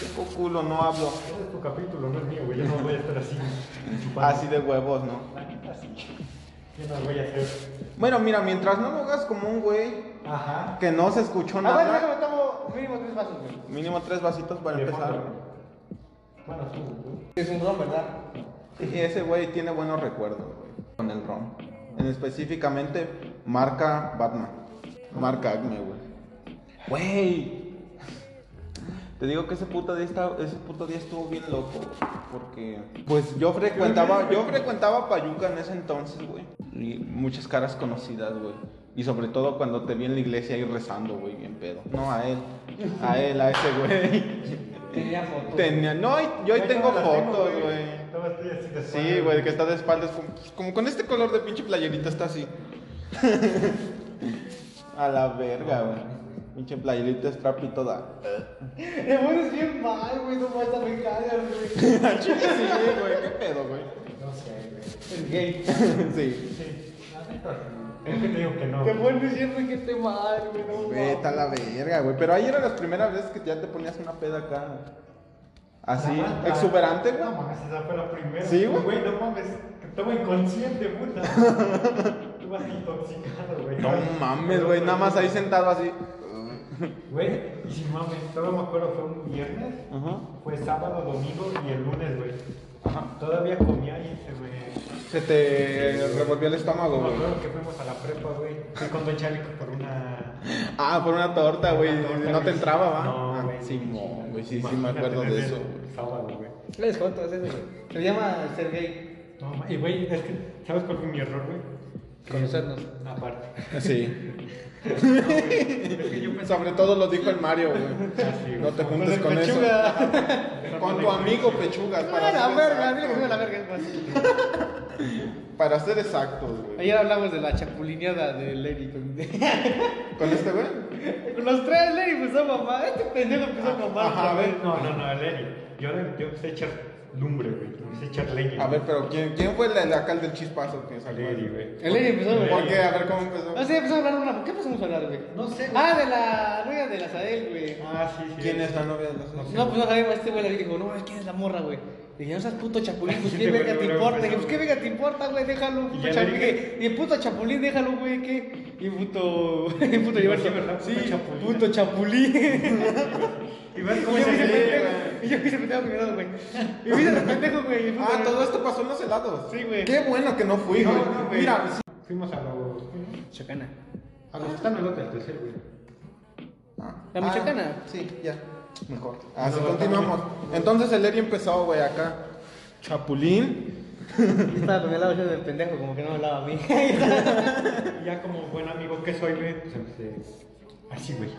Tengo culo, no hablo. Ese es tu capítulo, no es mío, güey. Yo no voy a estar así. chupando. Así de huevos, ¿no? Así. Yo no voy a hacer. Bueno, mira, mientras no lo hagas como un güey Ajá. que no se escuchó Ah, bueno, nada, déjame tomo mínimo tres vasos, güey. mínimo tres vasitos para De empezar. fondo. Bueno, tú, tú. Es un ron, ¿verdad? Y ese güey tiene buenos recuerdos, güey, con el ron. En específicamente, marca Batman. Marca Acme, güey. Güey. Te digo que ese puto día, estaba- ese puto día estuvo bien loco, güey, porque pues yo frecuentaba, yo frecuentaba Payuca en ese entonces, güey. Y muchas caras conocidas, güey. Y sobre todo cuando te vi en la iglesia ahí rezando, güey, bien pedo. No a él, a él, a ese güey. Tenía fotos. Tenía, no, yo ahí tengo fotos, güey. Sí, güey, que está de espaldas, como, como con este color de pinche playerita está así. A la verga, güey. Pinche playerita strap y toda. Te pones bien mal, güey. No vas a me cagas, güey. Sí, güey, qué pedo, güey. No sé, güey. Es gay. Sí. Sí. Es que te digo que no. Te pones siempre que te mal, güey. No, Vete a la verga, güey. Pero ahí eran las primeras veces que ya te ponías una peda acá. Así, La- la- exuberante, güey. No mames, esa fue la primera. Sí, güey. Güey, no mames, que estaba inconsciente, puta. Tú vas intoxicado, güey. No mames, güey, nada más ahí sentado así. Güey, y si mames, todavía me acuerdo, fue un viernes, Ajá. fue sábado, domingo y el lunes, güey. Ajá. Todavía comía y se me. Se te revolvió el estómago, Me güey. acuerdo que fuimos a la prepa, güey. Fui con Don Chalico por una. Ah, por una torta, güey. una torta, No te güey. entraba, va. No, Ah, güey. Sí, mo, güey, sí, sí me Imagínate acuerdo de eso. el Sábado, güey. Les conto, es eso, güey. Se llama ser gay. No, ma- y güey, es que, ¿sabes cuál fue mi error, güey? Conocernos. Aparte. Sí. Sobre todo lo dijo el Mario, güey. No te juntes con eso. Pechuga. Con tu amigo Pechugas. Ah, Para la ser verga, soy la verga. Para ser exactos, güey. Ayer hablamos de la chapulineada de Lenny con, ¿Con este güey? con los tres. Lenny empezó a mamar. Este pendejo empezó a mamar. Ajá, otra vez. No, no, no, Lenny. Yo, le- yo empecé a echar lumbre, güey. Empecé a echar leña. A ver, pero ¿quién, quién fue el, el el del chispazo que salió? Güey. El Lenny empezó, güey. ¿Por qué? A ver cómo empezó. No sé, empezó a hablar de una. ¿Qué empezamos a hablar, güey? No sé, güey. Ah, de la novia de la Sadel, güey. Ah, sí, sí. ¿Quién es la novia de No sé. No, pues no sabemos, este güey le dijo, no, ¿quién es la morra, güey? Le dije, no seas puto chapulín, pues qué Este güey verga te importa. Le dije, pues qué verga te importa, güey, déjalo, Y puto ya chapulín. dije- Y puto chapulín, déjalo, güey, ¿qué? Y puto. Y puto llevar Sí, chapulín. puto chapulín. Y yo se me hice pendejo. güey. Y yo me hice pendejo primero, güey. Y me hice pendejo, güey. Ah, todo esto pasó en los helados. Sí, güey. Qué bueno que no fui, No, güey. no, güey. Mira, Fuimos a los. Chacana. A los que están en el hotel, tercer, güey. Ah, ¿La michoacana? ah, sí, ya. Mejor. Así No, continuamos. Entonces el Eri empezó, güey, acá. Chapulín. Yo estaba con el lado del pendejo, como que no me hablaba a mí. Ya como buen amigo que soy, güey, pues empecé. Así, güey.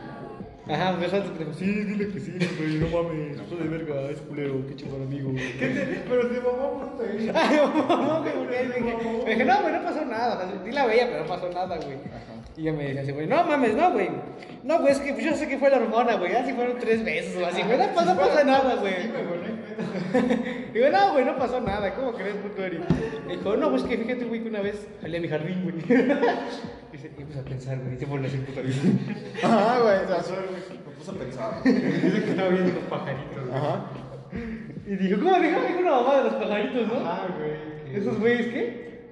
Ajá, me salto pendejo. Sí, dile que sí, güey, no mames. Soy de verga, es culero, pinche buen amigo. ¿Qué te Pero se mamó, puto, güey. Ay, mamá, güey, porque le dije, me dije, no, güey, no pasó nada. Sí la veía, pero no pasó nada, güey. Y yo me decía así, güey, no mames, no, güey. No, güey, es que yo sé que fue la hormona, güey. Así fueron tres veces o así, güey. No, no pasa nada, güey. Digo, no, güey, no pasó nada. ¿Cómo crees, puto Eri? Me dijo, no, pues que fíjate, güey, que una vez salí a mi jardín, güey. Dice, y empecé a pensar, güey, y se pone así, puto Eri. Ajá, güey. o sea, Me puse a pensar. Dice que estaba viendo los pajaritos, güey. Ajá. Y dijo, ¿cómo dijo? Dijo una mamá de los pajaritos, ¿no? Ah, güey. ¿Esos güeyes qué?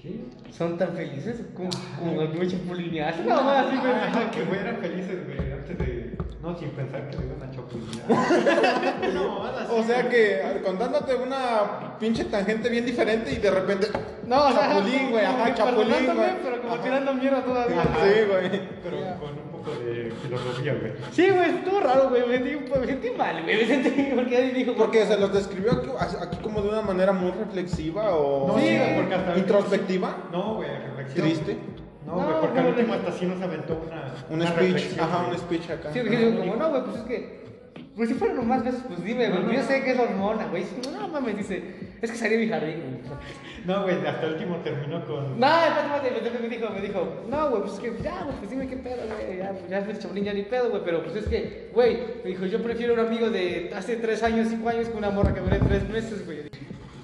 ¿Qué? Son tan felices como, como güey chapulineazo. No, mamá, así, güey. Que güey eran felices, güey, antes de. No, sin pensar que le iban a chapulinear. no. O sea que contándote una pinche tangente bien diferente y de repente. No, o sea, Chapulín, güey, ajá, chapulín, güey. Pero como Ajá. tirando mierda todavía. Ajá. Sí, güey. Pero con un poco de filosofía, güey. Sí, güey, estuvo raro, güey. Me sentí, me sentí mal, güey. Me sentí porque alguien dijo. Porque se los describió aquí, aquí como de una manera muy reflexiva o No, sí, güey, porque hasta. introspectiva. No, güey, reflexión. Triste. No, No, güey, porque al último hasta sí nos aventó una. Un una speech, ajá, güey. un speech acá. Sí, porque digo, como, no, güey, pues es que. Pues si fueron nomás veces, pues dime, güey. No, no, Yo no. sé que es hormona, güey. No mames, dice. Es que salí de mi jardín, güey. No, güey, hasta el último terminó con. No, espérate, espérate, me dijo, me dijo, no, güey, pues es que ya, güey, pues dime qué pedo, güey, ya, ya fue chablín, ya ni pedo, güey, pero pues es que, güey, me dijo, yo prefiero un amigo de hace tres años, cinco años, que una morra que duré tres meses, güey.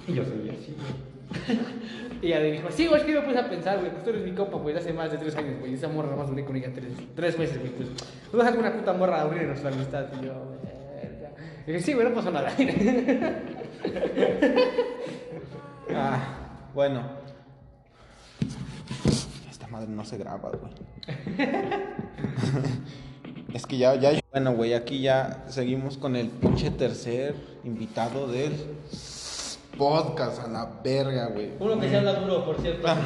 Y yo soy así, güey. Y ella le dijo, sí, güey, es que me puse a pensar, güey, pues tú eres mi compa, güey, hace más de tres años, güey, y esa morra nomás duré con ella tres, tres meses, güey, pues, tú vas a una puta morra a abrir nuestra amistad, y yo, verga. dije, sí, güey, no pasó nada. Ah, bueno. Esta madre no se graba, güey. es que ya, ya. Bueno, güey, aquí ya seguimos con el pinche tercer invitado del podcast a la verga, güey. Uno que se habla duro, por cierto.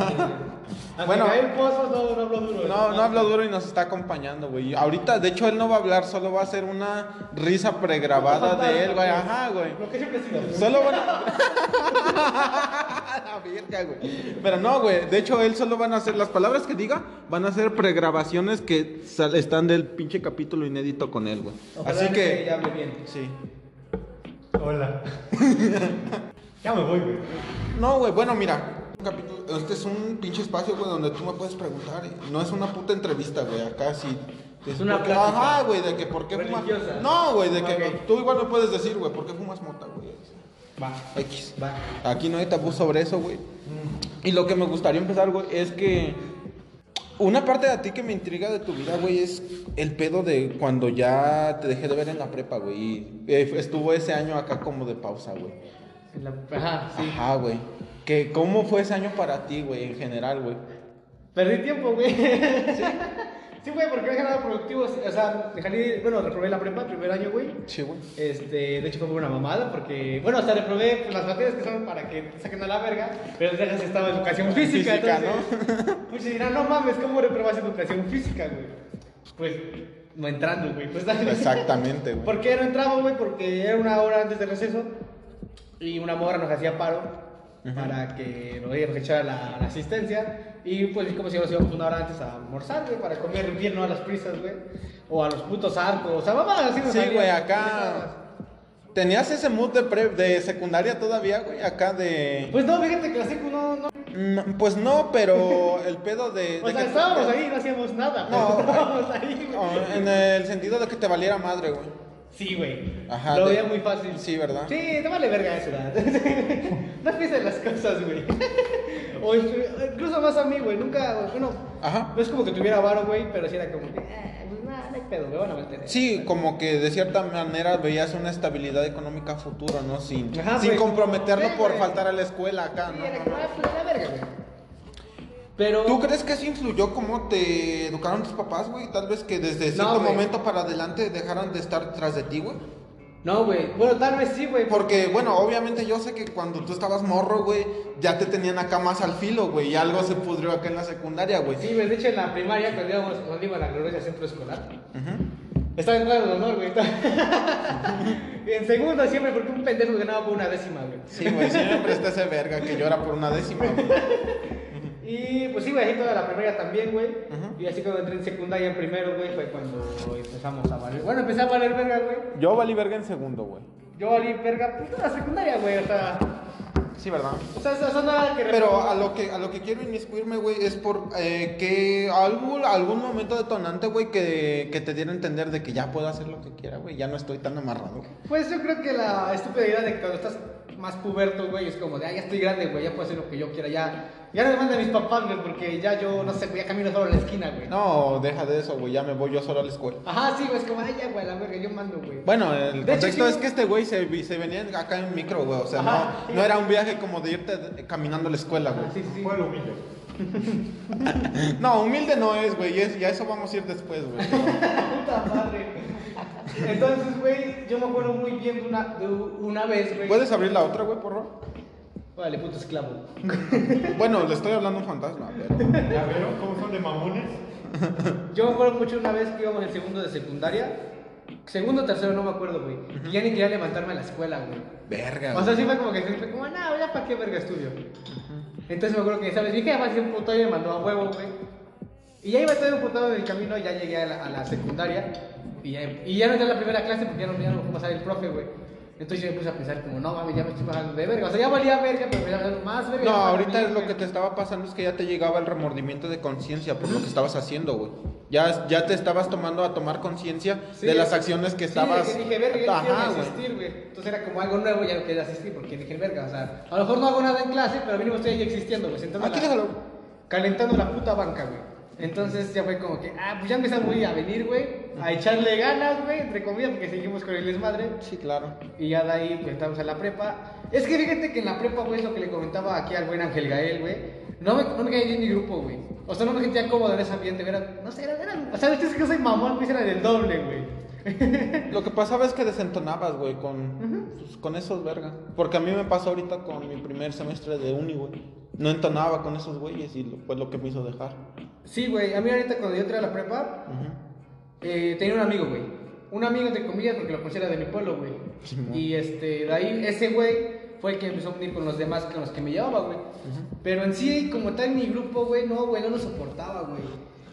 Aunque Bueno. Gael Pozos no, no hablo duro. No, no habla duro y nos está acompañando, güey. Ahorita, de hecho, él no va a hablar, solo va a hacer una risa pregrabada de él, güey. Ajá, güey. Lo que siempre he sido. güey. Solo van a... La verga, güey. Pero no, güey. De hecho, él solo van a hacer... Las palabras que diga van a ser pregrabaciones que sal- están del pinche capítulo inédito con él, güey. Así que que... hable bien. Sí. Hola. ya me voy, güey. No, güey. Bueno, mira. un capítulo- Este es un pinche espacio, güey, donde tú me puedes preguntar. eh. No es una puta entrevista, güey. Acá sí... Es una ¿por qué- plática. Ajá, güey, de que por qué fumas... No, güey, de que tú igual me puedes decir, güey, ¿por qué fumas mota, güey? Va, X. va. Aquí no hay tabú sobre eso, güey. Y lo que me gustaría empezar, güey, es que una parte de ti que me intriga de tu vida, güey, es el pedo de cuando ya te dejé de ver en la prepa, güey. Y eh, estuvo ese año acá como de pausa, güey. La- Ajá, sí. Ajá, güey. Que ¿Cómo fue ese año para ti, güey, en general, güey? Perdí tiempo, güey. Sí, güey, porque no dejé nada productivo. O sea, dejé, bueno, reprobé la prepa el primer año, güey. Sí, güey. Este, de hecho fue una mamada, porque, bueno, hasta reprobé pues, las materias que son para que te saquen a la verga, pero ellas estaba educación física, Física, entonces, Muchos dirán, no mames, ¿cómo reprobas educación física, güey? Pues, no entrando, güey, pues Exactamente, güey. ¿Por qué no entraba, güey? Porque era una hora antes del receso y una morra nos hacía paro para que nos íbamos a echar la, la asistencia. Y pues, como si nos íbamos una hora antes a almorzar, güey, para comer bien, no a las prisas, güey. O a los putos arcos, o sea, mamadas así nos Sí, güey, acá- ¿Tenías ese mood de, pre- de secundaria todavía, güey? Acá de... Pues no, fíjate que la secu no, no. No, pues no, pero el pedo de... O de sea, que- estábamos ahí, no hacíamos nada. pero No, estábamos ahí, güey. Oh, en el sentido de que te valiera madre, güey. Sí, güey. Ajá, Lo de- veía muy fácil. Sí, ¿verdad? Sí, te vale verga eso, ¿verdad? no pienses las cosas, güey. o incluso más a mí, güey. Nunca, bueno, Ajá. no es como que tuviera varo, güey, pero sí era como que, eh, pues nada, no hay pedo, me van a. Sí, como que de cierta manera veías una estabilidad económica futuro, ¿no? Sin, Ajá, sin comprometerlo Sí, por faltar a la escuela acá, Sí, ¿no? era como, ah, pues la verga, güey. Pero. ¿Tú crees que eso influyó cómo te educaron tus papás, güey? Tal vez que desde cierto momento para adelante dejaran de estar tras de ti, güey. No, güey. Bueno, tal vez sí, güey. Porque, bueno, obviamente yo sé que cuando tú estabas morro, güey, ya te tenían acá más al filo, güey, y algo se pudrió acá en la secundaria, güey. Sí, güey. De hecho, en la primaria, cuando íbamos, cuando iba a la gloriosa centro escolar, estaba en grado de honor, güey. y en segundo siempre, porque un pendejo ganaba por una décima, güey. Sí, güey, siempre está ese verga que llora por una décima, güey. Y pues sí, güey, así toda la primaria también, güey. Y así cuando entré en secundaria en primero, güey, fue cuando empezamos a valer. Bueno, empecé a valer verga, güey. Yo valí verga en segundo, güey. Yo valí verga, pues toda la secundaria, güey. O sea, Sí, ¿verdad? o sea, eso nada que Pero a lo que, a lo que quiero inmiscuirme, güey, es por eh, que algún, algún momento detonante, güey, que, que te diera a entender de que ya puedo hacer lo que quiera, güey, ya no estoy tan amarrado. Pues yo creo que la estúpida idea de que cuando estás más puberto, güey, es como de, ah, ya estoy grande, güey, ya puedo hacer lo que yo quiera, ya. Ya no me mandan mis papás, güey, porque ya yo, no sé, güey, ya camino solo a la esquina, güey. No, deja de eso, güey, ya me voy yo solo a la escuela. Ajá, sí, güey, es como, ay, ya, güey, la verga, yo mando, güey. Bueno, el De hecho, contexto sí. es que este güey se, venía acá en micro, güey, o sea, Ajá. no, no era un viaje como de irte caminando a la escuela, güey. Ah, sí, sí, sí. Fue lo humilde. No, humilde no es, güey, y es- y a eso vamos a ir después, güey. Puta madre. Entonces, güey, yo me acuerdo muy bien de una, de una vez, güey. ¿Puedes abrir la otra, güey, por favor? Vale, puto esclavo. Bueno, le estoy hablando a un fantasma, pero... ¿Ya vieron cómo son de mamones? Yo me acuerdo mucho una vez que íbamos en segundo de secundaria. Segundo o tercero, no me acuerdo, güey. Y ya ni quería levantarme a la escuela, güey. Verga, O sea, sí fue como que fue como, no, ya para qué verga estudio. Entonces me acuerdo que, ¿sabes? Dije, además, un puto y me mandó a huevo, güey. Y ya iba todo emputado en el camino, ya llegué a la, a la secundaria. Y ya, y ya no a la primera clase porque ya no, ya no a pasar el profe, güey. Entonces yo me puse a pensar como, no mames, ya me estoy pasando de verga. O sea, ya valía verga, pero me iba más verga. No, ahorita mí, lo güey. que te estaba pasando es que ya te llegaba el remordimiento de conciencia por lo que estabas haciendo, güey. Ya, ya te estabas tomando a tomar conciencia Sí, de las acciones que sí, estabas... que dije, verga, ya no Ajá, güey. asistir, güey. Entonces era como algo nuevo, ya no quería asistir porque dije, verga, o sea, a lo mejor no hago nada en clase, pero mínimo estoy ahí existiendo, güey. Sentado en Aquí la- déjalo. calentando la puta banca, güey. Entonces ya fue como que, ah, pues ya empezaron güey, a venir, güey. A echarle ganas, güey, entre comillas, porque seguimos con el desmadre. Sí, claro. Y ya de ahí pues entramos a la prepa. Es que fíjate que en la prepa, güey, es lo que le comentaba aquí al buen Ángel Gael, güey. No me, no me caía bien mi grupo, güey. O sea, no me sentía cómodo en ese ambiente. Era- no sé, era, era- O sea, ustedes que soy mamón, güey, era del doble, güey. Lo que pasaba es que desentonabas, güey, con, pues, con esos verga. Porque a mí me pasó ahorita con mi primer semestre de uni, güey. No entonaba con esos güeyes y lo- fue lo que me hizo dejar. Sí, güey, a mí ahorita cuando yo entré a la prepa. Eh, tenía un amigo, güey. Un amigo, entre comillas, porque lo considera de mi pueblo, güey. Y este, de ahí, ese güey fue el que empezó a unir con los demás con los que me llevaba, güey. Pero en sí, como tal, mi grupo, güey, no, güey, no lo soportaba, güey.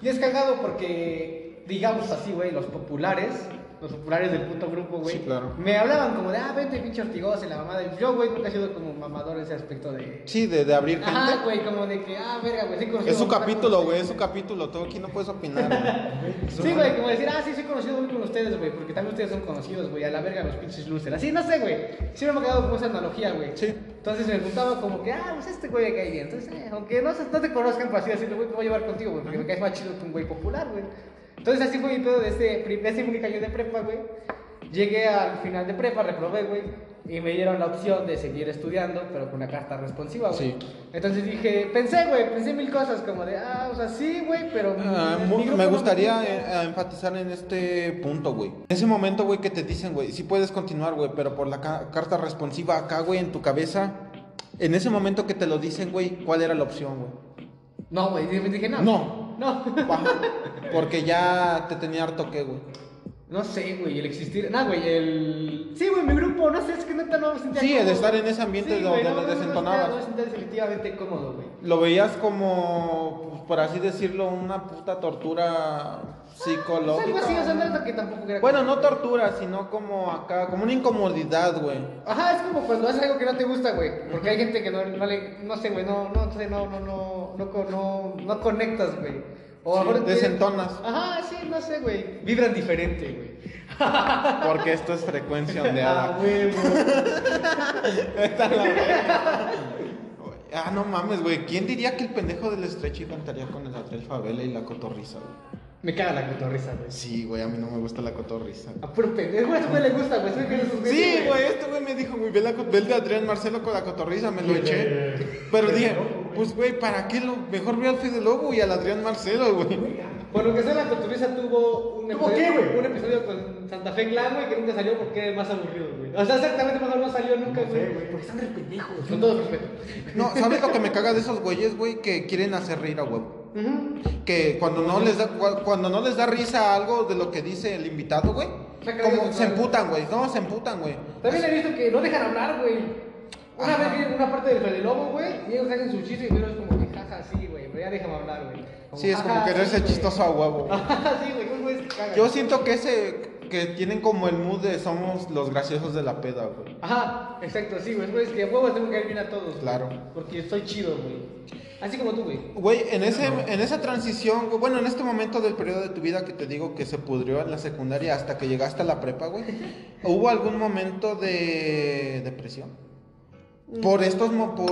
Y es cagado porque, digamos así, güey, los populares, los populares del puto grupo, güey, Sí, claro. me hablaban como de, ah, vente, pinche ortigosa y la mamada. Yo, güey, nunca he sido como mamador en ese aspecto de. Sí, de, de abrir gente. Ajá, güey, como de que, ah, verga, güey, sí conocido Es su capítulo, güey, es su capítulo. Tú aquí no puedes opinar, güey. Sí, güey, como decir, ah, sí, soy conocido muy con ustedes, güey, porque también ustedes son conocidos, güey, a la verga los pinches losers. Así, no sé, güey. Siempre me ha quedado con esa analogía, güey. Sí. Entonces me juntaba como que, ah, pues este güey cae bien. Entonces, eh, aunque no, no te conozcan, por así decirlo, güey, me voy a llevar contigo, güey, porque me caes más chido que un güey popular, güey. Entonces así fue mi pedo de este, de ese único año de prepa, güey. Llegué al final de prepa, reprobé, güey, y me dieron la opción de seguir estudiando, pero con una carta responsiva, güey. Sí. Entonces dije, pensé, güey, pensé mil cosas, como de, ah, o sea, sí, güey, pero... Ah, me no gustaría gusta. eh, enfatizar en este punto, güey. En ese momento, güey, que te dicen, güey, sí puedes continuar, güey, pero por la ca- carta responsiva acá, güey, en tu cabeza, en ese momento que te lo dicen, güey, ¿cuál era la opción, güey? No, güey, dije, dije, no. No. No. Baja. Porque ya te tenía harto que, güey. No sé, güey, el existir. No, güey, el. Sí, güey, mi grupo, no sé, es que neta no me sentía Sí, el cómodo. estar en ese ambiente Sí, donde no, no, desentonabas. No me sentía definitivamente cómodo, güey. Lo veías como, pues, por así decirlo, una puta tortura Es algo psicológica. así, o sea, no que tampoco era. Bueno, no tortura, sino como acá, como una incomodidad, güey. Ajá, es como cuando haces algo que no te gusta, güey. Porque hay gente que no, no le. No sé, güey, no, no, no, no, no, no, no conectas, güey. O a lo Sí, mejor desentonas. Ajá, sí, no sé, güey. Vibran diferente, güey. Porque esto es frecuencia Ah, ondeada. güey, la verga. Ah, no mames, güey. ¿Quién diría que el pendejo del estrecho cantaría con el Adriel Favela y la cotorriza, güey? Me caga la cotorriza, güey. Sí, güey, a mí no me gusta la cotorriza. A puro pendejo, a ese güey le gusta, güey. Sus Sí, güey, este güey me dijo, güey, ve, la, ve el de Adrián Marcelo con la cotorriza, me lo eché. Pero dije, pues, güey, ¿para qué lo? Mejor ve al Fede Lobo y al Adrián Marcelo, güey. Por lo que sé, la cotorriza tuvo un ¿Tuvo episodio, qué, güey? un episodio con Santa Fe Clan, güey, que nunca salió porque era más aburrido, güey. O sea, exactamente mejor no salió nunca, No sé, güey. porque están re pendejos. Con todo respeto. No, ¿sabes lo que me caga de esos güeyes, güey? Que quieren hacer reír a huevo. Que cuando no les da, cu- cuando no les da risa algo de lo que dice el invitado, güey, como se emputan, güey. No, se emputan, güey. También he visto que no dejan hablar, güey. Una Ajá. vez vi una parte del Fede Lobo, güey, y ellos hacen su chiste y pero es como que jaja, sí, güey, pero ya déjame hablar, güey. Sí, es como "Jaja, querer sí, ser güey". chistoso a huevo. Sí, güey, güey, se cagan. Yo siento que ese, que tienen como el mood de somos los graciosos de la peda, güey. Ajá, exacto, sí, güey. Es que a huevos tengo que caer bien a todos. güey. Claro. Porque estoy chido, güey. Así como tú, güey. Güey, en, ese, en esa transición, güey, bueno, en este momento del periodo de tu vida que te digo que se pudrió en la secundaria hasta que llegaste a la prepa, güey, ¿hubo algún momento de depresión? Por estos, por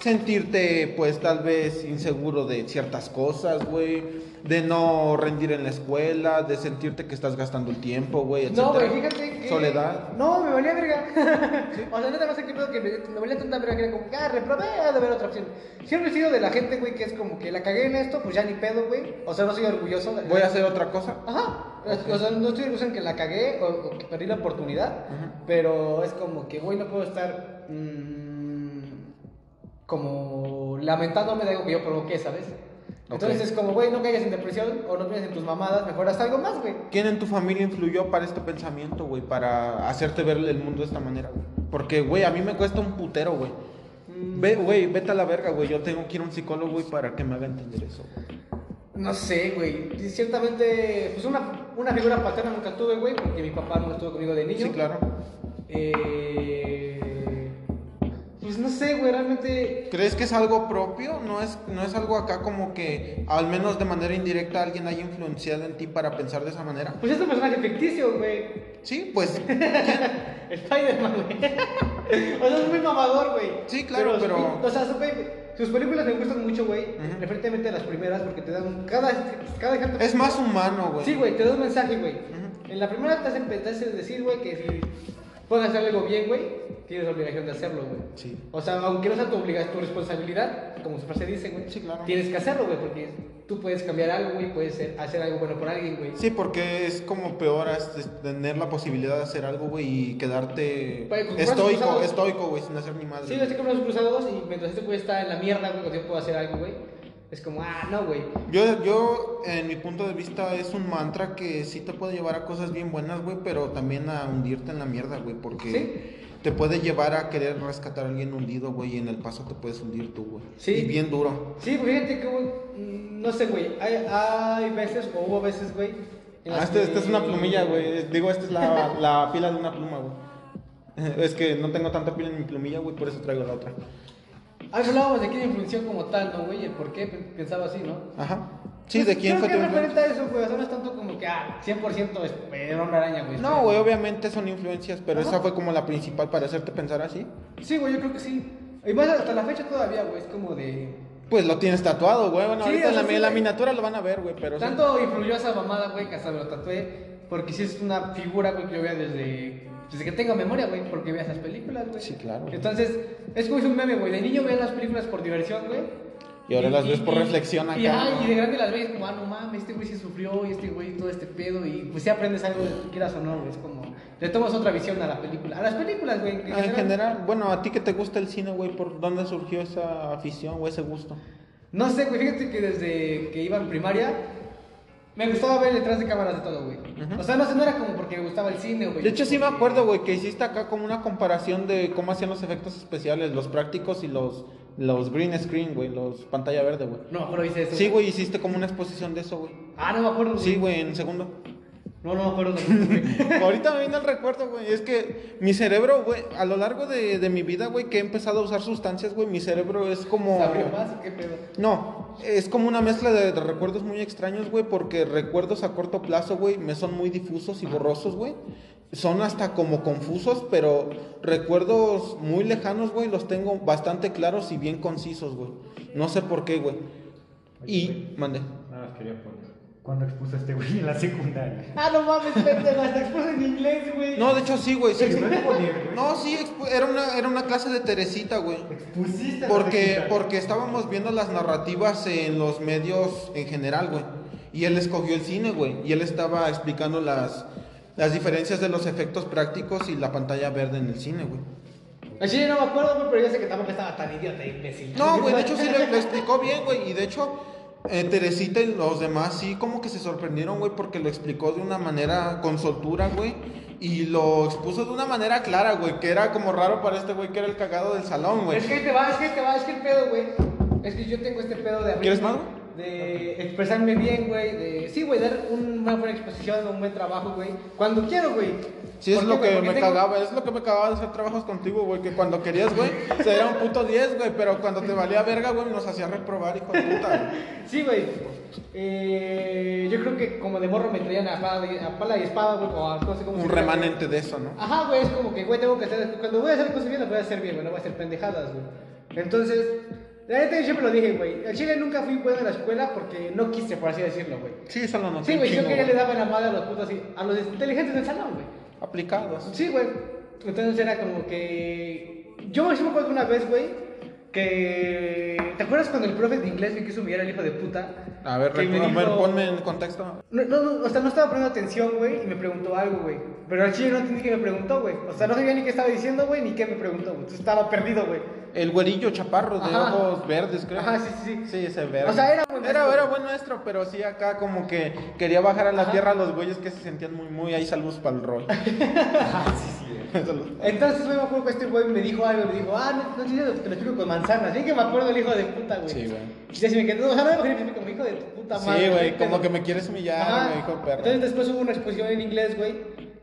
sentirte, pues, tal vez inseguro de ciertas cosas, güey, de no rendir en la escuela, de sentirte que estás gastando el tiempo, güey, etcétera. No, güey, fíjate que. Soledad. No, me valía verga. O sea, neta, no sé qué pedo que me, me valía tanta verga que era como, que, ah, reprobé, ha de haber otra opción. Siempre he sido de la gente, güey, que es como que la cagué en esto, pues ya ni pedo, güey. O sea, no soy orgulloso. Voy a hacer otra cosa. Ajá. O sea, no estoy orgulloso en que la cagué o, o que perdí la oportunidad, pero es como que, güey, no puedo estar mm, como lamentándome de algo que yo provoqué, ¿sabes? Entonces es como, güey, no caigas en depresión o no pienses en tus mamadas, mejor haz algo más, güey. ¿Quién en tu familia influyó para este pensamiento, güey? Para hacerte ver el mundo de esta manera, güey. Porque, güey, a mí me cuesta un putero, güey. Ve, güey, vete a la verga, güey. Yo tengo que ir a un psicólogo, güey, para que me haga entender eso. güey. No sé, güey. Ciertamente, pues una, una figura paterna nunca tuve, güey, porque mi papá no estuvo conmigo de niño. Sí, claro. Eh, pues no sé, güey, realmente. ¿Crees que es algo propio? ¿No es, ¿No es algo acá como que, al menos de manera indirecta, alguien haya influenciado en ti para pensar de esa manera? Pues es un personaje ficticio, güey. Sí, pues, Spider-Man, güey. o sea, es muy mamador, güey. Sí, claro, pero- O sea, güey, sus películas me gustan mucho, güey. Ujú. Referentemente a las primeras, porque te dan. Cada, cada ejemplo. Es más humano, güey. Sí, güey, te da un mensaje, güey. En la primera te hacen, te hacen decir, güey, que si puedes hacer algo bien, güey, tienes la obligación de hacerlo, güey. Sí. O sea, aunque no sea tu obligación, tu responsabilidad, como su frase dice, güey, Sí, claro. tienes que hacerlo, güey, porque tú puedes cambiar algo, güey, puedes ser- hacer algo bueno por alguien, güey. Sí, porque es como peor es tener la posibilidad de hacer algo, güey, y quedarte estoico, estoico, güey, sin hacer ni madre. Sí, así como los cruzados y mientras este güey está en la mierda, güey, yo puedo hacer algo, güey, es como, ah, no, güey. Yo, yo, en mi punto de vista, es un mantra que sí te puede llevar a cosas bien buenas, güey, pero también a hundirte en la mierda, güey, porque Sí. te puede llevar a querer rescatar a alguien hundido, güey, y en el paso te puedes hundir tú, güey. Sí. Y bien duro. Sí, porque fíjate que, güey, no sé, güey, hay, hay veces, o hubo veces, güey. Ah, este, que- esta es una plumilla, güey. Digo, esta es la, la pila de una pluma, güey. Es que no tengo tanta pila en mi plumilla, güey, por eso traigo la otra. Hablábamos de quién influenció como tal, ¿no, güey? El por qué pe- pensaba así, ¿no? Ajá. Sí, Pues, ¿de quién creo fue que tu referente a eso, güey. O sea, no es tanto como que, ah, 100% es el hombre araña, güey. No, güey, obviamente son influencias, pero Ajá. esa fue como la principal para hacerte pensar así. Sí, güey, yo creo que sí. Y más hasta la fecha todavía, güey, es como de... Pues lo tienes tatuado, güey. Bueno, Sí, ahorita en la, sí, la miniatura lo van a ver, güey, pero sí. Tanto influyó esa mamada, güey, que hasta me lo tatué. Porque sí es una figura, güey, que yo veo desde, desde que tengo memoria, güey, porque veo esas películas, güey. Sí, claro. Entonces, es como es un meme, güey. De niño veía las películas por diversión, güey. Y ahora las ves por reflexión Y, acá, ay, ¿no? y de grande las ves como, ah, no mames, este güey sí sufrió y este güey todo este pedo. Y pues sí aprendes algo, quieras o no, güey. Es como, le tomas otra visión a la película. A las películas, güey. Ah, En general, bueno, a ti que te gusta el cine, güey, ¿por dónde surgió esa afición o ese gusto? No sé, güey, fíjate que desde que iba en primaria me gustaba ver detrás de cámaras de todo, güey. O sea, no sé, no era como porque me gustaba el cine, güey. De hecho, sí me acuerdo, güey, que hiciste acá como una comparación de cómo hacían los efectos especiales, los prácticos y los, los green screen, güey, los pantalla verde, güey. No acuerdo, hice eso. Sí, güey, hiciste como una exposición de eso, güey. Ah, no me acuerdo, Sí, güey, en segundo. No, no me acuerdo. güey. Ahorita me viene el recuerdo, güey. Es que mi cerebro, güey, a lo largo de, de mi vida, güey, que he empezado a usar sustancias, güey, mi cerebro es como... ¿Se abrió más o qué pedo? No, es como una mezcla de, recuerdos muy extraños, güey, porque recuerdos a corto plazo, güey, me son muy difusos y borrosos, güey. Son hasta como confusos, pero recuerdos muy lejanos, güey, los tengo bastante claros y bien concisos, güey. No sé por qué, güey. Y, mande. Nada quería poner. ¿Cuándo expuso a este güey en la secundaria? Ah, no mames, pendejo, hasta expuso en inglés, güey. No, de hecho sí, güey. Sí. No, sí, era una, era una clase de Teresita, güey. Expusiste a la Porque, secundaria. porque estábamos viendo las narrativas en los medios en general, güey. Y él escogió el cine, güey. Y él estaba explicando las, las diferencias de los efectos prácticos y la pantalla verde en el cine, güey. Al chile no me acuerdo, güey, pero yo sé que tampoco estaba tan idiota e imbécil. No, güey, de hecho sí lo, lo explicó bien, güey. Y de hecho, eh, Teresita y los demás sí como que se sorprendieron, güey, porque lo explicó de una manera con soltura, güey. Y lo expuso de una manera clara, güey, que era como raro para este güey que era el cagado del salón, güey. Es que te va, es que te va, es que el pedo, güey. Es que yo tengo este pedo de abrir- ¿Quieres más? De expresarme bien, güey. De, sí, güey, dar una buena exposición, un buen trabajo, güey. Cuando quiero, güey. Sí, es ¿Por lo que me cagaba, es lo que me cagaba de hacer trabajos contigo, güey, que cuando querías, güey, se era un puto 10, güey, pero cuando te valía verga, güey, nos hacía reprobar, hijo de puta. Sí, güey. Eh, yo creo que como de morro me traían a pala, y- a pala y espada, güey, o a no sé cómo Un remanente de eso, ¿no? Ajá, güey, es como que, güey, tengo que hacer. Cuando voy a hacer cosas bien, las voy a hacer bien, güey, no voy a hacer pendejadas, güey. Entonces, la neta, yo siempre lo dije, güey. Al chile nunca fui bueno en la escuela porque no quise, por así decirlo, güey. Sí, eso lo noté Sí, güey, yo que ya le daba la madre a los putos así, a los inteligentes del salón, güey. Aplicados. Sí, güey. Entonces era como que. Yo me acuerdo una vez, güey, que. ¿Te acuerdas cuando el profe de inglés me quiso humillar al hijo de puta? A ver, Que me recu- a ver, dijo- ponme en contexto. No, no, no, o sea, no estaba poniendo atención, güey, y me preguntó algo, güey. Pero al chile no entendí que me preguntó, güey. O sea, no sabía ni qué estaba diciendo, güey, ni qué me preguntó, güey. Entonces estaba perdido, güey. El güerillo chaparro de Ajá. ojos verdes, creo. Ajá, sí, sí, sí. Sí, ese verde. O sea, era buen maestro. era buen maestro, pero sí acá como que quería bajar a la Ajá. tierra a los güeyes que se sentían muy, muy ahí saludos para el. Ah, sí, sí. eh. Saludos. Entonces, güey, me acuerdo que este güey me dijo algo, me dijo, ah, no, no entiendo, te lo explico con manzanas. Así que me acuerdo del hijo de puta, güey. Sí, güey. Y se me quedó, o sea, no me imaginé como hijo de tu puta madre. Sí, güey, como que me quieres humillar, me dijo perro. Entonces después hubo una exposición en inglés, güey,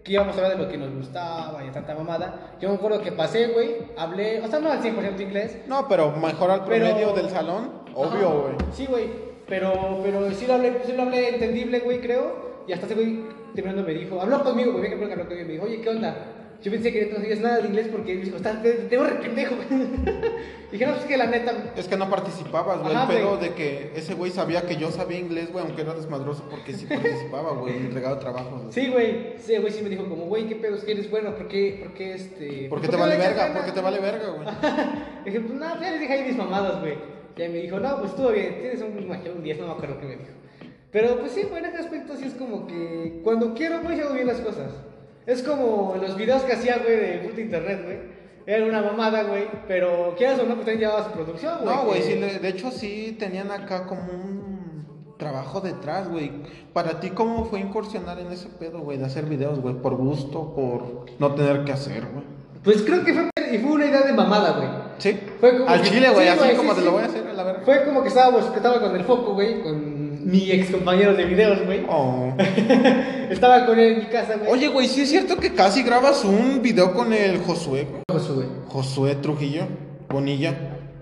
que íbamos a hablar de lo que nos gustaba y tanta mamada. Yo me acuerdo que pasé, güey, hablé, o sea, no al 100% inglés. No, pero mejor al Pero- promedio del salón, obvio, Ajá. güey. Sí, güey, pero, pero sí lo hablé, sí lo hablé entendible, güey, creo. Y hasta ese güey terminando me dijo, habló conmigo, güey, que habló conmigo me dijo, oye, ¿qué onda? Yo pensé que no sabías nada de inglés porque me dijo, estás, te, te tengo re pendejo. Dije, no, pues es que la neta. Es que no participabas, güey. El pedo de que ese güey sabía que yo sabía inglés, güey, aunque era desmadroso, porque sí participaba, güey, en entregado trabajos. Sí, güey. Sí, güey, sí me dijo, como, güey, ¿qué pedo es que eres bueno? ¿Por qué, por qué este.? ¿Por qué te vale verga? ¿Por qué te vale verga, güey? Dije, pues nada, ya les dije ahí mis mamadas, güey. Y ahí me dijo, no, pues estuvo bien, tienes un, un 10, no me acuerdo qué me dijo. Pero pues sí, güey, en ese aspecto sí es como que cuando quiero, güey, hago bien las cosas. Es como los videos que hacía, güey, de puta internet, güey. Era una mamada, güey, pero quieras o no, pues también llevaba su producción, güey. No, güey, que- sí, le- de hecho sí tenían acá como un trabajo detrás, güey. Para ti, ¿cómo fue incursionar en ese pedo, güey, de hacer videos, güey? ¿Por gusto? ¿Por no tener que hacer, güey? Pues creo que fue, y fue una idea de mamada, güey. Sí. Fue como Al que- chile, güey, sí, así como sí, te sí. lo voy a hacer a la verga. Fue como que estábamos, que estaba con el foco, güey, con mi ex compañero de videos, güey. Oh. Estaba con él en mi casa, güey. Oye, güey, sí es cierto que casi grabas un video con el Josué, güey. Josu, güey. Josué Trujillo, Bonilla,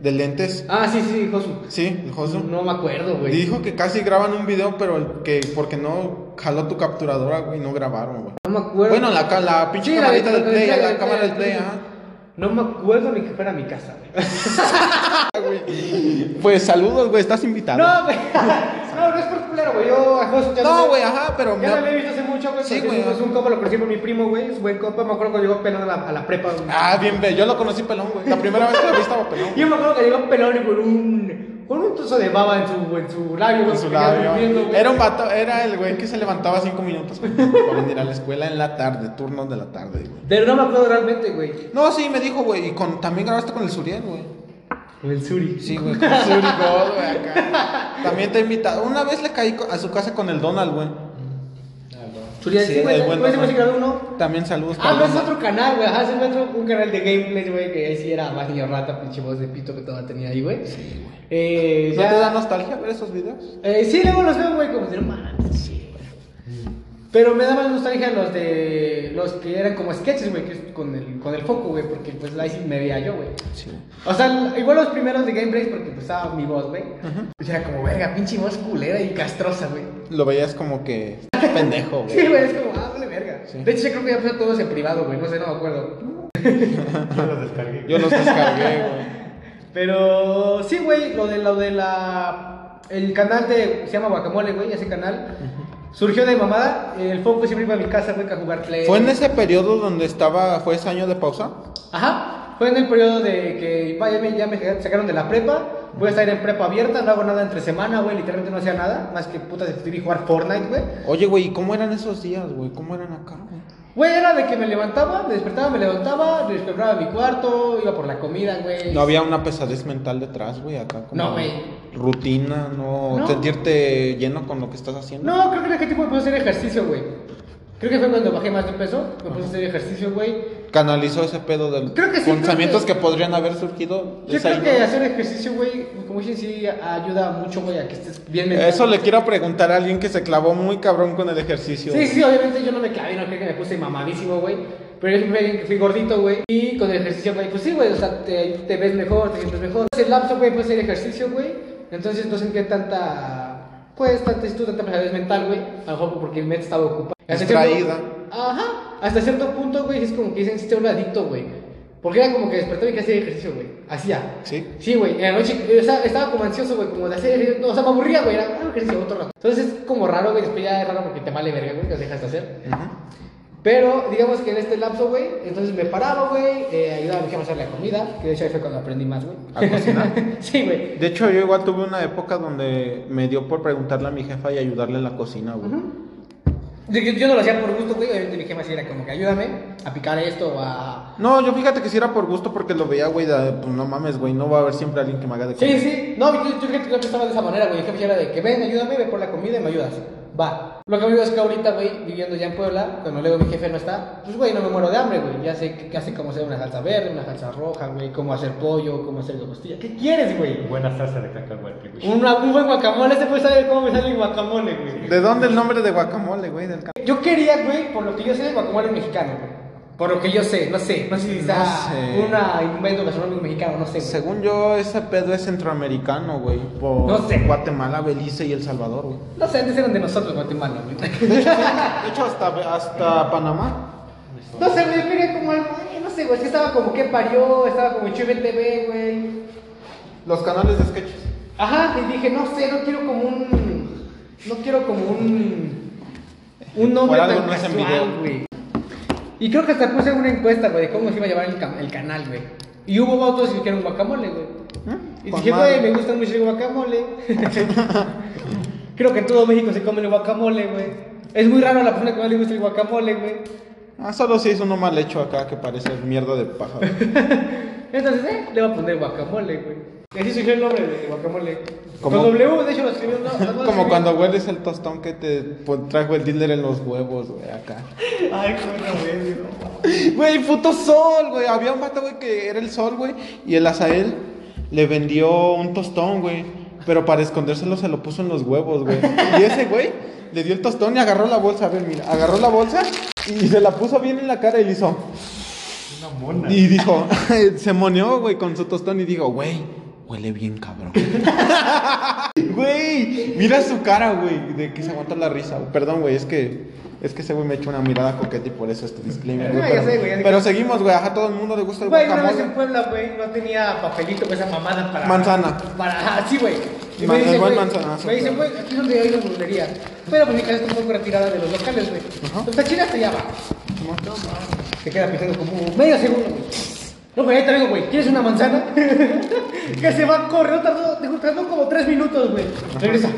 de lentes. Ah, sí, sí, Josu. Sí, el Josu. No me acuerdo, güey. Dijo que casi graban un video, pero que porque no jaló tu capturadora, güey, no grabaron, güey. No me acuerdo. Bueno, la, la pinche Sí, la camarita de- del la play, la cámara del play, ajá. No me acuerdo ni que fuera a mi casa, güey. Pues saludos, güey, estás invitado. No, güey. No, no es por culero, güey. Yo a Josu ya No, güey, ajá, pero Ya me- no lo he visto hace mucho, güey. Sí, güey. Es, un compa, lo conocí por mi primo, güey. Es buen compa. Me acuerdo cuando llegó pelón a la, a la prepa, güey. Ah, bien, ve, yo lo conocí pelón, güey. La primera vez que lo vi estaba pelón. Yo me acuerdo que llegó pelón y con un. Con un trozo de baba en su, en su labio. En su labio. Era un vato, era el güey que se levantaba cinco minutos güey, para venir a la escuela en la tarde, turnos de la tarde, güey. Pero no me acuerdo realmente, güey. No, sí, me dijo, güey, y con, también grabaste con el Suriel, güey. Con el Suri. Sí, güey, con Suri God, güey, acá. También te he invitado. Una vez le caí a su casa con el Donald, güey. Sí, güey. el buen Güey, se me Donald. hace grabó uno. También saludos Ah, no, es otro canal, güey. Ajá, es otro, un canal de gameplays, güey, que ahí sí era más niño rata, pinche voz de pito que todavía tenía ahí, güey. Sí, güey. Eh, ¿No ya- te da nostalgia ver esos videos? Eh, sí, luego los veo, güey, como de no mames, sí. Pero me da más nostalgia los de. Los que eran como sketches, güey, que es con el, con el foco, güey, porque pues ahí sí me veía yo, güey. Sí. O sea, igual los primeros de gameplays, porque pues estaba mi voz, güey. Pues era como, verga, pinche voz culera y castrosa, güey. Lo veías como que pendejo, Sí, güey. güey, es como, ah, vale, verga. Sí. De hecho, yo creo que ya puse todos en privado, güey, no sé, no me acuerdo. Yo lo descargué. Yo los descargué, güey. Pero sí, güey, lo de lo de la el canal de se llama Guacamole, güey, ese canal surgió de mamada. El foco siempre iba a mi casa, güey, a jugar play. ¿Fue en ese periodo donde estaba, fue ese año de pausa? Ajá. Fue en el periodo de que vaya, ya me, ya me sacaron de la prepa. Voy a estar en prepa abierta, no hago nada entre semana, güey. Literalmente no hacía nada, más que puta de y jugar Fortnite, güey. Oye, güey, ¿y cómo eran esos días, güey? ¿Cómo eran acá, güey? Güey, era de que me levantaba, me despertaba, me levantaba, despertaba mi cuarto, iba por la comida, güey. No había una pesadez mental detrás, güey, acá como No, güey. rutina, no, No. sentirte lleno con lo que estás haciendo. No, creo que era que tipo me puse a hacer ejercicio, güey. Creo que fue cuando bajé más de peso, me puse a hacer ejercicio, güey. Canalizó ese pedo de Creo que sí, pensamientos creo que... que- podrían haber surgido. Yo creo que hacer ejercicio, güey, como dicen, sí ayuda mucho, güey, a que estés bien mental. Eso le quiero preguntar a alguien que se clavó muy cabrón con el ejercicio. Sí, sí, obviamente yo no me clavé, no creo que me puse mamadísimo, güey. Pero yo siempre fui gordito, güey. Y con el ejercicio, güey, pues sí, güey, o sea, te, te ves mejor, te sientes mejor. Ese lapso, güey, puedes hacer ejercicio, güey. Entonces no sentía tanta, pues, tanta, tú, tanta pesadez mental, güey. A lo mejor porque mi mente estaba ocupada. Distraída. Ajá. Hasta cierto punto, güey, es como que dicen, sí, te un adicto, güey. Porque era como que despertaba y que hacía ejercicio, güey. Hacía. Sí. Sí, güey, en la noche yo estaba, estaba como ansioso, güey, como de hacer, no, o sea, me aburría, güey, era ah, ejercicio otro rato. Entonces es como raro, güey, después ya es raro porque te vale verga, güey, lo dejas de hacer. Pero digamos que en este lapso, güey, entonces me paraba, güey, eh, ayudaba a mi jefa a hacer la comida, que de hecho ahí fue cuando aprendí más, güey. ¿A cocinar? sí, güey. De hecho, yo igual tuve una época donde me dio por preguntarle a mi jefa y ayudarle en la cocina, güey. Yo, yo- yo no lo hacía por gusto, güey, obviamente mi jefa sí era como que ayúdame a picar esto o a... No, yo fíjate que si era por gusto porque lo veía, güey, de, pues no mames, güey, no va a haber siempre alguien que me haga de comer. Sí, sí, no, yo, yo creo que yo estaba de esa manera, güey, mi jefe ya era de que ven, ayúdame, ve por la comida y me ayudas. Va. Lo que me digo es que ahorita, güey, viviendo ya en Puebla, cuando luego mi jefe no está, pues, güey, no me muero de hambre, güey. Ya sé, sé cómo hacer una salsa verde, una salsa roja, güey, cómo hacer pollo, cómo hacer costilla. ¿Qué quieres, güey? Buena salsa de cacahuate, güey. Una, un buen guacamole, este puede saber cómo me sale el guacamole, güey. ¿De dónde el nombre de guacamole, güey? Del Yo quería, güey, por lo que yo sé, el guacamole mexicano, güey. Por lo que yo sé, no sé, no sé si No sé. una invento gastronómico mexicano, no sé. güey. Según yo, ese pedo es centroamericano, güey. Por No sé. Guatemala, Belice y El Salvador, güey. No sé, antes eran de nosotros, Guatemala, güey. De hecho, hasta, hasta Panamá. No sé, güey, quería como algo, ay, no sé, güey, es que estaba como que parió, estaba como TV, güey. Los canales de sketches. Ajá, y dije, no sé, no quiero como un. No quiero como un. Un nombre tan no casual, güey. Y creo que hasta puse una encuesta, güey, de cómo se iba a llamar el, ca- el canal, güey. Y hubo otros que dijeron guacamole, güey. Y Con dije, madre. güey, me gusta mucho el guacamole. creo que en todo México se come el guacamole, güey. Es muy raro la persona que más le gusta el guacamole, güey. Ah, solo si es uno mal hecho acá que parece mierda de pájaro. Entonces, eh, le voy a poner guacamole, güey. Así surgió el nombre de guacamole. Como- Con W, de hecho lo escribió, no, no lo Como cuando hueles el tostón que te trajo el dealer en los huevos, güey, acá. Ay, qué bueno, Güey, puto sol, güey. Había un vato, güey, que era el sol, güey. Y el Azael le vendió un tostón, güey. Pero para escondérselo se lo puso en los huevos, güey. Y ese, güey, le dio el tostón y agarró la bolsa. A ver, mira, agarró la bolsa y se la puso bien en la cara y le hizo. Una mona. Y dijo, se moneó, güey, con su tostón y dijo, güey, huele bien cabrón. Güey, mira su cara, güey, de que se aguanta la risa. güey. Perdón, güey, es que es que ese güey me echó una mirada coqueta y por eso este disclaimer. güey, Ah, pero, sé, güey, ya sé pero que- seguimos, güey, a todo el mundo le gusta el Güey, una vez en. Puebla, güey, no tenía papelito con esa mamada para. Manzana. Para. Ah, sí, güey. Y Ma- me dice, güey, Me dice, güey, aquí es donde hay una burdería. Pero pues mi casa está un poco retirada de los locales, güey. Entonces la china hasta allá va. Se queda pensando como medio segundo, güey. No, güey, te vengo, güey. ¿Quieres una manzana? que se va, corre, no tardó, tardó como tres minutos, güey. Regresa.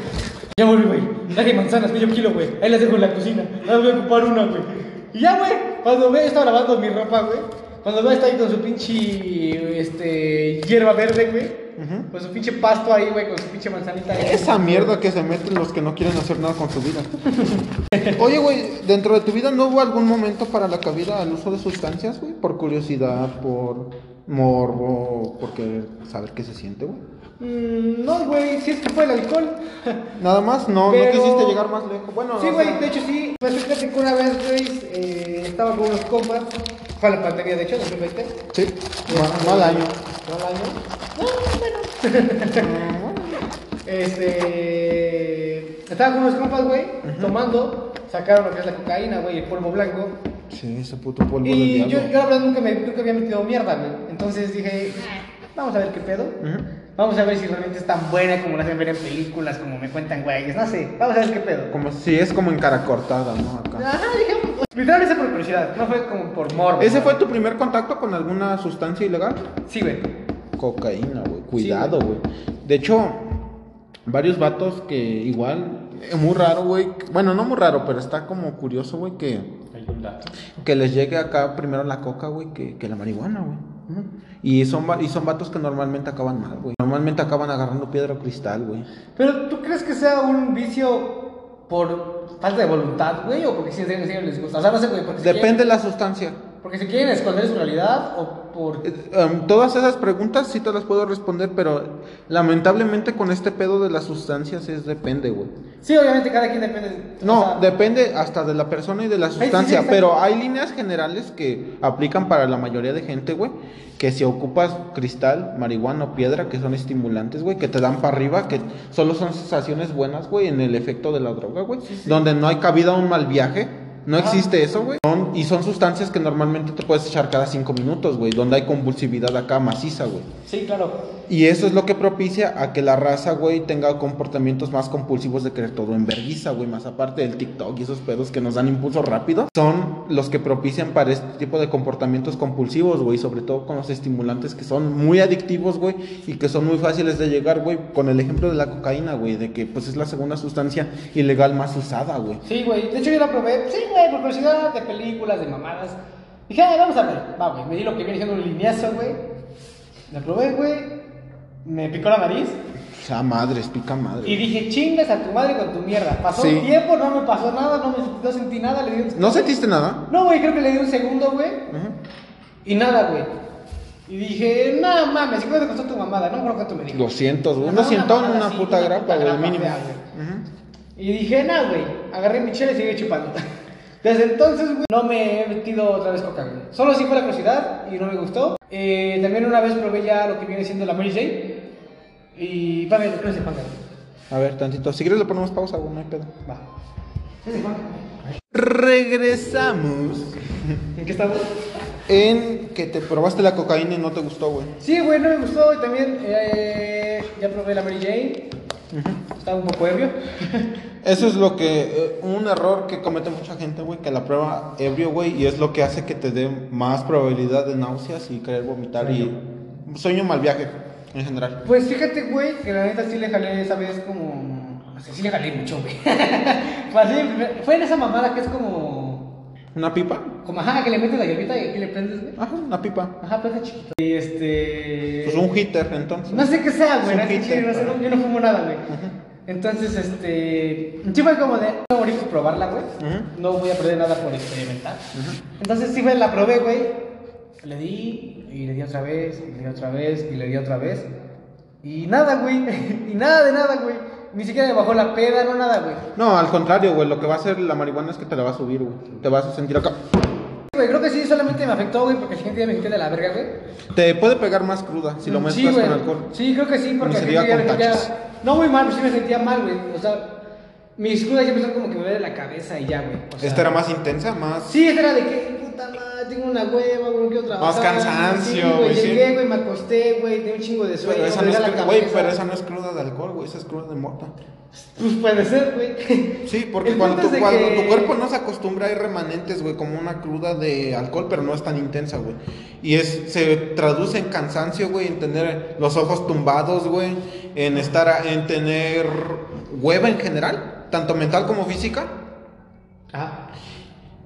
Ya volví, güey. Traje manzanas, medio kilo, güey. Ahí las dejo en la cocina. Ahora voy a ocupar una, güey. Y ya, güey. Cuando ve, estaba lavando mi ropa, güey. Cuando ve, está ahí con su pinche, este, hierba verde, güey. Con su pinche pasto ahí, güey, con su pinche manzanita. ahí. Esa mierda que se meten los que no quieren hacer nada con su vida. Oye, güey, dentro de tu vida no hubo algún momento para la cabida al uso de sustancias, güey, por curiosidad, por morbo, por querer saber qué se siente, güey. Mm, no, güey, si es que fue el alcohol. Nada más, no, Pero- no quisiste llegar más lejos. Bueno, Sí, o güey, sea, de hecho sí. Me fíjate que una vez, güey, eh, estaba con unos compas. Fue la pandemia, de hecho, 2020. Sí, mal, mal año. Mal año. No, bueno. este. Estaba con unos compas, güey, tomando. Sacaron lo que es la cocaína, güey, el polvo blanco. Sí, ese puto polvo Y yo, yo la verdad nunca, me, nunca había metido mierda, güey. Entonces dije, "Ah, vamos a ver qué pedo. Ujú. Vamos a ver si realmente es tan buena como la hacen ver en películas, como me cuentan, güeyes. No sé, vamos a ver qué pedo. Como si es como en cara cortada, ¿no? Acá. Ajá, dije, pues, literalmente por curiosidad, no fue como por morbo. ¿Ese fue tu primer contacto con alguna sustancia ilegal? Sí, güey. Cocaína, güey. Cuidado, güey. De hecho, varios vatos que igual, es muy raro, güey. Bueno, no muy raro, pero está como curioso, güey, que, Hay un dato. que les llegue acá primero la coca, güey, que, que la marihuana, güey. Y son, y son vatos que normalmente acaban mal, güey. Normalmente acaban agarrando piedra o cristal, güey. Pero, ¿tú crees que sea un vicio por falta de voluntad, güey? ¿O porque sí, en serio, les gusta? O sea, no sé, güey, Depende de la sustancia. Porque se quieren esconder su realidad o por... Em, todas esas preguntas sí te las puedo responder, pero lamentablemente con este pedo de las sustancias es depende, güey. Sí, obviamente cada quien depende. No, sea, depende hasta de la persona y de la sí, sustancia, pero hay líneas generales que aplican para la mayoría de gente, güey, que si ocupas cristal, marihuana o piedra, que son estimulantes, güey, que te dan para arriba, que solo son sensaciones buenas, güey, en el efecto de la droga, güey, donde no hay cabida a un mal viaje, no existe eso, güey. Son- y son sustancias que normalmente te puedes echar cada cinco minutos, güey, donde hay convulsividad acá maciza, güey. Sí, claro. Y eso es lo que propicia a que la raza, güey, tenga comportamientos más compulsivos de querer todo en vergüenza, güey. Más aparte del TikTok y esos pedos que nos dan impulso rápido, son los que propician para este tipo de comportamientos compulsivos, güey. Sobre todo con los estimulantes que son muy adictivos, güey, y que son muy fáciles de llegar, güey. Con el ejemplo de la cocaína, güey, de que pues es la segunda sustancia ilegal más usada, güey. Sí, güey. De hecho, yo la probé. Sí, güey, por curiosidad de películas, de mamadas. Dije, vamos a ver. Va, güey. Me di lo que viene siendo un lineazo, güey. La probé, güey. Me picó la nariz. O sea, madres, pica madre. Y dije, chingas a tu madre con tu mierda. Pasó Sí. un tiempo, no me pasó nada, no, me, no sentí nada. Le di un... ¿No sentiste nada? No, güey, creo que le di un segundo, güey. Y nada, güey. Y dije, no mames, ¿cuánto te costó tu mamada? No me acuerdo cuánto me dijo. 200, güey. Ajá, mamada una así, puta una grapa, puta güey, grapa mínimo. fea, güey. Ujú. Y dije, nah, güey. Agarré mi chela y seguí chupando. Desde entonces, güey, no me he metido otra vez coca, güey. Solo sí fue la curiosidad y no me gustó. Eh, también una vez probé ya lo que viene siendo la Mary Jane. Y, ver, no se Juan A ver, tantito. Si quieres le ponemos pausa, güey, no hay pedo. Va. Regresamos. ¿En qué estamos? En que te probaste la cocaína y no te gustó, güey. Sí, güey, no me gustó. Y también eh, ya probé la Mary Jane. Estaba un poco ebrio. Eso es lo que, eh, un error que comete mucha gente, güey, que la prueba ebrio, güey, y es lo que hace que te dé más probabilidad de náuseas y querer vomitar y sueño mal viaje en general. Pues fíjate, güey, que la neta sí le jalé esa vez como. O sea, sí le jalé mucho, güey. Fue en esa mamada que es como. ¿Una pipa? Como, ajá, que le metes la hierbita y aquí le prendes, güey. Ajá, una pipa. Ajá, pues es chiquito. Y este. Pues un hitter, entonces. No sé qué sea, güey. Es No hitter, no sé, yo no fumo nada, güey. Entonces, este. Sí fue como de. No probarla, güey. No voy a perder nada por experimentar. Entonces, sí, fue, la probé, güey. Le di, y le di otra vez, y le di otra vez, y le di otra vez. Y nada, güey. y nada de nada, güey. Ni siquiera me bajó la peda, no nada, güey. No, al contrario, güey, lo que va a hacer la marihuana es que te la va a subir, güey. Te vas a sentir acá. Güey, creo que sí, solamente me afectó, güey, porque el siguiente día me sentí de la verga, güey. Te puede pegar más cruda si lo Sí, mezclas güey. con alcohol. Sí, creo que sí, porque Ni se diga con me tachas. sentía. No muy mal, pero sí me sentía mal, güey. O sea, mis crudas siempre son como que me duele la cabeza y ya, güey. O sea, Esta era más intensa, más... Sí, esta era de que, puta madre, tengo una hueva, güey, no quiero trabajar. Más cansancio, güey, sí. Llegué, güey, me acosté, güey, tenía un chingo de sueño. Pero esa, no es, la güey, pero esa no es cruda de alcohol, güey, esa es cruda de mota. Pues puede ser, güey. Sí, porque cuando, tu, cuando que- tu cuerpo no se acostumbra hay remanentes, güey, como una cruda de alcohol, pero no es tan intensa, güey. Y es, se traduce en cansancio, güey, en tener los ojos tumbados, güey, en estar, a- en tener hueva en general, tanto mental como física. Ah,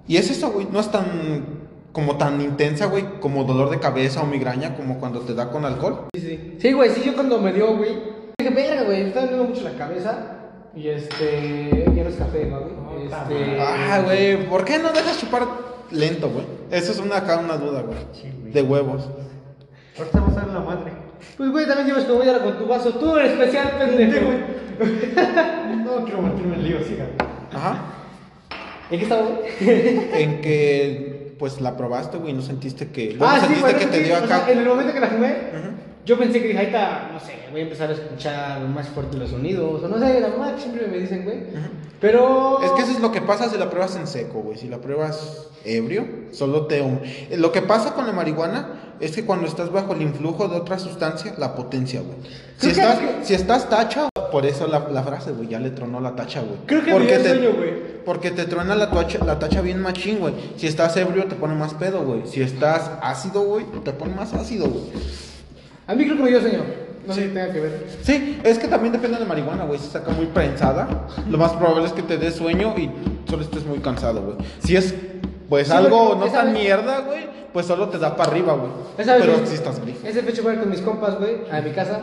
Y es eso, güey, no es tan, como tan intensa, güey, como dolor de cabeza o migraña, como cuando te da con alcohol. sí, sí. Sí, güey, sí, yo cuando me dio, güey, dije, verga, güey, me está doliendo mucho la cabeza. Y este, ya no es café, ¿no, güey? Este. Ah, güey, ¿por qué no dejas chupar lento, güey? Eso es una, acá una duda, güey. Sí, güey. De huevos. Ahorita vamos a ver la madre. Pues, güey, también llevas como ya con tu vaso. Tú en especial, pendejo. No quiero meterme en lío, siga. Ajá. ¿En qué estaba, güey? En que, pues, la probaste, güey, no sentiste que... Ah, no sentiste que te dio o acá... sea, en el momento que la fumé, yo pensé que dije, ahí está, no sé, voy a empezar a escuchar más fuerte los sonidos. O no sé, la mamá siempre me dicen, güey. Pero. Es que eso es lo que pasa si la pruebas en seco, güey. Si la pruebas ebrio, solo te... eh, Lo que pasa con la marihuana es que cuando estás bajo el influjo de otra sustancia, la potencia, güey. Si estás, que- si estás tacha, por eso la, la frase, güey, ya le tronó la tacha, güey. Creo que porque te, sueño, güey. Porque te truena la tacha, la tacha bien machín, güey. Si estás ebrio, te pone más pedo, güey. Si estás ácido, güey, te pone más ácido, güey. A mí creo que me dio sueño. No sé si tenga que ver. Sí, es que también depende de marihuana, güey. Si saca muy prensada, lo más probable es que te dé sueño y solo estés muy cansado, güey. Si es, pues, Sí, algo no tan vez- mierda, güey, pues solo te da para arriba, güey. Pero si estás grifo. Ese fecho fue con mis compas, güey, a mi casa.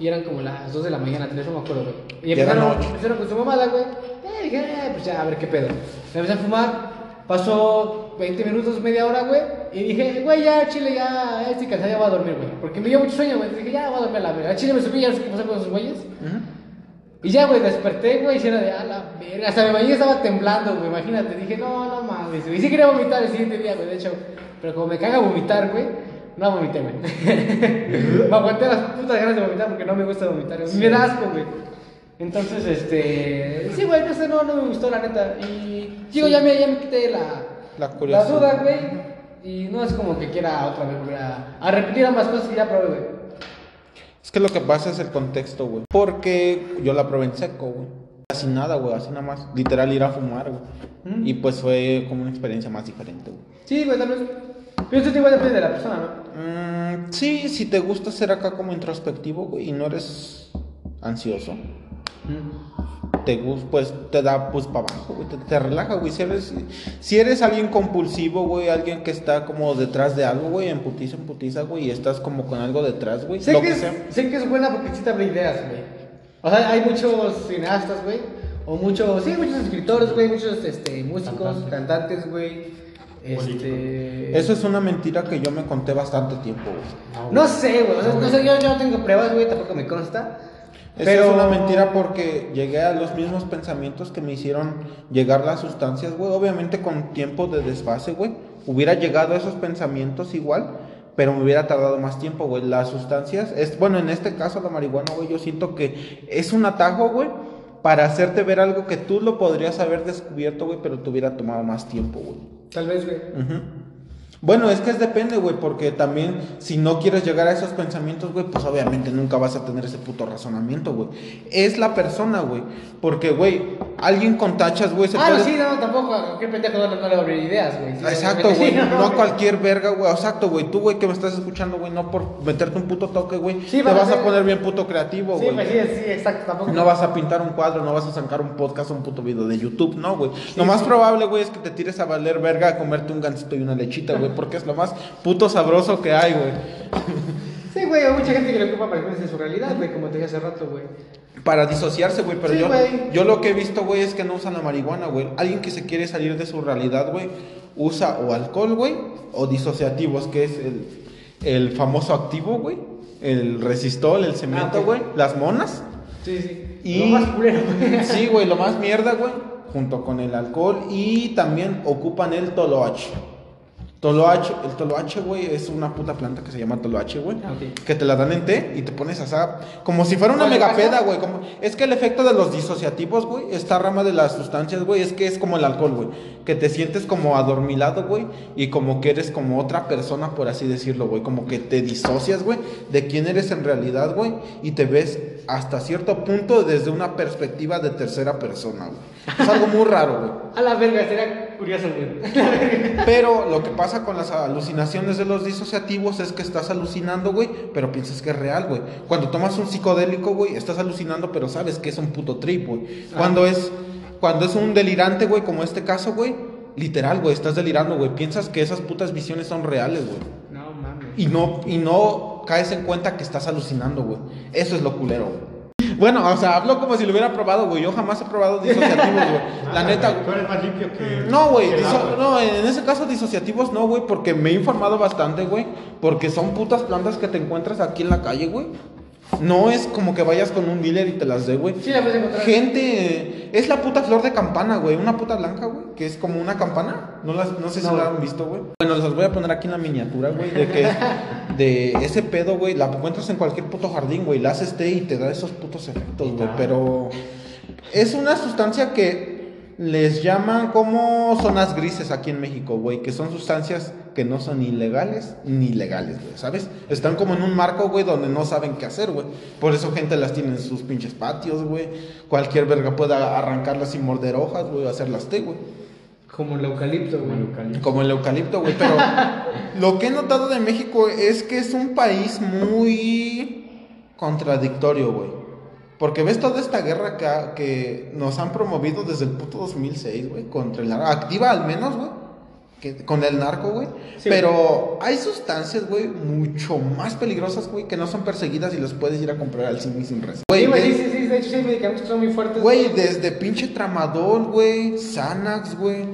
Y eran como las 2 de la mañana, 3, no me acuerdo, güey. Y empezaron, empezaron con su mamada, güey. Eh, dije, eh, pues ya, a ver qué pedo. Me empecé a fumar. Pasó 20 minutos, media hora, güey. Y dije, güey, ya, chile, ya, estoy cansado, ya voy a dormir, güey. Porque me dio mucho sueño, güey. Dije, ya voy a dormir a la verga. Chile me subí, ya no sé qué pasó con esos güeyes. Ujú. Y ya, güey, desperté, güey, y era de, a la verga. Hasta mi baño estaba temblando, güey, imagínate. Dije, no, no mames. Y sí quería vomitar el siguiente día, güey, de hecho. Pero como me caga vomitar, güey, no vomité, güey. me aguanté las putas ganas de vomitar porque no me gusta vomitar, güey. Me da asco, güey. Entonces, este. Sí, güey, no sé, no, no me gustó, la neta. Y, digo, ya me, ya me quité la, La la curiosidad. duda, güey. Y no es como que quiera otra vez volver a, a repetir ambas cosas que ya probé, güey. Es que lo que pasa es el contexto, güey. Porque yo la probé en seco, güey. Así nada, güey, así nada más. Literal ir a fumar, güey. Mm. Y pues fue como una experiencia más diferente, güey. Sí, güey, tal vez. Pero esto igual depende de la persona, ¿no? Mm, sí, si te gusta ser acá como introspectivo, güey, y no eres ansioso, te gusta, pues te da pues para abajo, güey, te, te relaja, güey. Si eres, si eres alguien compulsivo, güey, alguien que está como detrás de algo, güey, en putiza, en putiza, güey, y estás como con algo detrás, güey, Sé lo que, que es, sea. sé que es buena porque sí te abre ideas, güey. O sea, hay muchos cineastas, güey. O muchos, sí, muchos escritores, güey. Muchos este, músicos, cantantes, güey. Este. Eso es una mentira que yo me conté bastante tiempo, güey. No sé, güey. O sea, no sé, yo, yo no tengo pruebas, güey. Tampoco me consta. Eso Pero- es una mentira porque llegué a los mismos pensamientos que me hicieron llegar las sustancias, güey. Obviamente con tiempo de desfase, güey. Hubiera llegado a esos pensamientos igual, pero me hubiera tardado más tiempo, güey. Las sustancias, es, bueno, en este caso la marihuana, güey, yo siento que es un atajo, güey, para hacerte ver algo que tú lo podrías haber descubierto, güey, pero te hubiera tomado más tiempo, güey. Tal vez, güey. Bueno, es que es depende, güey, porque también si no quieres llegar a esos pensamientos, güey, pues obviamente nunca vas a tener ese puto razonamiento, güey. Es la persona, güey. Porque, güey, alguien con tachas, güey, se Ah, puede... no, sí, no, tampoco. A cualquier pendejo no, no le va a abrir ideas, güey. Sí, Exacto, güey. sí, No a cualquier verga, güey. Exacto, güey. Tú, güey, que me estás escuchando, güey, no por meterte un puto toque, güey. Sí, te vas a poner bien puto creativo, Sí, güey. pues sí, sí, exacto, tampoco. No vas a pintar un cuadro, no vas a sacar un podcast o un puto video de YouTube, no, güey. lo más probable, güey, es que te tires a valer verga a comerte un gansito y una lechita, güey, porque es lo más puto sabroso que hay, güey. Sí, güey, hay mucha gente que le ocupa para que su realidad, güey, como te dije hace rato, güey. Para disociarse, güey, pero Sí, yo, yo lo que he visto, güey, es que no usan la marihuana, güey. Alguien que se quiere salir de su realidad, güey, usa o alcohol, güey, o disociativos, que es el, el famoso activo, güey. El resistol, el cemento, Ah, güey, las monas. Sí, sí. Y- Lo más culero, güey. Sí, güey, lo más mierda, güey, junto con el alcohol y también ocupan el toloache. Toloache, el toloache, güey, es una puta planta que se llama toloache, güey. Ah, ok. Que te la dan en té y te pones así, como si fuera una ¿Cuál megapeda, güey. Como, es que el efecto de los disociativos, güey, esta rama de las sustancias, güey, es que es como el alcohol, güey. Que te sientes como adormilado, güey, y como que eres como otra persona, por así decirlo, güey. Como que te disocias, güey, de quién eres en realidad, güey, y te ves hasta cierto punto desde una perspectiva de tercera persona, güey. Es algo muy raro, güey. A la verga, sería curioso, güey. Pero lo que pasa con las alucinaciones de los disociativos es que estás alucinando, güey, pero piensas que es real, güey. Cuando tomas un psicodélico, güey, estás alucinando, pero sabes que es un puto trip, güey. Cuando es cuando es un delirante, güey, como este caso, güey, literal, güey, estás delirando, güey. Piensas que esas putas visiones son reales, güey. No mames. Y no y no caes en cuenta que estás alucinando, güey. Eso es lo culero, güey. Bueno, o sea, hablo como si lo hubiera probado, güey. Yo jamás he probado disociativos, güey. La neta, güey. Tú eres más limpio que. No, güey, no, en ese caso disociativos no, güey, porque me he informado bastante, güey, porque son putas plantas que te encuentras aquí en la calle, güey. No es como que vayas con un dealer y te las dé, güey. Sí, la puedes encontrar. Gente, es la puta flor de campana, güey, una puta blanca, güey, que es como una campana. No, las, no sé si la han visto, güey. Bueno, las voy a poner aquí en la miniatura, güey, de que de ese pedo, güey, la encuentras en cualquier puto jardín, güey, la haces té y te da esos putos efectos, güey, pero es una sustancia que les llaman como zonas grises aquí en México, güey, que son sustancias que no son ilegales ni legales, güey, ¿sabes? Están como en un marco, güey, donde no saben qué hacer, güey. Por eso gente las tiene en sus pinches patios, güey. Cualquier verga puede arrancarlas sin morder hojas, güey, o hacerlas té, güey. Como el eucalipto, güey. eucalipto. Como el eucalipto, güey. Pero lo que he notado de México es que es un país muy contradictorio, güey. Porque ves toda esta guerra que, que nos han promovido desde el puto 2006, güey, contra el narco. Activa al menos, güey. que- con el narco, güey. Sí, Pero hay sustancias, güey, mucho más peligrosas, güey, que no son perseguidas y las puedes ir a comprar al cine sin reserva. Sí, güey, sí, sí, sí, de hecho sí medicamentos que son muy fuertes. Güey, desde pinche tramadol, güey, Xanax, güey,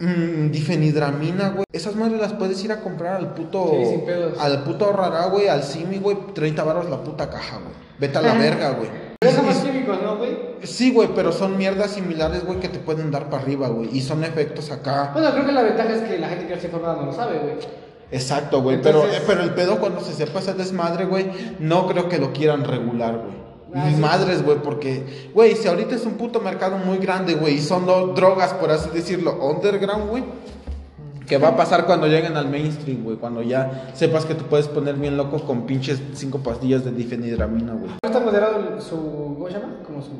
mm, difenidramina, güey. Esas madres las puedes ir a comprar al puto. Sí, sin pedos. Al puto Rara, güey, al Simi, güey, 30 baros la puta caja, güey. Vete a la verga, güey. Son más químicos, ¿no, güey? Sí, güey, pero son mierdas similares, güey, que te pueden dar para arriba, güey. Y son efectos acá. Bueno, creo que la ventaja es que la gente que está informada no lo sabe, güey. Exacto, güey. Pero, eh, pero el pedo cuando se sepa ese desmadre, güey, no creo que lo quieran regular, güey. Ah, sí. madres, güey, porque, güey, si ahorita es un puto mercado muy grande, güey, y son drogas, por así decirlo, underground, güey. ¿Qué va a pasar cuando lleguen al mainstream, güey? Cuando ya sepas que te puedes poner bien loco con pinches cinco pastillas de difenidramina, güey. Está moderado su. ¿Cómo se llama? Como su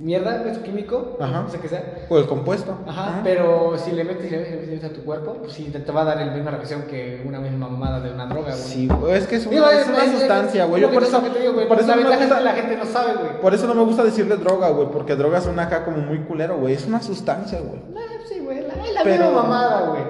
mierda, su químico. Ajá. No sé qué sea. O el compuesto. Ajá, pero si le metes y le metes, y le metes a tu cuerpo, pues sí, te, te va a dar la misma reacción que una misma mamada de una droga, güey. Sí, güey, es que es Digo, una, es una sustancia, güey. Yo por que- eso, lo que te digo, güey, por eso la no es que gente no sabe, güey. Por eso no me gusta decirle droga, güey, porque droga suena acá como muy culero, güey. Es una sustancia, güey. Ah, sí, güey, la, la Pero- misma mamada, güey.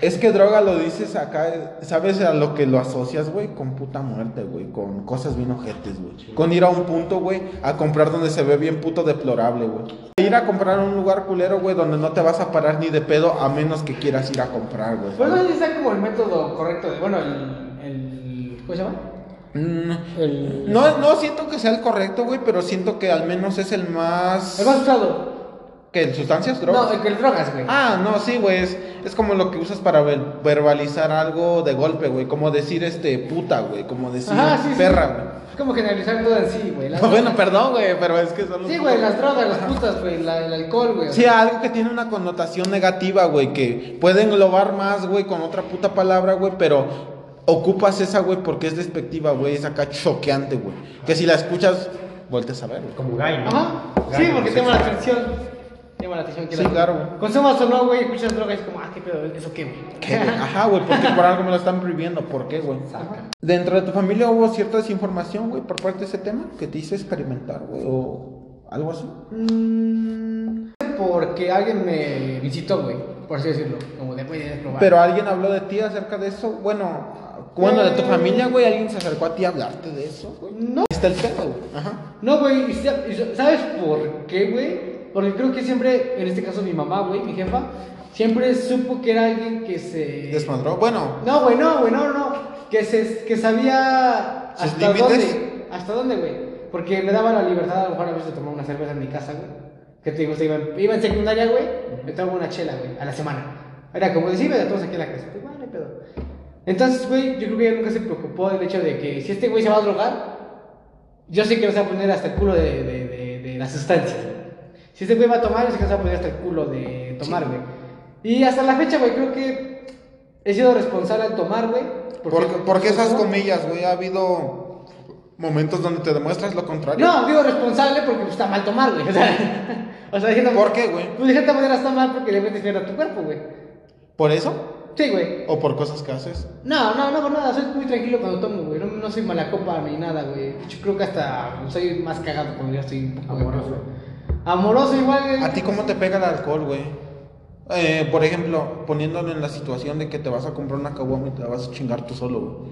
Es que droga lo dices acá, ¿sabes a lo que lo asocias, güey? Con puta muerte, güey, con cosas bien ojetes, güey. Con ir a un punto, güey, a comprar donde se ve bien puto deplorable, güey. Ir a comprar a un lugar culero, güey, donde no te vas a parar ni de pedo a menos que quieras ir a comprar, güey. Pues no sé si sea como el método correcto de, bueno, el, el ¿cómo se llama? Mm, El, No, no siento que sea el correcto, güey, pero siento que al menos es el más... el más usado. ¿Qué? ¿Sustancias? ¿Drogas? No, el drogas, güey. Ah, no, sí, güey. Es, es como lo que usas para ver- verbalizar algo de golpe, güey. Como decir este puta, güey. Como decir Ajá, sí, sí. perra, güey. Es como generalizar todo en sí, güey. Bueno, perdón, güey, pero es que son los Sí, güey, las drogas, las putas, güey, la- el alcohol, güey. Sí, algo que tiene una connotación negativa, güey, que puede englobar más, güey, con otra puta palabra, güey, pero ocupas esa, güey, porque es despectiva, güey, es acá choqueante, güey. Que si la escuchas, vueltes a ver, güey. Como gay, ¿no? Ajá. Sí, porque ¿no? te llama la atención. Llama la atención que Sí, la- claro, güey. Consumas o no, güey, escuchas drogas y es como, ah, qué pedo, ¿eso qué, güey? ¿Qué, güey? Ajá, güey, porque por algo me lo están prohibiendo, ¿por qué, güey? Dentro de tu familia hubo cierta desinformación, güey, por parte de ese tema, que te hizo experimentar, güey, o algo así. Mm, Porque alguien me visitó, güey, por así decirlo. Como de, güey, probar. Pero alguien habló de ti acerca de eso, bueno, bueno, de tu Eh. familia, güey, alguien se acercó a ti a hablarte de eso, güey. No. Está el pedo, güey. Ajá. No, güey, ¿sabes por qué, güey? Porque creo que siempre, en este caso mi mamá, güey, mi jefa, siempre supo que era alguien que se... Desmadró. Bueno, No, güey, no, güey, no, no. Que, se, que sabía ¿Sus hasta límites? dónde. ¿Hasta dónde, güey? Porque me daba la libertad a lo mejor a veces de tomar una cerveza en mi casa, güey. Que te digo, o sea, iba, en, iba en secundaria, güey, me tomaba una chela, güey, a la semana. Era como decir, me todos aquí en la casa. Pues, vale, pedo. Entonces, güey, yo creo que ella nunca se preocupó del hecho de que si este güey se va a drogar, yo sé que se va a poner hasta el culo de, de, de, de la sustancia. Si este güey va a tomar, yo sé que se va a poner hasta el culo de tomar, güey. Y hasta la fecha, güey, creo que he sido responsable al tomar, güey. porque, porque esas ¿Cómo? comillas, güey, ha habido momentos donde te demuestras lo contrario. No, digo responsable porque está mal tomar, güey. O sea, o sea diciendo, ¿Por qué, güey? Pues de cierta manera está mal porque le metes mierda a tu cuerpo, güey. ¿Por eso? Sí, güey. ¿O por cosas que haces? No, no, no, por nada. Soy muy tranquilo cuando tomo, güey. No, no soy mala copa ni nada, güey. Yo creo que hasta soy más cagado cuando ya estoy un poco Amoroso. Amoroso igual, güey. ¿A ti cómo te pega el alcohol, güey? Eh, por ejemplo, poniéndolo en la situación de que te vas a comprar una caguama y te la vas a chingar tú solo, güey.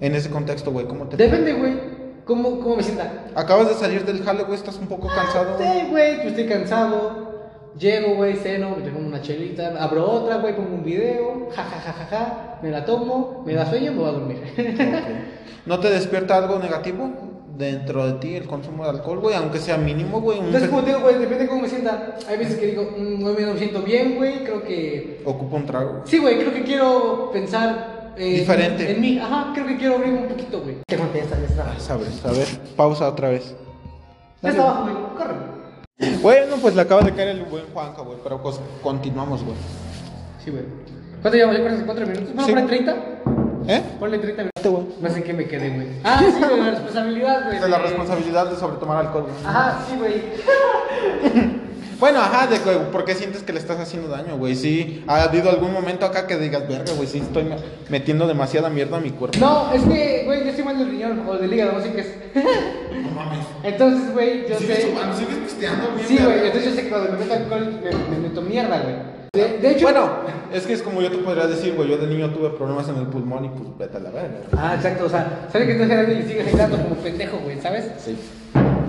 En ese contexto, güey, ¿cómo te Depende, güey. ¿Cómo, ¿Cómo me sienta? Acabas de salir del jale, güey, estás un poco cansado, güey. Sí, güey, pues estoy cansado. Llego, güey, ceno, me tomo una chelita, abro otra, güey, pongo un video, ja, ja, ja, ja, ja, me la tomo, me da sueño, me voy a dormir. Ok. ¿No te despierta algo negativo dentro de ti el consumo de alcohol, güey? Aunque sea mínimo, güey. un Entonces, pe- como te digo, güey, depende de cómo me sienta. Hay veces que digo, "Mm, hoy me siento bien, güey, creo que... Ocupa un trago. Sí, güey, creo que quiero pensar... en- Diferente. En mí, ajá, creo que quiero abrir un poquito, güey. Ya está, ya está. Ah, sabes, a ver, pausa otra vez. Ya está abajo, güey, corre. Bueno, pues le acaba de caer el buen Juanca, güey, pero cos- continuamos, güey. Sí, güey. ¿Cuánto llevamos? ¿Ya cuántos? ¿Cuatro minutos? Bueno, Sí. ponle 30. ¿Eh? Ponle 30 minutos. Este, güey. No sé en qué me quedé, güey. Ah, sí, de la responsabilidad, güey. De la responsabilidad de sobretomar alcohol, güey. Ajá, sí, güey. Bueno, ajá, de que, ¿por qué sientes que le estás haciendo daño, güey? Sí, ha habido algún momento acá que digas, verga, güey, sí estoy me- metiendo demasiada mierda a mi cuerpo. No, es que, güey, yo estoy mal del riñón o del hígado, no sé qué es. No mames. Entonces, güey, yo ¿Sigues sé. ¿Sigues pisteando bien? Sí, güey, entonces yo sé que cuando me meto alcohol me, me meto mierda, güey. De, de hecho. Bueno, es que es como yo te podría decir, güey, yo de niño tuve problemas en el pulmón y pues vete a la verga. Ah, exacto, o sea, sabes que estás grande y sigues gritando como pendejo, güey, ¿sabes? Sí.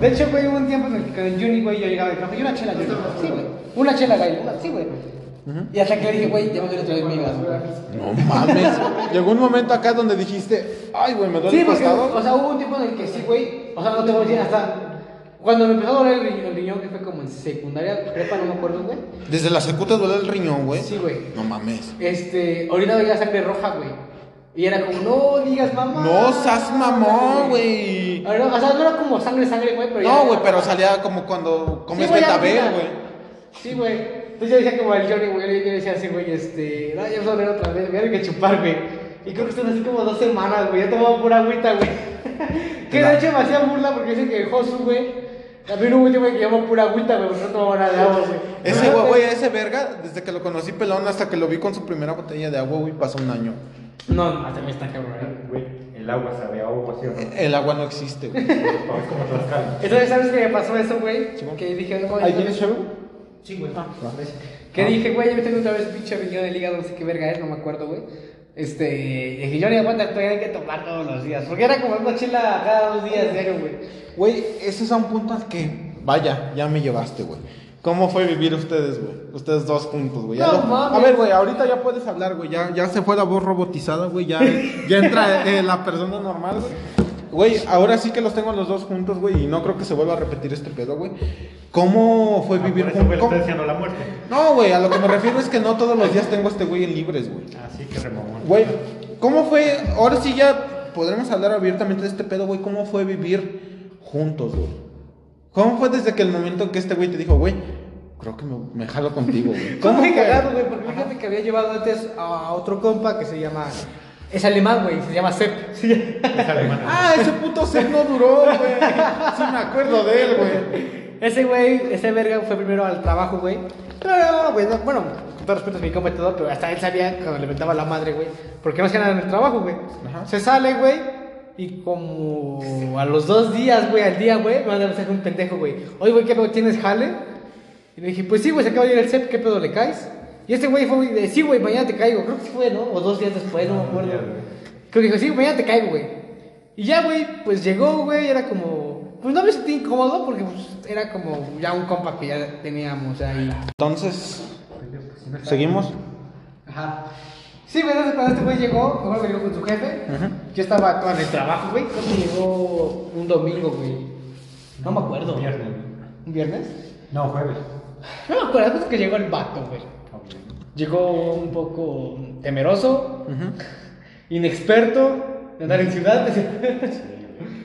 De hecho, güey, hubo un tiempo en el que con el Juni, güey, yo llegaba y me y una chela, Juni. Sí, güey. Una chela, güey. Sí, güey. Y hasta que le dije, güey, ya me duele otra vez mi hígado, güey. No mames. Llegó un momento acá donde dijiste, ay, güey, me duele Sí, el costado. o sea, hubo un tiempo en el que sí, güey. O sea, no te voy a decir, hasta cuando me empezó a doler el riñón, el riñón, que fue como en secundaria, prepa, no me acuerdo, güey. Desde la secu te duele el riñón, güey. Sí, güey. No mames. Este, ahorita veía sangre roja, güey. Y era como, no digas mamá. No seas mamón, güey. O sea, no era como sangre, sangre, güey, pero No, era- güey, pero salía como cuando comes betabel, güey. Sí, güey. Entonces yo decía como el Johnny, güey, yo decía así, güey, este, no, ya me va a doler otra vez, voy a tener que chupar, güey. Y creo que estuve así como dos semanas, güey, ya tomaba pura agüita, güey. que de hecho me hacía burla porque dice que Josu, güey, también hubo un tiempo que llamó pura agüita, güey, no tomaba nada de agua, güey. Ese güey, güey, ese verga, desde que lo conocí pelón hasta que lo vi con su primera botella de agua, güey, pasó un año. No, hasta me está cabrón. ¿eh? Güey, el agua sabe a agua, ¿sí o no? El agua no existe, güey. Entonces, ¿sabes qué me pasó eso, güey? Que dije, güey, ¿Ahí tienes chavo? Sí, güey. Ah. Que dije, güey, ya me tengo otra vez pinche riñón del hígado, no sé qué verga es, no me acuerdo, güey. Este, dije, yo ni aguanta, todavía hay que tomar todos los días. Porque era como una chela cada dos días diario, güey. Güey, ese es a un punto al que, vaya, ya me llevaste, güey. ¿Cómo fue vivir ustedes, güey? Ustedes dos juntos, güey. No lo-. A ver, güey, ahorita ya puedes hablar, güey. Ya, ya se fue la voz robotizada, güey. Ya, ya entra eh, la persona normal, güey. Güey, ahora sí que los tengo los dos juntos, güey, y no creo que se vuelva a repetir este pedo, güey. ¿Cómo fue Ah, vivir juntos? está deseando la muerte. No, güey, a lo que me refiero es que no todos los días tengo a este güey en libres, güey. Así que remamón. Güey, ¿cómo fue? Ahora sí ya podremos hablar abiertamente de este pedo, güey. ¿Cómo fue vivir juntos, güey? ¿Cómo fue desde que el momento en que este güey te dijo, güey, creo que me, me jalo contigo, güey? ¿Cómo ¿Cómo muy fue? cagado, güey? Porque fíjate que había llevado antes a otro compa que se llama. Es alemán, güey, se llama Sepp. Es alemán. Ah, ese puto set no duró, güey. Sí me acuerdo de él, güey. Ese güey, ese verga fue primero al trabajo, güey. Pero, güey, no, bueno, con todo respeto a mi compa y todo, pero hasta él sabía cuando le mentaba la madre, güey. Porque no hacía nada en el trabajo, güey. Se sale, güey. Y como a los dos días, güey, al día, güey, me manda un mensaje un pendejo, güey. Oye, güey, ¿qué pedo tienes jale? Y le dije, pues sí, güey, se acaba de ir el CEP, ¿qué pedo le caes? Y este güey fue, de, sí, güey, mañana te caigo. Creo que sí fue, ¿no? O dos días después, no me acuerdo. ya, güey. Creo que dijo, sí, mañana te caigo, güey. Y ya, güey, pues llegó, güey, era como... Pues no me sentí incómodo porque pues, era como ya un compa que ya teníamos ahí. Entonces, ¿seguimos? Ajá. Sí, güey, entonces cuando este güey llegó, mejor que llegó con su jefe, Ajá. yo estaba todo en el trabajo, güey. Creo que llegó un domingo, güey. No me acuerdo. Viernes. ¿Un viernes? No, jueves. No me acuerdo, es que llegó el vato, güey. Llegó un poco temeroso, inexperto de andar en ciudad.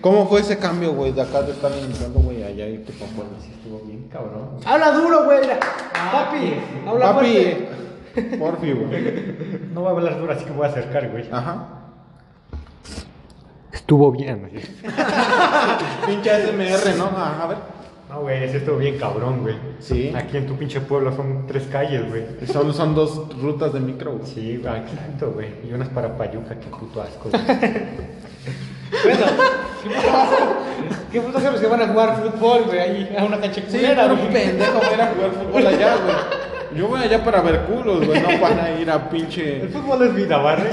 ¿Cómo fue ese cambio, güey, de acá de estar entrando, güey, allá irte para Puebla? Sí, estuvo bien cabrón. Habla duro, güey. mira. Papi, habla fuerte. Papi, porfi, güey. No voy a hablar duro, así que voy a acercar, güey. Ajá. Estuvo bien, güey. Pinche SMR, ¿no? Ajá, a ver. No, güey, ese estuvo bien cabrón, güey. Sí. Aquí en tu pinche pueblo son tres calles, güey. Solo son dos rutas de micro, güey. Sí, güey, exacto, güey. Y unas para Payuca, qué puto asco, güey. Bueno, ¿qué puto pasa? ¿Qué puto los que van a jugar fútbol, güey? Ahí a una cancha Sí, culera, pero güey? pendejo va a jugar fútbol allá, güey. Yo voy allá para ver culos, güey. No van a ir a El pinche. fútbol es vida, ¿vale?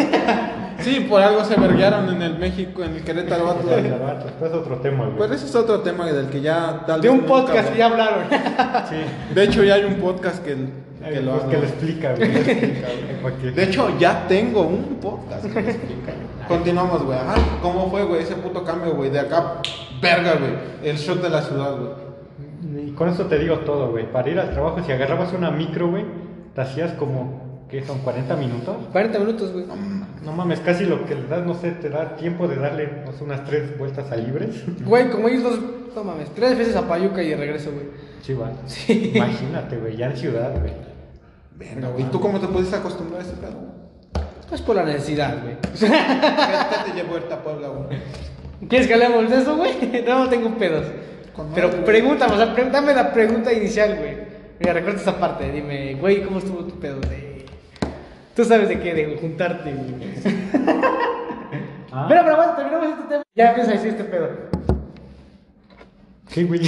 Sí, por algo se verguearon en el México, en el Querétaro. vato. Pero es otro tema, güey. Pero ese es otro tema del que ya tal De vez un nunca podcast va- ya hablaron. Sí. De hecho, ya hay un podcast que, que lo pues, habla. que lo explica, güey. De hecho, ya tengo un podcast que lo explica. Continuamos, güey. Ajá. ¿Cómo fue, güey, ese puto cambio, güey? De acá, verga, güey. El shock de la ciudad, güey. Y con eso te digo todo, güey. Para ir al trabajo, si agarrabas una micro, güey, te hacías como, ¿qué son? ¿40 minutos? 40 minutos, güey. No mames, casi lo que le das, no sé, te da tiempo de darle no sé, unas tres vueltas a libres. Güey, como ellos dos, no mames, tres veces a Payuca y de regreso, güey. Sí, va. Sí. Imagínate, güey, ya en ciudad, güey. Verga, güey. ¿Y tú cómo te pudiste acostumbrar a ese pedo? Pues por la necesidad, güey. ¿Qué, te llevó a Puebla, güey? ¿Quieres que hablemos de eso, güey? No, tengo pedos. Pero güey. pregúntame, o sea, dame la pregunta inicial, güey. Mira, recuerda esa parte. Dime, güey, ¿cómo estuvo tu pedo de. Tú sabes de qué, de juntarte, güey. Ah. Mira, pero bueno, terminamos este tema. Ya empieza a decir este pedo. ¿Qué, güey?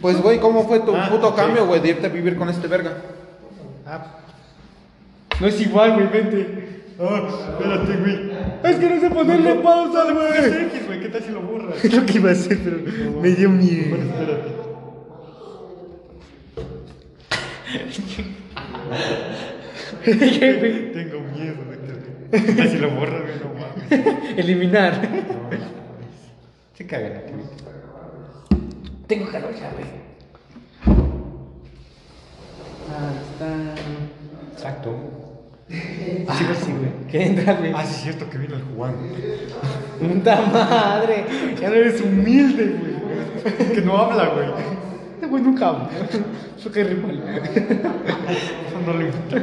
Pues, güey, ¿cómo fue tu Ah, puto ok. cambio, güey, de irte a vivir con este verga? Ah, No es igual, güey, vente. ah, espérate, güey. Es que no sé ponerle pausa, güey. X, güey, ¿qué tal si lo borras? Es lo que iba a hacer, pero me dio miedo. Bueno, espérate. Tengo miedo, güey. ¿Qué tal si lo borras, güey? No mames. Eliminar. No mames. Se cagan aquí. Tengo calor ya, güey. Ah, está. Exacto. Ah, sí, sí, güey. ¿Qué entra, güey? Ah, sí, es cierto que vino el Juan. ¡Puta madre! Ya no eres humilde, güey. Que no habla, güey. Este güey nunca habla. Eso que rimal. Eso no le gusta.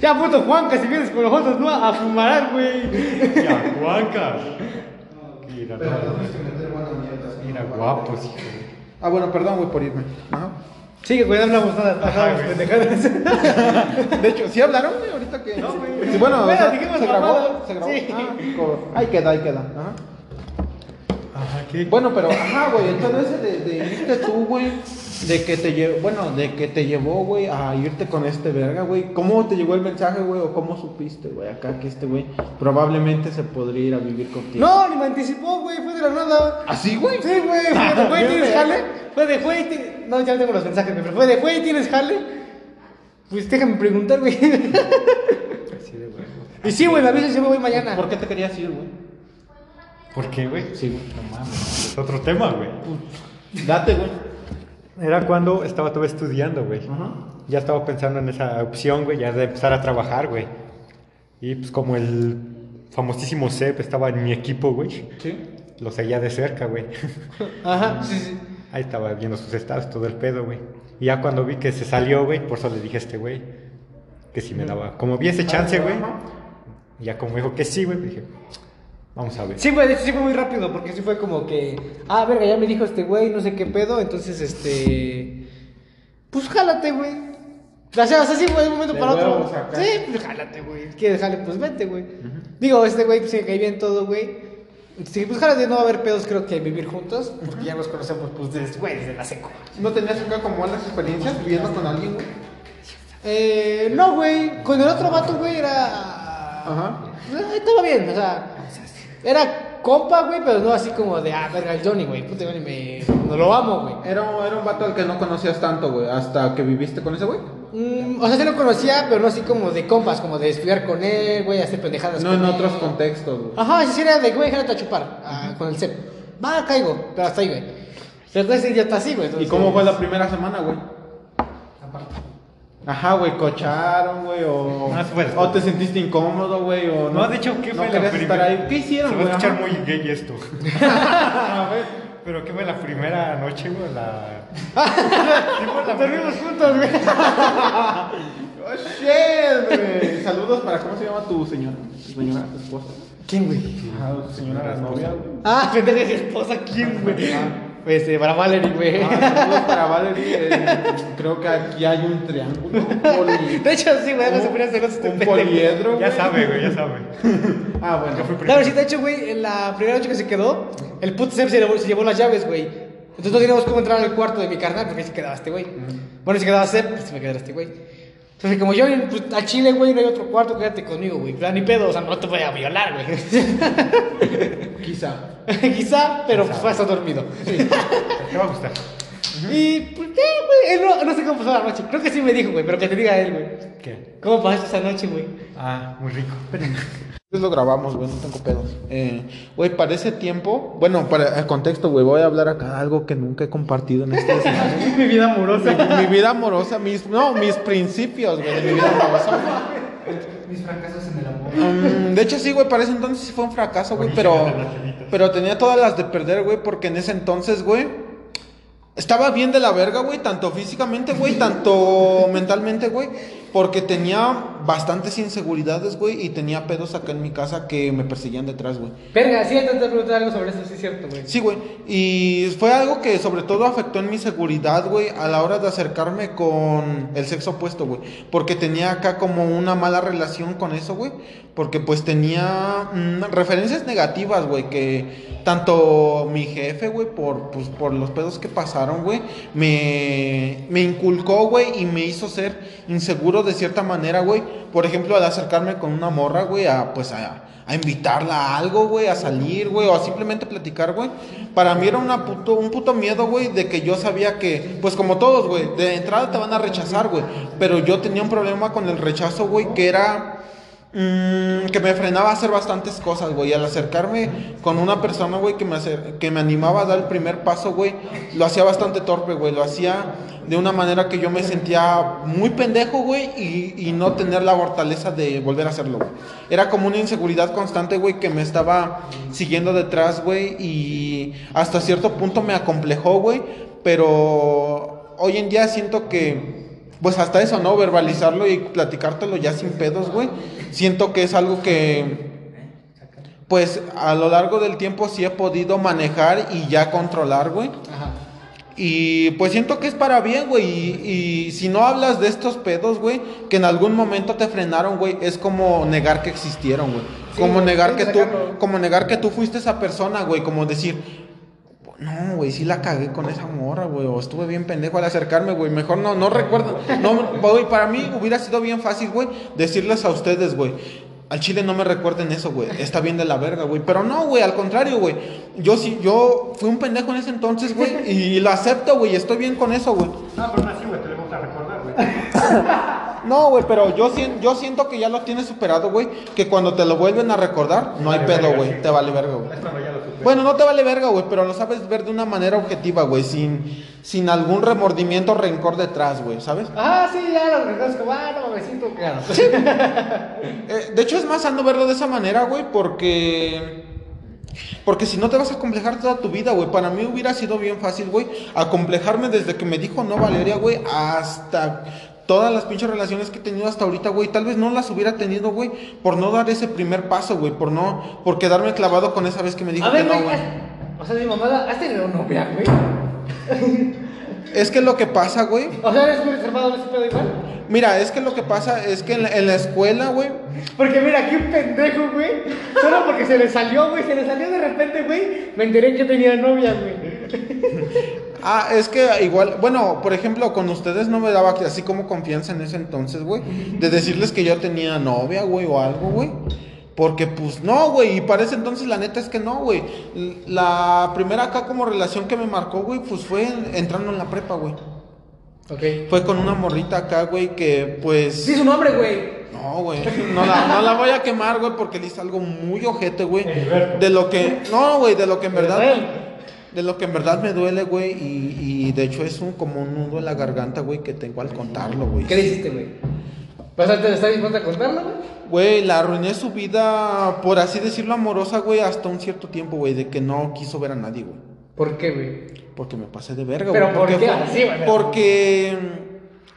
Ya, puto Juan, que si vienes con nosotros, no a fumar, güey. Ya, Juanca. Mira, no. Mira, guapos, hijo. Ah, bueno, perdón, güey, por irme. Ajá. Sigue, güey, no hablamos nada. Ajá, güey. De hecho, ¿sí hablaron, güey, ahorita que...? No, güey. Sí, bueno, o Bueno, sea, dijimos ¿se grabó? ¿Se grabó? Sí. Ah, ahí queda, ahí queda. Ajá. Bueno, pero, ajá, güey, entonces de, de irte tú, güey, de que te llevó, bueno, de que te llevó, güey, a irte con este verga, güey, ¿cómo te llegó el mensaje, güey, o cómo supiste, güey, acá que este güey probablemente se podría ir a vivir contigo? No, ni me anticipó, güey, fue de la nada. ¿Así, güey? Sí, güey, fue de güey, ¿tienes jale? Fue de güey, no, ya tengo los mensajes, güey, pero fue de güey, ¿tienes jale? Pues déjame preguntar, güey. Así de huevos. Y sí, güey, me avisas, yo me voy mañana. ¿Por qué te querías ir, güey? ¿Por qué, güey? Sí, güey. No mames, es otro tema, güey. Date, güey. Era cuando estaba todo estudiando, güey. Ajá. Ya estaba pensando en esa opción, güey, ya de empezar a trabajar, güey. Y pues como el famosísimo CEP estaba en mi equipo, güey, Sí. lo seguía de cerca, güey. Ajá, sí, sí. Ahí estaba viendo sus estados, todo el pedo, güey. Y ya cuando vi que se salió, güey, por eso le dije a este güey que si me daba. Como vi ese chance, güey, ya como dijo que sí, güey, dije, vamos a ver. Sí, güey, de hecho sí fue muy rápido, porque sí fue como que, ah, verga, ya me dijo este güey, no sé qué pedo, entonces, este, pues jálate, güey. O sea, o sea, sí fue de un momento De para otro. acá. Sí, pues jálate, güey. ¿Quieres jale? Pues vete, güey. Digo, este güey pues, se cae bien todo, güey. Sí, pues jálate, no va a haber pedos, creo que vivir juntos, porque ya nos conocemos, pues, desde, güey, desde la seco. ¿No tenías acá como malas experiencias viviendo con alguien, güey? Eh, no, güey, con el otro vato, güey, era... Ajá. Eh, Estaba bien, o sea, era compa, güey, pero no así como de, ah, verga, el Johnny, güey, puta, Johnny, me... No lo amo, güey. Era, era un vato al que no conocías tanto, güey, hasta que viviste con ese güey. Mm, o sea, sí lo conocía, pero no así como de compas, como de estudiar con él, güey, hacer pendejadas No con en él. otros contextos, güey. Ajá, sí, sí, era de, güey, déjate a chupar ah, con el CEP. Va, caigo, pero hasta ahí, güey. Pero entonces ya está así, güey. ¿Y cómo fue la primera semana, güey? Ajá, güey, cocharon, güey, o, No, o te sentiste incómodo, güey, o No, de hecho, ¿qué no fue la primera? ¿Qué hicieron, Se va güey? a escuchar muy gay esto. A ver. Pero ¿qué fue la primera noche, güey? La... Dormimos juntos, güey. Oh, shit, güey. Saludos para, ¿cómo se llama tu señora? Tu señora, tu esposa. ¿Quién, güey? Tu señora, la novia, güey. Ah, pendeja de esposa, ¿quién, güey? Pues, eh, para Valerie, güey. Ah, para Valerie. eh, creo que aquí hay un triángulo. poli- De hecho, sí, güey, no se ponía celoso este un poliedro, Ya sabe, güey, ya sabe. Ah, bueno. Claro, sí, de hecho, güey, en la primera noche que se quedó, el puto Seb se llevó, se llevó las llaves, güey. Entonces no teníamos cómo entrar al cuarto de mi carnal porque ahí se quedaba este güey. Bueno, si quedaba Seb, pues se me quedaba este güey. Entonces, como yo pues, al Chile, güey, no hay otro cuarto, quédate conmigo, güey. Pero ni pedo, o sea, no te voy a violar, güey. Quizá. Quizá, pero pues vas a estar dormido. Te va a gustar. Y pues, eh, güey, él no, no sé cómo pasó la noche. Creo que sí me dijo, güey, pero que te diga él, güey. ¿Qué? ¿Cómo pasaste esa noche, güey? Ah, muy rico. Pues lo grabamos, güey, no tengo pedos. Eh, Güey, para ese tiempo, bueno, para el contexto, güey, voy a hablar acá algo que nunca he compartido en este escenario. mi vida amorosa. mi, mi vida amorosa, mis, no, mis principios, güey, de mi vida amorosa. Mis fracasos en el amor. Mm, de hecho, sí, güey, para ese entonces sí fue un fracaso, güey, pero, pero tenía todas las de perder, güey, porque en ese entonces, güey, estaba bien de la verga, güey, tanto físicamente, güey, tanto mentalmente, güey, porque tenía bastantes inseguridades, güey, y tenía pedos acá en mi casa que me perseguían detrás, güey. Verga, sí, te preguntar algo sobre eso, sí es cierto, güey. Sí, güey. Y fue algo que sobre todo afectó en mi seguridad, güey, a la hora de acercarme con el sexo opuesto, güey. Porque tenía acá como una mala relación con eso, güey. Porque pues tenía mm, referencias negativas, güey, que tanto mi jefe, güey, por, pues, por los pedos que pasaron, güey, me, me inculcó, güey, y me hizo ser inseguro de cierta manera, güey. Por ejemplo, al acercarme con una morra, güey, a pues a, a invitarla a algo, güey, a salir, güey, o a simplemente platicar, güey. Para mí era una puto, un puto miedo, güey, de que yo sabía que, pues como todos, güey, de entrada te van a rechazar, güey. Pero yo tenía un problema con el rechazo, güey, que era... mm, que me frenaba a hacer bastantes cosas, güey. Al acercarme con una persona, güey, que me, acer- que me animaba a dar el primer paso, güey, lo hacía bastante torpe, güey. Lo hacía de una manera que yo me sentía muy pendejo, güey, y, y no tener la fortaleza de volver a hacerlo. Era como una inseguridad constante, güey, que me estaba siguiendo detrás, güey, y hasta cierto punto me acomplejó, güey, pero hoy en día siento que pues hasta eso, ¿no? Verbalizarlo y platicártelo ya sin pedos, güey. Siento que es algo que, pues a lo largo del tiempo sí he podido manejar y ya controlar, güey. Ajá. Y pues siento que es para bien, güey. Y, y si no hablas de estos pedos, güey, que en algún momento te frenaron, güey, es como negar que existieron, güey. Sí, como negar que tú, como negar que tú fuiste esa persona, güey. Como decir, no, güey, sí la cagué con esa morra, güey. O estuve bien pendejo al acercarme, güey. Mejor no, no recuerdo. No, güey, para mí hubiera sido bien fácil, güey, decirles a ustedes, güey. Al chile no me recuerden eso, güey. Está bien de la verga, güey. Pero no, güey, al contrario, güey. Yo sí, yo fui un pendejo en ese entonces, güey. Y lo acepto, güey. Estoy bien con eso, güey. No, pero aún así, güey, te lo vamos a recordar, güey. No, güey, pero yo, yo siento que ya lo tienes superado, güey. Que cuando te lo vuelven a recordar, no hay pedo, güey. sí. Te vale verga, güey. Bueno, no te vale verga, güey, pero lo sabes ver de una manera objetiva, güey. Sin, sin algún remordimiento o rencor detrás, güey, ¿sabes? Ah, sí, ya lo reconozco. Ah, no mames, siento claro. Eh, de hecho, es más sano verlo de esa manera, güey, porque. Porque si no te vas a complejar toda tu vida, güey. Para mí hubiera sido bien fácil, güey, acomplejarme desde que me dijo no Valeria, güey, hasta todas las pinches relaciones que he tenido hasta ahorita, güey. Tal vez no las hubiera tenido, güey, por no dar ese primer paso, güey, por no, por quedarme clavado con esa vez que me dijo A ver, que no, güey. O sea, mi mamá, ¿has tenido novia, güey? Es que lo que pasa, güey. O sea, ¿eres muy reservado ese pedo igual? Mira, es que lo que pasa es que en la, en la escuela, güey, Porque mira, aquí un pendejo, güey. Solo porque se le salió, güey. Se le salió de repente, güey. Me enteré que tenía novia, güey. Ah, es que igual, bueno, por ejemplo, con ustedes no me daba así como confianza en ese entonces, güey, de decirles que yo tenía novia, güey, o algo, güey. Porque pues no, güey, y para ese entonces la neta es que no, güey. La primera acá como relación que me marcó, güey, pues fue en- entrando en la prepa, güey. Ok. Fue con una morrita acá, güey, que pues... Sí, su nombre, güey. No, güey, no la, no la voy a quemar, güey, porque le hice algo muy ojete, güey. De lo que... No, güey, de lo que en verdad... De lo que en verdad me duele, güey, y, y de hecho es un, como un nudo en la garganta, güey, que tengo al contarlo, güey. ¿Qué le hiciste, güey? ¿Vas a estar dispuesto a contarlo, güey? Güey, la arruiné su vida, por así decirlo, amorosa, güey, hasta un cierto tiempo, güey, de que no quiso ver a nadie, güey. ¿Por qué, güey? Porque me pasé de verga, ¿Pero güey. por porque qué fue- así, güey? Porque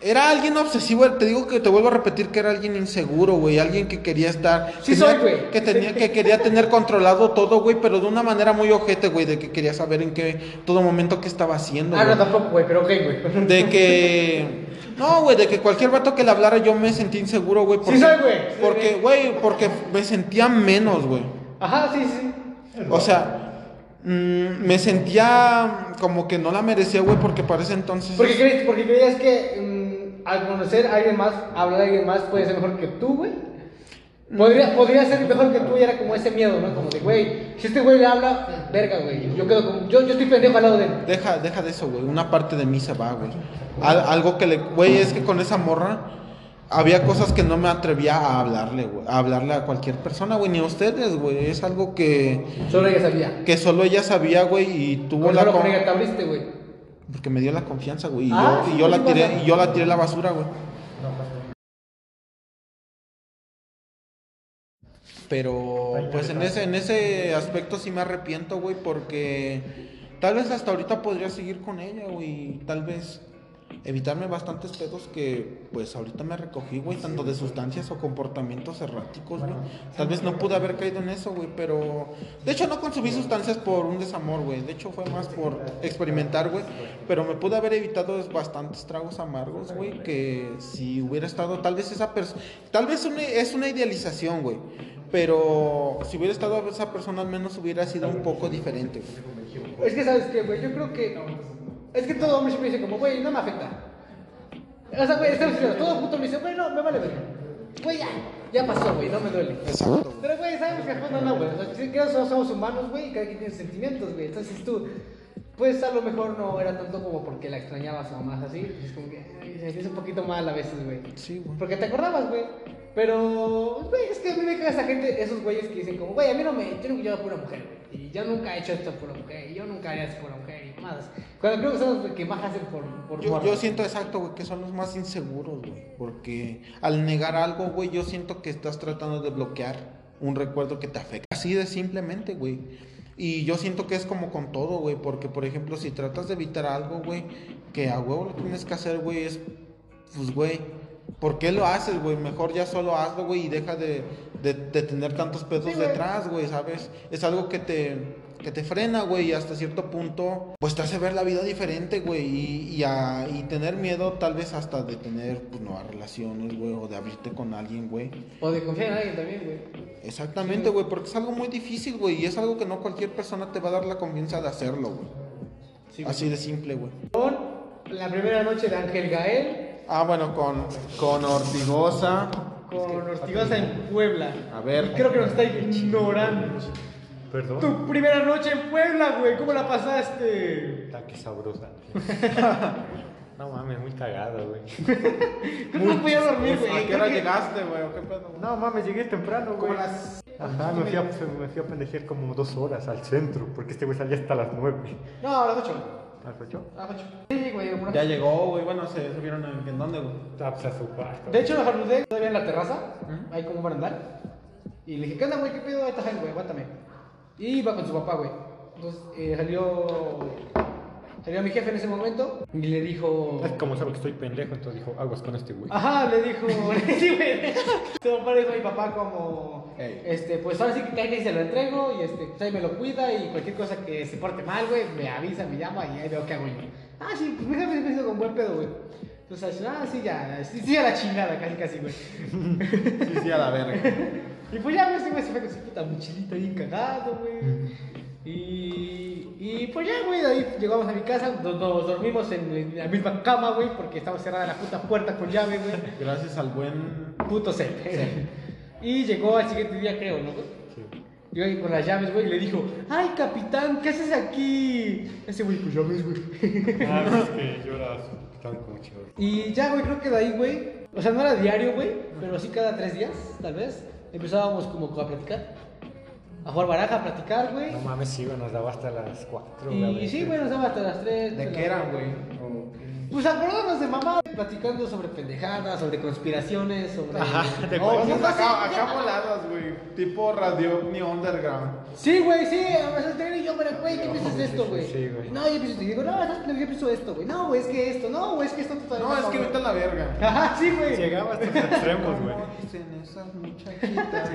era alguien obsesivo, te digo que te vuelvo a repetir que era alguien inseguro, güey, alguien que quería estar... Sí tenía- soy, güey. Que, tenía, que quería tener controlado todo, güey, pero de una manera muy ojete, güey, de que quería saber en qué, todo momento qué estaba haciendo, Ah, güey. no, tampoco, güey, pero ok, güey. De que. No, güey, de que cualquier vato que le hablara yo me sentí inseguro, güey. porque- soy, güey. Sí, Porque, güey, porque me sentía menos, güey. Ajá, sí, sí. O sea, mm, me sentía como que no la merecía, güey, porque para ese entonces. Porque, crees, porque creías que mm, al conocer a alguien más, hablar a alguien más puede ser mejor que tú, güey. Podría, podría ser mejor que tú y era como ese miedo, ¿no? Como de, güey, si este güey le habla, verga, güey. Yo quedo como, yo, yo estoy pendejo al lado de él. Deja, deja de eso, güey. Una parte de mí se va, güey. Al- algo que le. Güey, es que con esa morra. Había cosas que no me atrevía a hablarle, güey. A hablarle a cualquier persona, güey. Ni a ustedes, güey. Es algo que. Solo ella sabía. Que solo ella sabía, güey. Y tuvo la. solo con- con ella te abriste, güey. Porque me dio la confianza, güey. Y, Ah, yo, sí, y yo pues la tiré, y yo la tiré a la basura, güey. Pero pues en ese, en ese aspecto sí me arrepiento, güey, porque tal vez hasta ahorita podría seguir con ella, güey. Tal vez evitarme bastantes pedos que pues ahorita me recogí, güey, tanto de sustancias o comportamientos erráticos, güey. Tal vez no pude haber caído en eso, güey, pero de hecho no consumí sustancias por un desamor, güey. De hecho fue más por experimentar, güey, pero me pude haber evitado bastantes tragos amargos, güey, que si hubiera estado tal vez esa persona, tal vez una- es una idealización, güey, pero si hubiera estado esa persona al menos hubiera sido un poco diferente, güey. Es que, ¿sabes qué, güey? Yo creo que. Es que todo hombre siempre dice, como, güey, no me afecta. O sea, güey, estamos diciendo, todo puto me dice, güey, no, me vale verga. Güey, ya, ya pasó, güey, no me duele. Exacto. Pero, güey, sabemos que al fondo no, güey. O sea, que todos somos humanos, güey, y cada quien tiene sentimientos, güey. Entonces tú, pues a lo mejor no era tanto como porque la extrañabas o más así. Es como que ay, siente un poquito mal a veces, güey. Sí, güey. Porque te acordabas, güey. Pero, güey, es que a mí me caga esa gente, esos güeyes que dicen como, güey, a mí no me, yo llevo por una mujer, güey. Y yo nunca he hecho esto por una mujer, y yo nunca haría esto por una mujer, Cuando creo que son los que más hacen por, por Yo, yo siento exacto, güey, que son los más inseguros, güey. Porque al negar algo, güey, yo siento que estás tratando de bloquear un recuerdo que te afecta. Así de simplemente, güey. Y yo siento que es como con todo, güey. Porque, por ejemplo, si tratas de evitar algo, güey, que a huevo lo tienes que hacer, güey, es, pues, güey, ¿por qué lo haces, güey? Mejor ya solo hazlo, güey, y deja de, de, de tener tantos Sí, güey. detrás, güey, ¿sabes? Es algo que te, que te frena, güey, y hasta cierto punto, pues te hace ver la vida diferente, güey, y, y, a- y tener miedo tal vez hasta de tener, pues, nuevas relaciones, güey, o de abrirte con alguien, güey. O de confiar en alguien también, güey. Exactamente, güey, porque es algo muy difícil, güey, y es algo que no cualquier persona te va a dar la confianza de hacerlo, güey. Sí, güey. Así de simple, güey. Con la primera noche de Ángel Gael, Ah, bueno, con, con Ortigosa. Con Ortigosa en Puebla. A ver. Y creo que nos está ignorando. Perdón. Tu primera noche en Puebla, güey, ¿cómo la pasaste? Está que sabrosa. No mames, muy cagado, güey. No podía dormir, ¿A güey. qué hora que- llegaste, güey? ¿O qué pedo? güey? No mames, llegué temprano, güey. Como las- Ajá, me fui, a, me fui a pendejear como dos horas al centro, porque este güey salía hasta las nueve. No, a las 8. ¿A las ocho? A las 8. Sí, güey. una- Ya llegó, güey. Bueno, se, vieron en, ¿en dónde, güey. Ah, pues a su cuarto. De hecho, lo saludé todavía en la terraza, ahí como un barandal. Y le dije, ¿qué onda, güey? ¿Qué pedo? Ahí está Jaime, güey, aguántame. Y iba con su papá, güey. Entonces eh, salió. Salió mi jefe en ese momento y le dijo. Es como sabe que estoy pendejo, entonces dijo, aguas con este güey. Ajá, le dijo. sí, güey. Su papá le dijo a mi papá, como. Ey. Este, pues ahora sí que ahí se lo entrego y este, pues ahí me lo cuida y cualquier cosa que se porte mal, güey, me avisa, me llama y ahí veo qué hago yo. Ah, sí, pues siempre ha sido con buen pedo, güey. Entonces, ah, sí, ya, sí, sí, a la chingada, casi, casi, güey. Sí, sí, a la verga. Y pues ya, güey, ese güey se fue con su puta mochilita bien cagado, güey. Y, y pues ya, güey, de ahí llegamos a mi casa, nos, nos dormimos en la misma cama, güey, porque estaba cerrada la puta puerta con llave, güey. Gracias al buen. Puto set. Y llegó al siguiente día, creo, ¿no, güey? Sí. Yo ahí con las llaves, güey, y le dijo, ay, capitán, ¿qué haces aquí? Ese güey, pues llaves, güey. Ah, pues es que yo era su capitán como chido. Y ya, güey, creo que de ahí, güey, o sea, no era diario, güey, pero sí cada tres días, tal vez, empezábamos como a platicar. A jugar baraja, a platicar, güey. No mames, sí, güey, nos daba hasta las cuatro. Y sí, güey, nos daba hasta las 3. ¿De qué eran, güey? Pues acordándonos de mamá, platicando sobre pendejadas, sobre conspiraciones, sobre. Ajá, Cosas no, acá, acá voladas, güey. Tipo Radio Ovni Underground. Sí, güey, sí, a veces te y yo, pero güey, ¿qué piensas de esto, güey? Sí, güey. No, yo pienso, y digo, no, yo pienso esto, güey. No, güey, es que esto, no, güey, es que esto todavía No, es que vete a la verga. Ajá, sí, güey. Llegaba hasta los extremos, güey. ¿Cómo dicen esas muchachitas?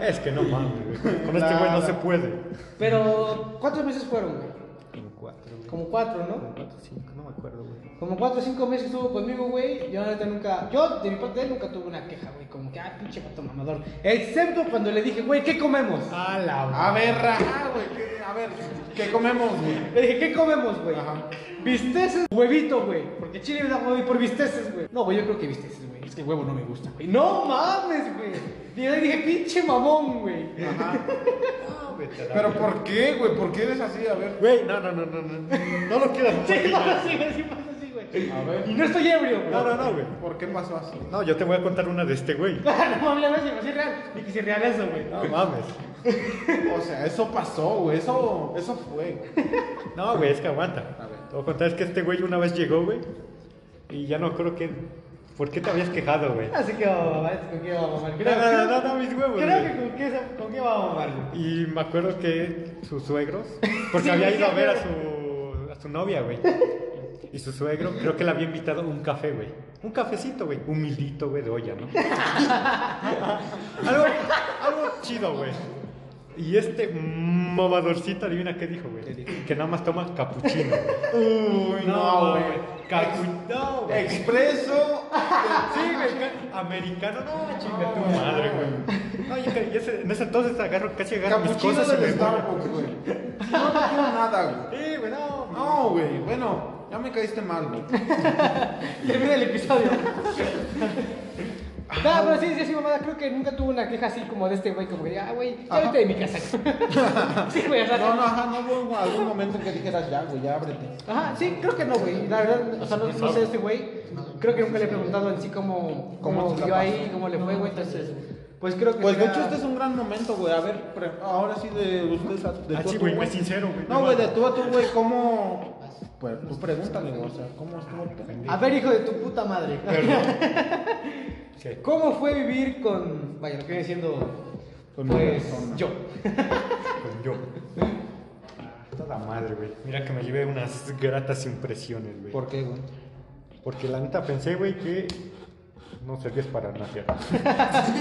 Es que no mames, güey. Con este güey no se puede. Pero, ¿cuántos meses fueron, güey? Como cuatro, güey. Como cuatro, Como ¿no? cuatro, cinco, no me acuerdo, güey. Como cuatro o cinco meses estuvo conmigo, güey. Yo, neta, nunca. Yo, de mi parte, él, nunca tuve una queja, güey. Como que, ah, pinche vato mamador. Excepto cuando le dije, güey, ¿qué comemos? A la A ver, ajá, güey. ¿qué- A ver, ¿qué comemos, güey? Le dije, ¿qué comemos, güey? Ajá. Bisteces, huevito, güey. Porque chile me da huevo por bisteces, güey. No, güey, yo creo que bisteces, güey. Es que huevo no me gusta, güey. No mames, güey. Y yo le dije, pinche mamón, güey. Ajá. No, Pero. ¿por qué, güey? ¿Por qué eres así? A ver. Güey, no, no, no, no, no. No lo quieras Sí, güey, sí así, güey. A ver. Y no estoy ebrio, güey. No, no, no, güey. ¿Por qué pasó así? No, yo te voy a contar una de este güey. no mames, no si es real. Ni que si es real eso, güey. No mames. O sea, eso pasó, güey. Eso, eso fue. No, güey, es que aguanta. A ver. Te voy a contar, es que este güey una vez llegó, güey. Y ya no creo que. ¿Por qué te habías quejado, güey? Así que vamos ¿con qué vamos a mamar? No, Creo, no, creo- no, no, mis huevos, creo güey. que con qué, con qué vamos a. Y me acuerdo que sus suegros, porque había ido a ver a su, a su novia, güey. Y su suegro, creo que le había invitado un café, güey. Un cafecito, güey. Humildito, güey, de olla, ¿no? algo, algo chido, güey. Y este mamadorcito, adivina qué dijo, güey. Que nada más toma capuchino. Uy, no, güey. Capuchino, güey. Expreso. Sí, güey, ca- americano, no, chinga tu madre, güey. No, y ese- en ese entonces agarro, casi agarro mis Capuchino cosas y me. Starbucks, güey. No quiero nada, güey. Sí, güey, no. No, güey. Bueno, ya me caíste mal, güey. Termina el episodio. No, pero sí, sí, sí, mamá, creo que nunca tuve una queja así como de este güey, como que, ah, güey, ya vete de mi casa. sí, güey, o sea, No, no, ajá, no hubo algún momento que dijeras ya, güey, ya ábrete. Ajá, sí, creo que no, güey. La verdad, o sea, no, no sé este güey. Creo que nunca le he preguntado en sí cómo, ¿Cómo vivió ahí, cómo le fue, güey. Entonces, pues creo que. Pues de hecho este es un gran momento, güey. A ver, pre- ahora sí de ustedes, de Ah, sí, güey, güey, sincero, güey. No, güey, de tú a tú, güey, ¿cómo? Pues tú pregúntale, güey, o sea, ¿cómo estuvo? A ver, hijo de tu puta madre. ¿Cómo fue vivir con. Vaya, lo que viene siendo. Con pues yo. Con yo. Toda madre, güey. Mira que me llevé unas gratas impresiones, güey. ¿Por qué, güey? Porque la neta pensé, güey, que no servías para nada.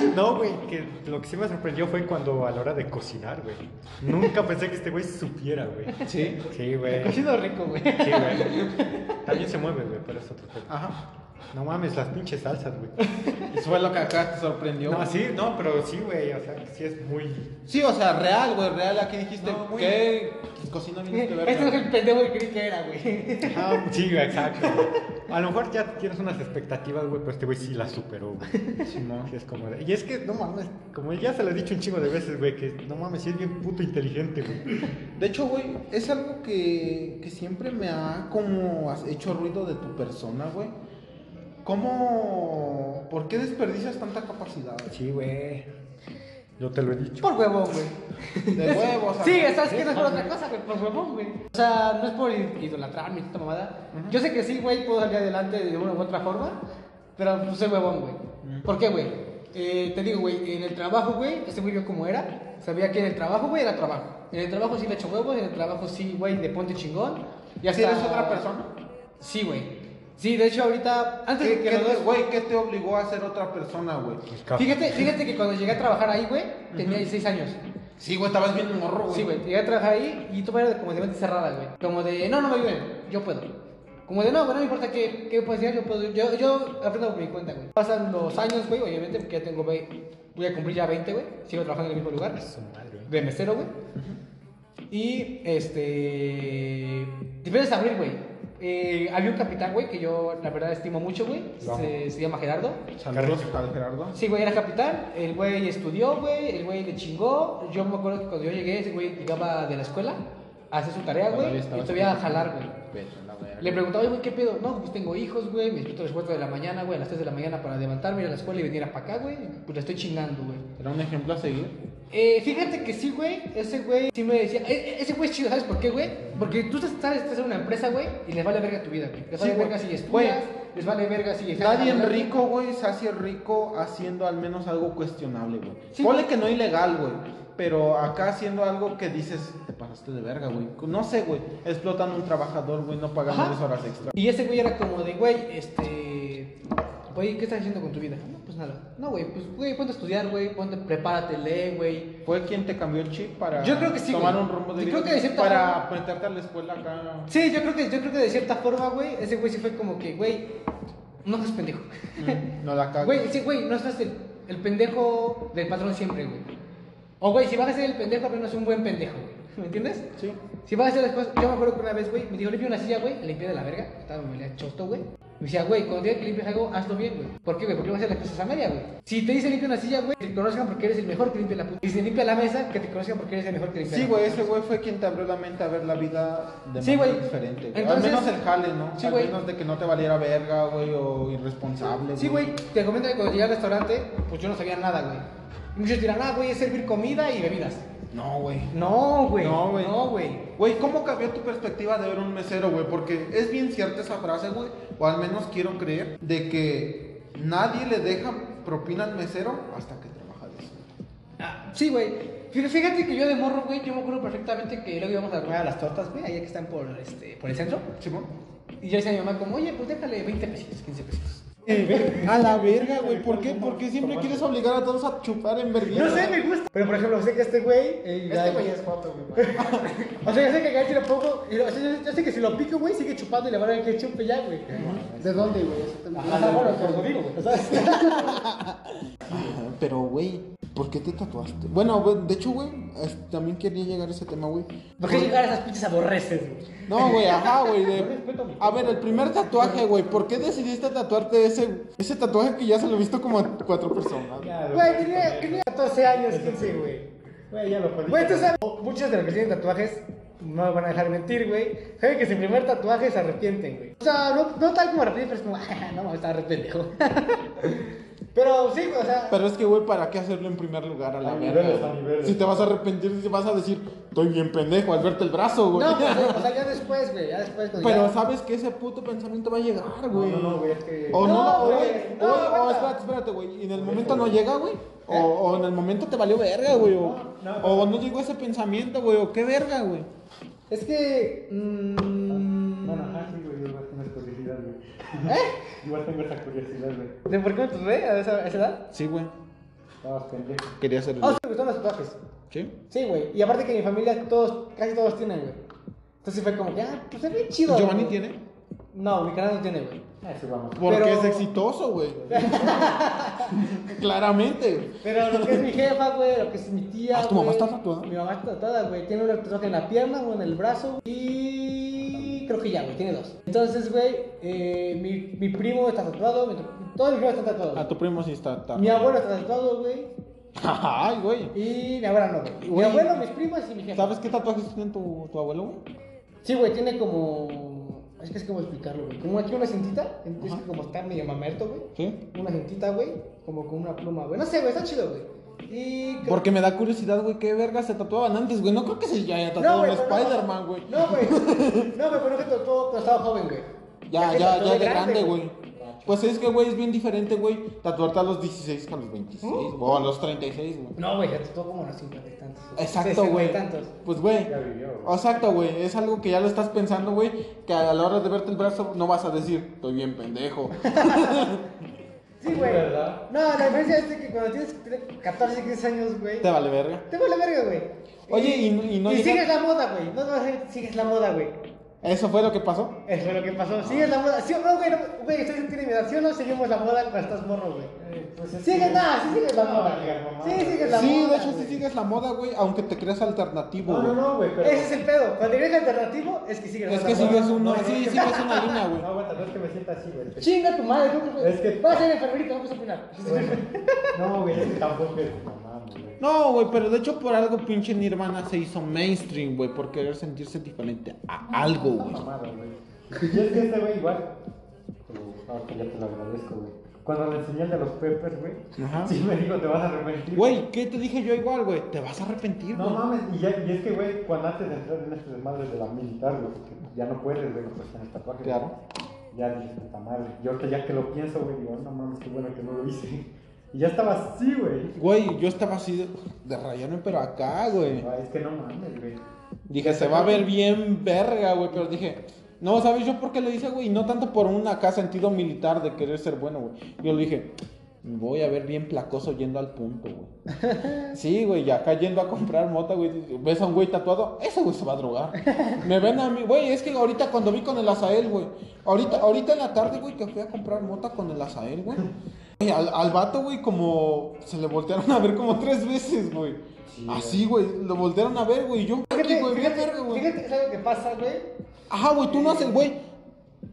no, güey, que lo que sí me sorprendió fue cuando a la hora de cocinar, güey. Nunca pensé que este güey supiera, güey. Sí. Sí, güey. Cocido rico, güey. Sí, güey. También se mueve, güey, pero es otro tema. Ajá. No mames, las pinches salsas, güey. Eso fue lo que acá te sorprendió. No, güey. sí, no, pero sí, güey, o sea, sí es muy... Sí, o sea, real, güey, real. Aquí dijiste No, muy- que cocina bien este no es el pendejo que creí que era, güey. Ah, sí, güey, exacto. A lo mejor ya tienes unas expectativas, güey, pero este güey sí las superó, güey. Sí, es como de- Y es que, no mames, como ya se lo he dicho un chingo de veces, güey, que no mames, sí es bien puto inteligente, güey. De hecho, güey, es algo que, que siempre me ha como has- hecho ruido de tu persona, güey. ¿Cómo... ¿Por qué desperdicias tanta capacidad? Sí, güey. Yo te lo he dicho. Por huevón, güey. De huevos. Sí. ¿sabes qué? No es por otra cosa, güey, por huevón, güey. O sea, no es por idolatrarme y esta mamada. Yo sé que sí, güey, puedo salir adelante de una u otra forma, pero pues soy huevón, güey. ¿Por qué, güey? Eh, te digo, güey, en el trabajo, güey, ese güey vio cómo era. Sabía que en el trabajo, güey, era trabajo. En el trabajo sí le echo huevos, en el trabajo sí, güey, de ponte chingón. Ya ¿Sí eres otra persona? Sí, güey. Sí, de hecho, ahorita, antes ¿Qué, de que qué te, güey, ¿qué te obligó a ser otra persona, güey? Fíjate, fíjate que cuando llegué a trabajar ahí, güey, tenía 16 años. Sí, güey, estabas bien morro, güey. Sí, güey, llegué a trabajar ahí y tú eras como de mente cerrada, güey. Como de, no, no me ayuden, yo puedo. Como de, no, güey, no me importa qué, qué puedes decir, yo puedo. Yo, yo aprendo por mi cuenta, güey. Pasan los años, güey, obviamente, porque ya tengo, ve- voy a cumplir ya 20, güey. Sigo trabajando en el mismo lugar, Su madre, güey. de mesero, güey. Y, este, te empiezas a abrir, güey. Eh, había un capitán, güey, que yo, la verdad, estimo mucho, güey. Se, se llama Gerardo. Saludos al Gerardo. Sí, güey, era capitán. El güey estudió, güey. El güey le chingó. Yo me acuerdo que cuando yo llegué, ese güey llegaba de la escuela a hacer su tarea, güey. Y todavía a jalar, güey. La verga. Le preguntaba, oye, güey, ¿qué pedo? No, pues tengo hijos, güey. Me despierto a las 4 de la mañana, güey, a las 3 de la mañana para levantarme, ir a la escuela y venir para acá, güey. Pues le estoy chingando, güey. ¿Era un ejemplo a seguir? Eh, fíjate que sí, güey. Ese güey sí me decía. e- e- ese güey es chido, ¿sabes por qué, güey? Porque tú estás, estás en una empresa, güey, y les vale verga tu vida, güey. Les vale verga si estudias, les vale verga si. Nadie en rico, güey, se hace rico haciendo al menos algo cuestionable, güey. Sí, Ponle que no ilegal, güey. Pero acá haciendo algo que dices, te pasaste de verga, güey. No sé, güey. Explotan a un trabajador, güey, no pagan Ajá. 10 horas extra. Y ese güey era como de, güey, este. Güey, ¿qué estás haciendo con tu vida? No, pues nada. No, güey, pues, güey, ponte a estudiar, güey, ponte, prepárate, lee, güey. ¿Fue quien te cambió el chip para Yo creo que sí, tomar güey. un rumbo de Yo vida? creo que de cierta Para meterte a la escuela acá. Sí, yo creo que, yo creo que de cierta forma, güey, ese güey sí fue como que, güey, no seas pendejo. Mm, no la cagas. Güey, sí, güey, no seas el, el pendejo del patrón siempre, güey. O, güey, si vas a ser el pendejo, pero no es un buen pendejo, güey. ¿Me entiendes? Sí. Si vas a hacer las cosas, yo me acuerdo que una vez, güey, me dijo, limpia una silla, güey, limpié de la verga, estaba me chosto, güey. Me decía, güey, cuando diga que limpies algo, hazlo bien, güey. ¿Por qué, güey? Porque vas a hacer las cosas a media, güey. Si te dice limpia una silla, güey, que te conozcan porque eres el mejor que limpia la puta. Y si limpia la mesa, que te conozcan porque eres el mejor que limpia Sí, güey, ese güey fue quien te abrió la mente a ver la vida de Sí, manera güey. diferente, güey. Entonces- Al menos el jale, ¿no? Sí, Al menos de que no te valiera verga, güey, o irresponsable. Sí, güey, te comento que cuando llegué al restaurante, pues yo no sabía nada, güey. Muchos dirán, ah, güey, es servir comida y bebidas. No, güey. No, güey. No, güey. No, güey. Güey, ¿cómo cambió tu perspectiva de ver un mesero, güey? Porque es bien cierta esa frase, güey. O al menos quiero creer de que nadie le deja propina al mesero hasta que trabaja de eso. Ah, sí, güey. Fí- Fíjate que yo de morro, güey, yo me acuerdo perfectamente que luego íbamos a comer a las tortas, güey, allá que están por, este, por el centro. Simón. Y yo decía a mi mamá como, oye, pues déjale 20 pesitos, 15 pesitos. A la verga, güey. ¿Por qué? Porque siempre quieres obligar a todos a chupar en vergüenza. No sé, me gusta. Pero por ejemplo, sé que este güey. eh, ya- Este güey es foto, güey. O sea, yo sé que acá si lo pongo. y lo- o sea, yo, yo sé que si lo pico, güey, sigue chupando y le van a dar que chupe ya, güey. ¿De dónde, güey? También. Ajá, bueno, por eso digo, güey. Pero, güey, ¿por qué te tatuaste? Bueno, güey, de hecho, güey, también quería llegar a ese tema, güey. ¿Por qué llegar a esas pinches aborreces, güey? No, güey, ajá, güey. de- A ver, el primer tatuaje, güey. ¿Por qué decidiste tatuarte ese, ese tatuaje que ya se lo he visto como a cuatro personas? Güey, tenía, tenía 14 años, 15, güey. Güey, ya lo jodiste. Güey, tú sabes, muchos de los que tienen tatuajes no me van a dejar mentir, güey. Saben que su primer tatuaje se arrepienten, güey. O sea, no, no tal como arrepienten, pero es como, ah, no estaba re pendejo. pero sí, o sea. Pero es que, güey, ¿para qué hacerlo en primer lugar a la verga? Si te vas a arrepentir, si vas a decir, estoy bien pendejo al verte el brazo, güey. no, pues, o sea, ya después, güey, ya después. cuando Pero ya- sabes que ese puto pensamiento va a llegar, güey. No, no, güey, es que. O no, güey, no, o- espérate, espérate, güey. Y en el momento no llega, güey. O, o en el momento te valió verga, güey. O No, o no llegó ese pensamiento, güey. O qué verga, güey. Es que. mm, Bueno, ajá, sí, güey, yo tengo esa curiosidad, güey. ¿Eh? Igual tengo esa curiosidad, güey. ¿De por qué me tatué a esa, a esa edad? Sí, güey. Estabas pendejo. Quería hacer. Oh, sí, me gustan los tatuajes. ¿Sí? Sí, güey. Y aparte que en mi familia todos, casi todos tienen, güey. Entonces fue como ah, pues se ve chido. ¿Giovanni güey. tiene? No, mi canal no tiene, güey. Eso vamos. Porque Pero- es exitoso, güey. Claramente, güey. Pero lo que es mi jefa, güey, lo que es mi tía. Ah, ¿tu mamá güey, está tatuada? Mi mamá está tatuada, güey. Tiene un tatuaje en la pierna, uno en el brazo. Y creo que ya, güey, tiene dos. Entonces, güey, eh, mi, mi primo está tatuado. mi- todos mis primos están tatuados. A tu primo sí está. está- Mi abuelo está tatuado, güey. Ay, güey. Y mi abuela no, güey. Mi abuelo, mis primas y mi jefa. ¿Sabes qué tatuajes tiene tu, tu abuelo, güey? Sí, güey, tiene como. Es que es como explicarlo, güey. Como aquí una cintita. Que como está medio mamerto, güey. Sí. Una cintita, güey. Como con una pluma, güey. No sé, güey, está chido, güey. Y. Porque me da curiosidad, güey, qué verga se tatuaban antes, güey. No creo que se ya haya tatuado no. Spider-Man, güey. No, güey. No, güey, pero no se tatuó cuando estaba joven, güey. Ya, ya, ya de grande, güey. Pues es que, güey, es bien diferente, güey, tatuarte a los 16 que a los 26, o a los 36, güey. No, güey, se tatuó como a los 50 y tantos. Exacto, güey. tantos. Pues, güey. Ya vivió, güey. Exacto, güey. Es algo que ya lo estás pensando, güey. Que a la hora de verte el brazo no vas a decir, estoy bien pendejo. Sí, güey. ¿verdad? No, la diferencia es de que cuando tienes 14, 15 años, güey. Te vale verga. Te vale verga, güey. Oye, y no- y no Y llega- sigues la moda, güey. No, no, sigues la moda, güey. ¿Eso fue lo que pasó? Eso es lo que pasó. Sigues la moda. Sí, no, güey, no, güey, ustedes tienen mi edad. ¿Sí o no seguimos la moda cuando estás morro, güey? Sigues, nada, sí sigues la No, moda. mamá. Sí, sigues la Sí, moda. de hecho sí güey. sigues la moda, güey, aunque te creas alternativo, No, no, no, güey, pero. Ese es el pedo. Cuando eres alternativo, es que sigues Es la que moda. sigues una, No, sí, no, sigues una línea, güey. No, aguanta, no es que me sienta así, güey. Chinga tu madre, güey. Es que- Vas a ser enfermerito, vamos a opinar. No, güey, es que tampoco es mamá, güey. No, güey, pero de hecho por algo pinche Nirvana se hizo mainstream, güey, por querer sentirse diferente a algo, güey. Mamada, güey. Y es que este güey igual. uh, Ahorita ya te lo agradezco, güey. Cuando le enseñé el de los peppers, güey. Sí me dijo, te vas a arrepentir. Güey, ¿qué te dije yo igual, güey? Te vas a arrepentir, No güey. mames, y, ya, y es que, güey, cuando antes de entrar en este desmadre de la militar, güey, porque ya no puedes, güey, pues tienes tatuajes. Claro. Ya dije, puta madre. Yo ahorita ya que lo pienso, güey, digo, no mames, qué bueno que no lo hice. Y ya estaba así, güey. Güey, yo estaba así de, de rayarme, pero acá, güey. Ah, Es que no mames, güey. Dije, se va a ver bien verga, güey, pero dije, no, ¿sabes yo por qué lo hice, güey? No tanto por un acá sentido militar de querer ser bueno, güey. Yo le dije, voy a ver bien placoso yendo al punto, güey. Sí, güey, y acá yendo a comprar mota, güey, ves a un güey tatuado, ese güey se va a drogar. Me ven a mí, güey, es que ahorita cuando vi con el Azael, güey, ahorita, ahorita en la tarde, güey, que fui a comprar mota con el Azael, güey. güey, Al, al vato, güey, como se le voltearon a ver como tres veces, güey. Así, güey, lo voltearon a ver, güey, y yo, Fíjate, güey, fíjate, verga, güey. fíjate, ¿sabes lo que pasa, güey? Ajá, güey, tú no haces, güey.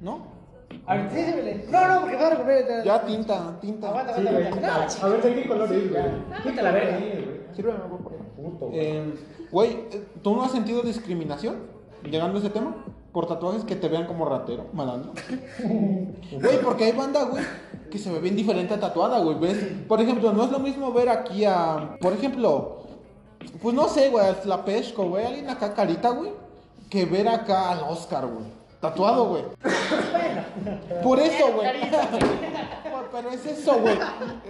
¿No? A ver, sí, sí. No, no, porque van a comer. Ya tinta, tinta. Aguanta, Sí, aguanta, güey. aguanta. No, A ver, ¿de qué color es, güey? Quita la verga. Sírveme, güey, por. Puto, güey. Eh, Güey, eh, ¿tú no has sentido discriminación llegando a ese tema? Por tatuajes que te vean como ratero, malandro. Güey, porque hay banda, güey, que se ve bien diferente tatuada, güey. ¿Ves? Por ejemplo, no es lo mismo ver aquí a. Por ejemplo, pues no sé, güey, la Pesco, güey, alguien acá carita, güey, que ver acá al Oscar, güey. Tatuado, güey. Por eso, güey. Pero es eso, güey.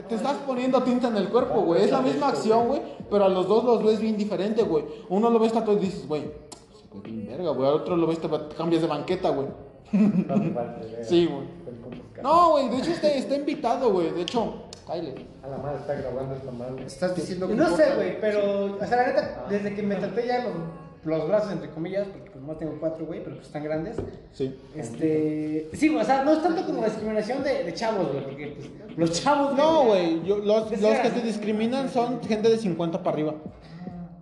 Te estás poniendo tinta en el cuerpo, güey. Es la misma acción, güey. Pero a los dos los ves bien diferente, güey. Uno lo ves tatuado y dices, güey, se ve bien verga, güey. Al otro lo ves, te cambias de banqueta, güey. No te parece, güey. Sí, güey. No, güey, de hecho está, está invitado, güey. De hecho, Kyle. A la madre está grabando esta madre. Estás diciendo que No sé, güey, pero, o sea, la neta, desde que me traté ya los, los brazos, entre comillas, porque pues no tengo cuatro, güey, pero pues están grandes. Sí. Este. Sí, o sea, no es tanto como discriminación de, de chavos, güey, porque pues, los chavos. No, güey. Los, los que- te discriminan son gente de 50 para arriba.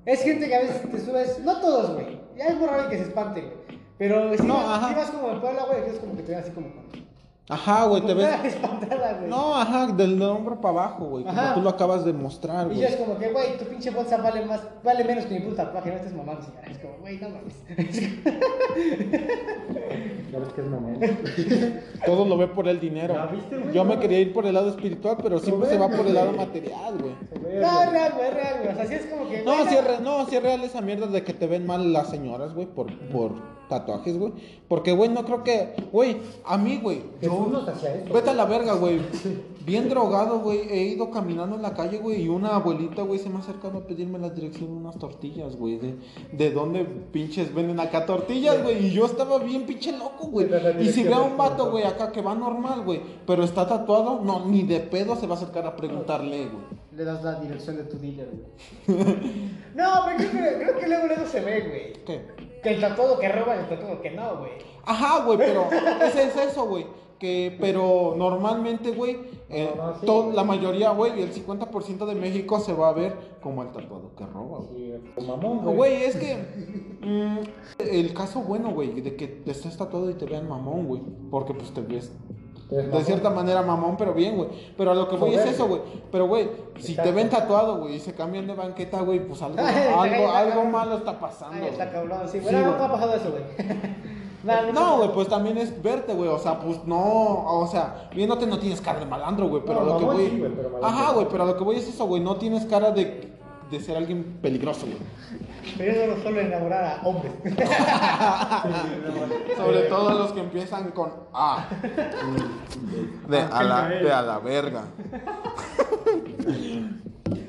Es gente que a veces te subes, no todos, güey. Ya es muy raro que se espante, güey. Pero si, No, vas, ajá. si vas como en Puebla, güey, que es como que te ven así como con. Ajá, güey, te con ves. cara espantada, güey. No, ajá, del hombro para abajo, güey. Como Ajá. tú lo acabas de mostrar, Y güey. yo es como que, güey, tu pinche bolsa vale más, vale menos que mi puta tatuaje, no estés mamando, señora. Es como, güey, no mames. Ya ves que es mamón. Todo lo ve por el dinero. ¿Ya viste, güey? Yo me quería ir por el lado espiritual, pero siempre se va por el lado material, güey. No, es real, güey, es real, güey. O sea, sí es como que. No, güey, es, re- no, sí es real esa mierda de que te ven mal las señoras, güey, por, por tatuajes, güey. Porque, güey, no creo que. Güey, a mí, güey. Hacía esto. Vete a la verga, güey. Bien drogado, güey. He ido caminando en la calle, güey. Y una abuelita, güey, se me ha acercado a pedirme la dirección de unas tortillas, güey. De, de dónde pinches venden acá tortillas, güey. Y yo estaba bien pinche loco, güey. Y si dirección ve a un vato, güey, acá que va normal, güey. Pero está tatuado, no, ni de pedo se va a acercar a preguntarle, güey. Le das la dirección de tu dealer, güey. No, pero creo que, creo que luego, luego se ve, güey. ¿Qué? Que el tatuado que roba y el tatuado que no, güey. Ajá, güey, pero ese es eso, güey. que, pero normalmente, güey, eh, No, no, sí, to- güey. la mayoría, güey, el 50% de México se va a ver como el tatuado que roba, güey. Sí, mamón, No, Güey, es que mm, el caso bueno, güey, de que te estés tatuado y te vean mamón, güey, porque pues Te ves de cierta manera mamón, pero bien, güey. Pero a lo que voy es eso, güey. Pero, güey, si te ven tatuado, güey, y se cambian de banqueta, güey, pues algo, algo, algo malo está pasando. Ay, está cabrón, sí, Sí, güey. No, güey. no ha pasado eso, güey. No, güey, pues también es verte, güey. O sea, pues no, o sea, viéndote no tienes cara de malandro, güey. Pero a lo que voy. Ajá, güey, pero a lo que voy es eso, güey. No tienes cara de, de ser alguien peligroso, güey. Pero eso no solo enamorar a hombres. Sobre todo los que empiezan con A. De a la, de a la verga.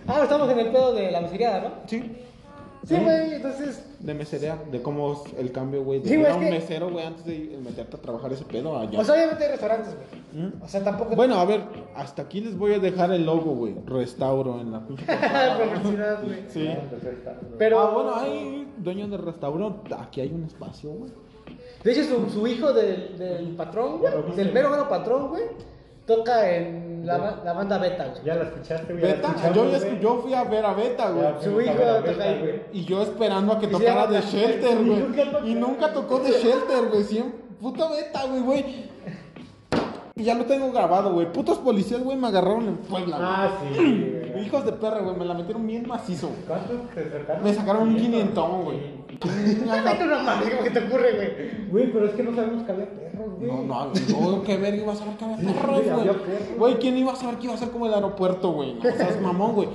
Ah, estamos en el pedo de la meseriada, ¿no? Sí. Sí, güey, entonces. De meserea, de cómo es el cambio, güey. De Sí, güey, era es un que- mesero, güey, antes de meterte a trabajar ese pedo allá. O sea, obviamente hay restaurantes, güey. ¿Mm? O sea, tampoco. Bueno, a ver, hasta aquí les voy a dejar el logo, güey. Restauro en la pinche. Publicidad, güey. Sí. Pero. Ah, bueno, hay dueño de restaurante. Aquí hay un espacio, güey. De hecho, su, su hijo del, del patrón, güey, del mero mero patrón, güey, toca en la, ba- la banda Beta, güey. Ya la escuchaste, güey. Beta, yo, güey. yo fui a ver a Beta, güey. Ya, Su hijo toca ahí, güey. Y yo esperando a que tocara de Shelter, y güey. nunca tocó. Y nunca tocó de Shelter, güey. Siempre, puta Beta, güey, güey. Y ya lo tengo grabado, güey. Putos policías, güey, me agarraron en Puebla, güey. Ah, sí, güey. Hijos de perra, güey, me la metieron bien macizo, güey. ¿Cuántos te sacaron? Me sacaron un quinientón, güey. Vete una madre, ¿cómo que te ocurre, güey? Güey, pero es que no sabemos había perros, güey. No, no, no, qué verga iba a saber que había perros, güey. Güey, ¿quién iba a saber que iba a ser como el aeropuerto, güey? No seas mamón, güey.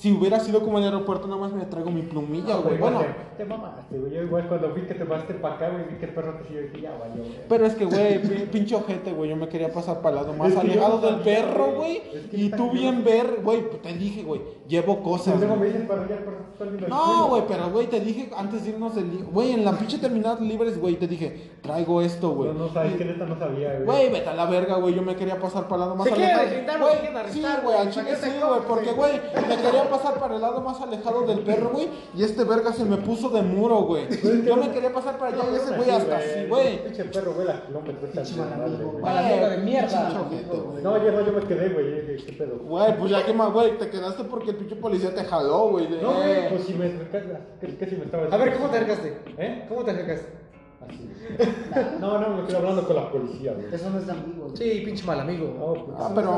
Si hubiera sido como el aeropuerto, nada más me traigo mi plumilla, güey. Bueno, Te, te mamaste, güey. Yo igual cuando vi que te pasaste para acá, güey, vi que el perro te siguió y dije, ya valió, güey. pero es que, güey, pi- pinche ojete, güey. Yo me quería pasar para el lado más Es alejado del perro, güey. güey. Es que Y tú bien ver, güey, pues te dije, güey, llevo cosas. Luego me No, güey, pero, güey, te dije antes de irnos del... Güey, en la pinche terminal libres, güey, te dije, traigo esto, güey. No, no sabes que neta no sabía, güey. Güey, vete a la verga, güey. Yo me quería pasar para el lado más alejado. sí, güey, al chile sí, güey. Porque, güey, me quería pasar para el lado más alejado del perro, güey. Y este verga se me puso de muro, güey. Yo me quería pasar para allá y ese güey hasta así, güey. Pinche perro, güey, la kilómetros Pinche esta mal amigo, güey. güey. Mal amigo de mierda. No, yo no, yo me quedé, güey. yo dije, ¿Qué pedo? Güey, pues ya que más, güey, te quedaste porque el pinche policía te jaló, güey. No, güey, eh. pues si me acercaste, ¿qué, qué si me estaba A ver, ¿cómo te acercaste? ¿Eh? ¿Cómo te acercaste? Así. No, no, me estoy hablando con la policía, güey. Eso no es de amigo, güey. Sí, pinche mal amigo. No, pues, Ah, pero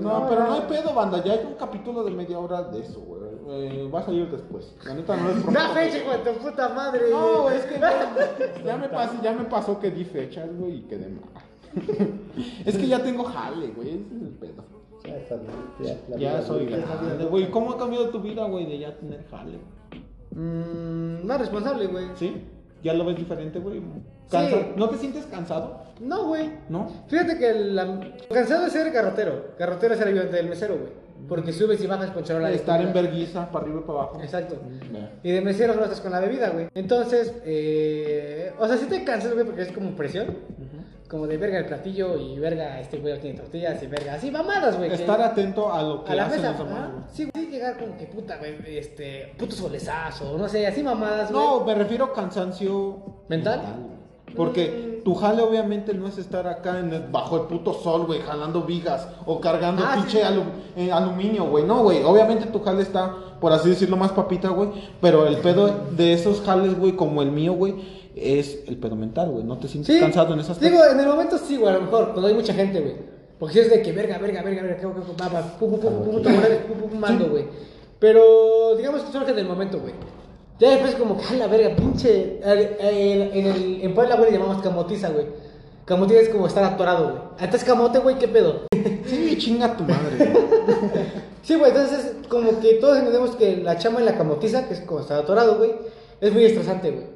no, pero no hay pedo, banda. Ya hay un capítulo de media hora de eso, güey. Eh, va a salir después. La neta no es Da fecha, de tu puta madre. No, güey, es que ya, ya me pasó, ya me pasó que di fechas, güey, y quedé mal. es que ya tengo jale, güey, ese es el pedo. Ya está bien. Ya, Ya vida, soy güey. grande, güey. ¿Cómo ha cambiado tu vida, güey, de ya tener jale? Mmm, más responsable, güey. ¿Sí? ¿Ya lo ves diferente, güey? Sí. ¿No te sientes cansado? No, güey. ¿No? Fíjate que la... cansado de ser garrotero. Garrotero es el ayudante del mesero, güey. Porque subes y bajas con charola. de Estar en verguiza, para arriba y para abajo. Exacto. Ya. Y de mesero solo estás con la bebida, güey. Entonces, eh... o sea, sí te cansas, güey, porque es como presión. Como de verga el platillo y verga este güey tiene tortillas y verga así mamadas, güey. Estar atento a lo que a la hacen mesa. los demás, güey. Sí, güey, llegar como que puta, güey, este, puto solezazo, no sé, así mamadas, güey. No, me refiero a cansancio ¿Mental? Porque tu jale obviamente no es estar acá en el- bajo el puto sol, güey, jalando vigas o cargando Ah, pinche sí. alu- eh, aluminio, güey. No, güey, obviamente tu jale está, por así decirlo, más papita, güey. Pero el pedo de esos jales, güey, como el mío, güey, es el pedo mental, güey. No te sientes Sí. cansado en esas Digo, en el momento sí, güey, a lo mejor, cuando hay mucha gente, güey. Porque si es de que verga, verga, verga, verga, que va, va, pum, pum, pum, pum, pum, pum, mando, güey. Pero digamos que surge en el momento, güey. Ya después como que, a la verga, pinche. En, el, en Puebla, güey, le llamamos camotiza, güey. Camotiza es como estar atorado, güey. Antes camote, güey, ¿qué pedo? Sí, chinga tu madre. Sí, güey, entonces como que todos entendemos que la chama en la camotiza, que es como estar atorado, güey, es muy estresante, güey.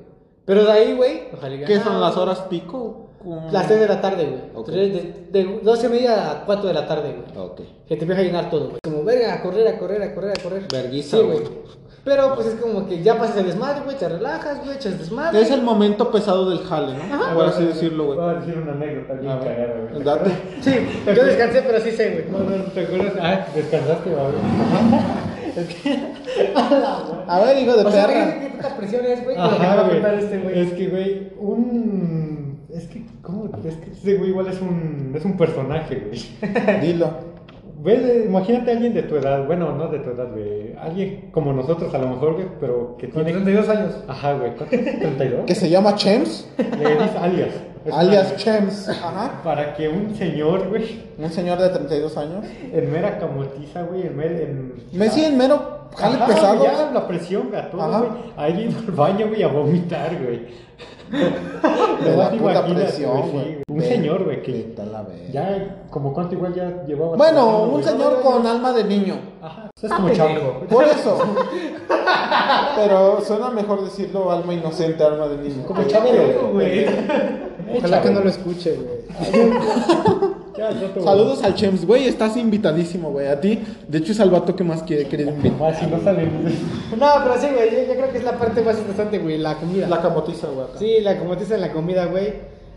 Pero de ahí, güey, ojalá ¿Qué son ah, las horas pico? Las 3 de la tarde, güey. Ok. Tres De, de 12 y media a 4 de la tarde, güey. Ok. Que te empieza a llenar todo, güey. Como, verga, a correr, a correr, a correr, a correr. Verguiza, Sí, güey. güey. Pero pues es como que ya pasas el desmadre, güey, te relajas, güey, echas desmadre. Es el momento pesado del jale, ¿no? Ajá. Por así decirlo, güey. Voy a decir una anécdota bien A ver, cagada, güey. date. Sí, yo descansé, pero sí sé, güey. No, no, ¿te acuerdas? Ah, descansaste, güey. A ver, hijo de O sea, perra. fíjate qué puta presión es, güey, Ajá, a güey. este, güey. Es que, güey, un. Es que, ¿cómo? Es que ese güey igual es un, es un personaje, güey. Dilo. Ve, imagínate a alguien de tu edad, bueno, no de tu edad, güey. Alguien como nosotros a lo mejor, güey, pero que tiene... 32 años. Ajá, güey. ¿Cuánto? ¿32? Que se llama Chems. Le dices alias. Es alias una- Chems. Ajá. Para que un señor, güey, Un señor de 32 años. en mera camotiza, güey, en mera... En... Messi en mero jale pesado. Ya la presión, güey, a todo, Ajá. güey. Ahí ido al baño, güey, a vomitar, güey. De la puta presión, güey. Un señor, güey, que ya, como cuánto igual ya llevaba. Bueno, un señor con alma de niño. Ajá, es como Chabelo. Por eso. Pero suena mejor decirlo alma inocente, alma de niño. Como Chabelo, güey. Ojalá que no lo escuche, güey. Saludos al Chems, güey, estás invitadísimo, güey. A ti, de hecho, es al vato que más quiere querer invitar. Si no sale. No, pero sí, güey. Yo, yo creo que es la parte más interesante, güey. La comida. La camotiza, güey. acá. Sí, la comotiza en la comida, güey.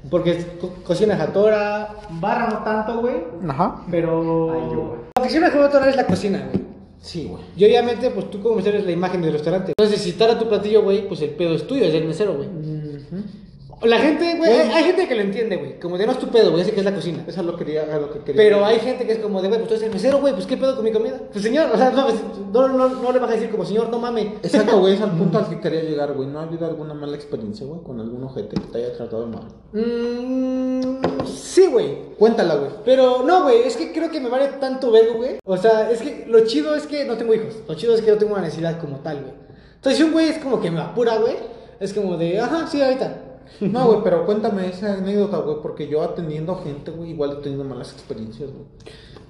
Porque co- cocina jatora, barra no tanto, güey. Ajá. Pero. Ay, yo, güey. Lo que sí me jatora es la cocina, güey. Sí, güey. Y obviamente, pues tú como mesero eres la imagen del restaurante. Entonces, si está tu platillo, güey, pues el pedo es tuyo, es del mesero, güey. La gente, güey, hay, hay gente que lo entiende, güey. Como de no es tu pedo, güey, así que es la cocina. Eso es lo, quería, es lo que quería. Pero hay gente que es como de, güey, pues tú eres el mesero, güey, pues qué pedo con mi comida. Pues señor, o sea, no, pues, no, no, no le vas a decir como, señor, no mames. Exacto, güey, es al punto al que quería llegar, güey. ¿No ha habido alguna mala experiencia, güey, con algún ojete que te haya tratado mal? Mmm. Sí, güey. Cuéntala, güey. Pero no, güey, es que creo que me vale tanto vergo, güey. O sea, es que lo chido es que no tengo hijos. Lo chido es que no tengo una necesidad como tal, güey. Entonces, si un güey es como que me apura, güey, es como de, ajá, sí, ahorita. No, güey, pero cuéntame esa anécdota, güey, porque yo atendiendo gente, güey, igual he tenido malas experiencias, güey.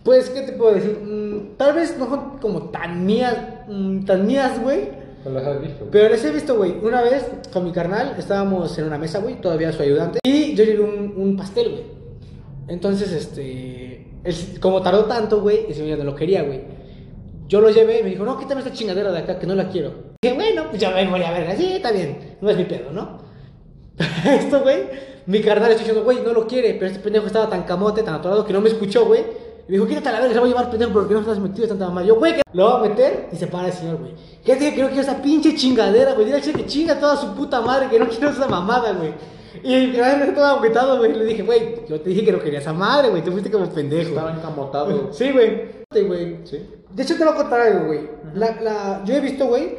Pues, ¿qué te puedo decir? Mm, tal vez no son como tan mías, mm, tan mías, güey. No las has visto. güey. Pero les he visto, güey. Una vez con mi carnal estábamos en una mesa, güey, todavía su ayudante. Y yo llevé un, un pastel, güey. Entonces, este. como tardó tanto, güey, ese ya no lo quería, güey. Yo lo llevé y me dijo, no, quítame esta chingadera de acá que no la quiero. dije, bueno, pues ya me voy a ver, sí, está bien. No es mi pedo, ¿no? Esto, güey, mi carnal está diciendo, güey, no lo quiere. Pero este pendejo estaba tan camote, tan atorado que no me escuchó, güey. Y me dijo, quítate a la verga, se la voy a llevar pendejo porque no estás metido de tanta mamá. Yo, güey, lo va a meter y se para el señor, güey. ¿Qué te dije que esa pinche chingadera, güey? Dile al que chinga toda su puta madre, que no quiero esa mamada, güey. Y carnal me estaba agüitado, güey. Le dije, güey, yo te dije que no quería esa madre, güey. Te fuiste como pendejo. Estaba encamotado. Sí, güey. Sí, güey. Sí. De hecho, te voy a contar algo, güey. La, la, yo he visto, güey,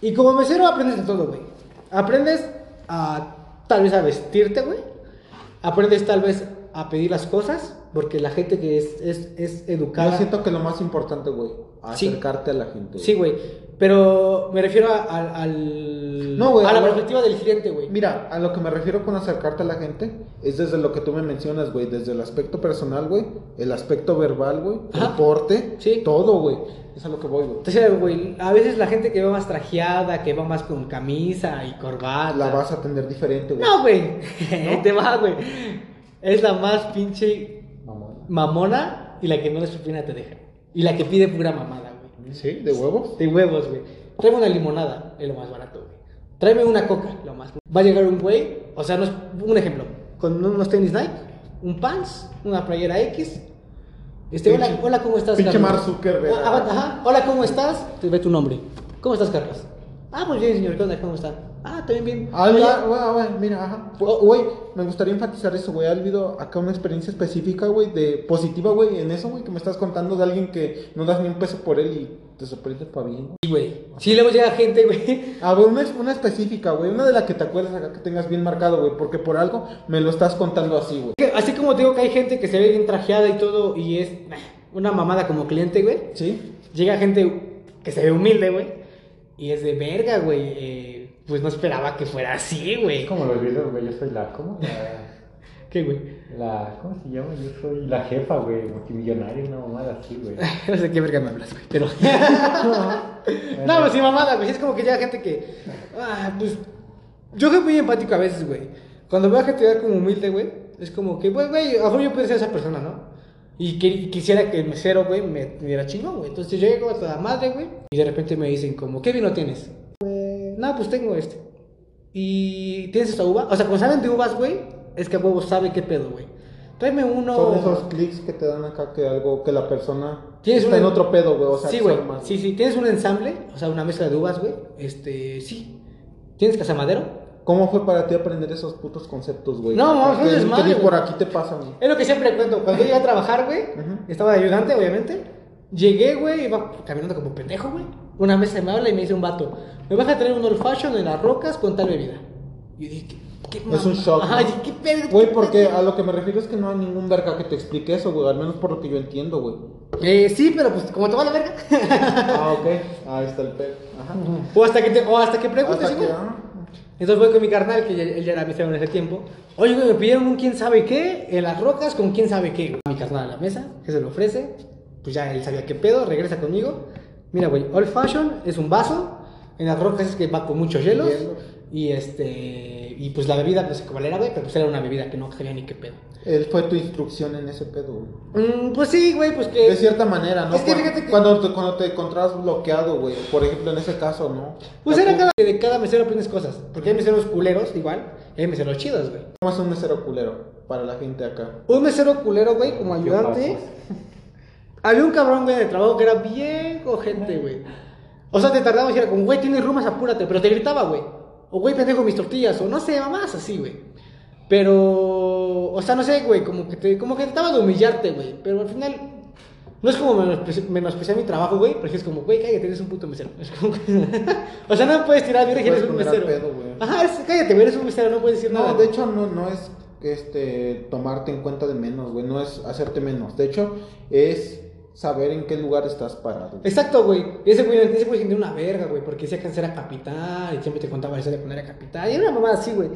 y como mesero aprendes de todo, güey. Aprendes a, tal vez, a vestirte, güey. Aprendes, tal vez, a pedir las cosas, porque la gente que es, es, es educada... Yo siento que lo más importante, güey, Sí. acercarte a la gente. Sí, güey. Pero me refiero a, al- al... No, güey, A la lo- perspectiva del cliente, güey. Mira, a lo que me refiero con acercarte a la gente es desde lo que tú me mencionas, güey, desde el aspecto personal, güey, el aspecto verbal, güey, el porte, Sí. todo, güey. Es a lo que voy, güey. Entonces, güey, a veces la gente que va más trajeada, que va más con camisa y corbata... La vas a atender diferente, güey. No, güey. Te va, güey. Es la más pinche mamona y la que no les propina te deja. Y la que pide pura mamada, güey. ¿Sí? ¿De huevos? De huevos, güey. Tráeme una limonada, es lo más barato, güey. Tráeme una coca, lo más. Va a llegar un güey, o sea, no es- un ejemplo, con unos tenis Nike, un pants, una playera X. Este, hola, Pinche- hola, ¿cómo estás? pinche Carlos? Mark Zuckerberg. Ah, ajá. Hola, ¿cómo estás? Te ve tu nombre. ¿Cómo estás, Carlos? Ah, muy bien, señor. ¿Cómo está? Ah, también bien. Ah, güey, güey, mira, ajá. Oh. Güey, me gustaría enfatizar eso, güey. ¿Ha habido acá una experiencia específica, güey, de positiva, güey, en eso, güey, que me estás contando de alguien que no das ni un peso por él y te sorprende para bien? Sí, güey. Sí, luego llega gente, güey. Ah, güey, una, una específica, güey. Una de la que te acuerdas acá que tengas bien marcado, güey. Porque por algo me lo estás contando así, güey. Así como te digo que hay gente que se ve bien trajeada y todo y es una mamada como cliente, güey. ¿Sí? Llega gente que se ve humilde, güey. Y es de verga, güey. eh, pues no esperaba que fuera así, güey. Como los videos, güey. Yo soy la. ¿Cómo? La. ¿Qué, güey? la ¿Cómo se llama? Yo soy la jefa, güey. Multimillonaria, una mamada así, güey. No sé qué verga me hablas, güey. Pero. no, pues sí, mamada, güey. Es como que llega gente que. Ah, pues. Yo soy muy empático a veces, güey. Cuando veo a gente como humilde, güey. Es como que, güey, güey, a lo mejor yo puedo ser esa persona, ¿no? Y que, quisiera que el mesero, güey, me, me diera chingón, güey. Entonces yo llego a toda madre, güey. Y de repente me dicen, como, ¿qué vino tienes? No, pues tengo este. ¿Y tienes esta uva? O sea, como saben de uvas, güey, es que a huevo sabe qué pedo, güey. Tráeme uno. Son esos clics que te dan acá que algo que la persona Tienes está un- en otro pedo, güey. O sea, sí, güey. más- Sí, sí. ¿Tienes un ensamble? O sea, una mezcla de uvas, güey. Este, sí. ¿Tienes casamadero? ¿Cómo fue para ti aprender esos putos conceptos, güey? No, no, desmadre, ni güey. por aquí te pasa, güey. Es lo que siempre cuento. Cuando yo llegué a trabajar, güey, estaba de ayudante, obviamente. Llegué, güey, iba caminando como pendejo, güey. Una mesa me habla y me dice un vato, me vas a traer un old fashion en las rocas con tal bebida. Y yo dije, ¿qué, qué Es un shock, Ajá, ¿no? ¿qué pedo? Güey, ¿Qué porque a lo que me refiero es que no hay ningún verga que te explique eso, güey. Al menos por lo que yo entiendo, güey. Eh, sí, pero pues como te va la verga. Ah, ok. Ahí está el pedo. Ajá. o hasta que te, o hasta que preguntes, güey. ah, Entonces voy con mi carnal, que él ya era mesero en ese tiempo. Oye, güey, me pidieron un quién sabe qué en las rocas con quién sabe qué. Mi carnal a la mesa, que se lo ofrece. Pues ya él sabía qué pedo, regresa conmigo. Mira, güey, old fashion es un vaso. En las rocas es que va con muchos hielos. Y este. Y pues la bebida, no sé cuál era, güey, pero pues era una bebida que no sabía ni qué pedo. Él fue tu instrucción en ese pedo, güey. Mm, pues sí, güey, pues que. De cierta manera, ¿no? Es que fíjate que- Cuando, te, cuando te encontrabas bloqueado, güey. Por ejemplo, en ese caso, ¿no? Pues La era cada, de cada mesero aprendes cosas. Porque hay meseros culeros, igual. Y hay meseros chidos, güey. ¿Cómo es un mesero culero para la gente acá? Un mesero culero, güey, como ayudante. Había un cabrón, güey, de trabajo que era bien cogente, güey. O sea, te tardabas y era como, güey, tienes rumas, apúrate. Pero te gritaba, güey. O, güey, pendejo, mis tortillas. O no sé, mamás así, güey. Pero, o sea, no sé, güey, como que te, como que trataba de humillarte, güey. Pero al final, no es como menospreci- menospreciar mi trabajo, güey. Pero es como, güey, cállate, eres un puto mesero. Es como que- o sea, no me puedes tirar bien que Puedes eres un mesero. pedo. Ajá, es- cállate, güey, eres un mesero, no puedes decir nada. No, de hecho no, no es este tomarte en cuenta de menos, güey, no es hacerte menos. De hecho, es saber en qué lugar estás parado. Exacto, güey. Ese güey, ese güey tenía una verga, güey, porque decía que era capitán y siempre te contaba historia de cuando era capitán. Y era una mamada así, güey.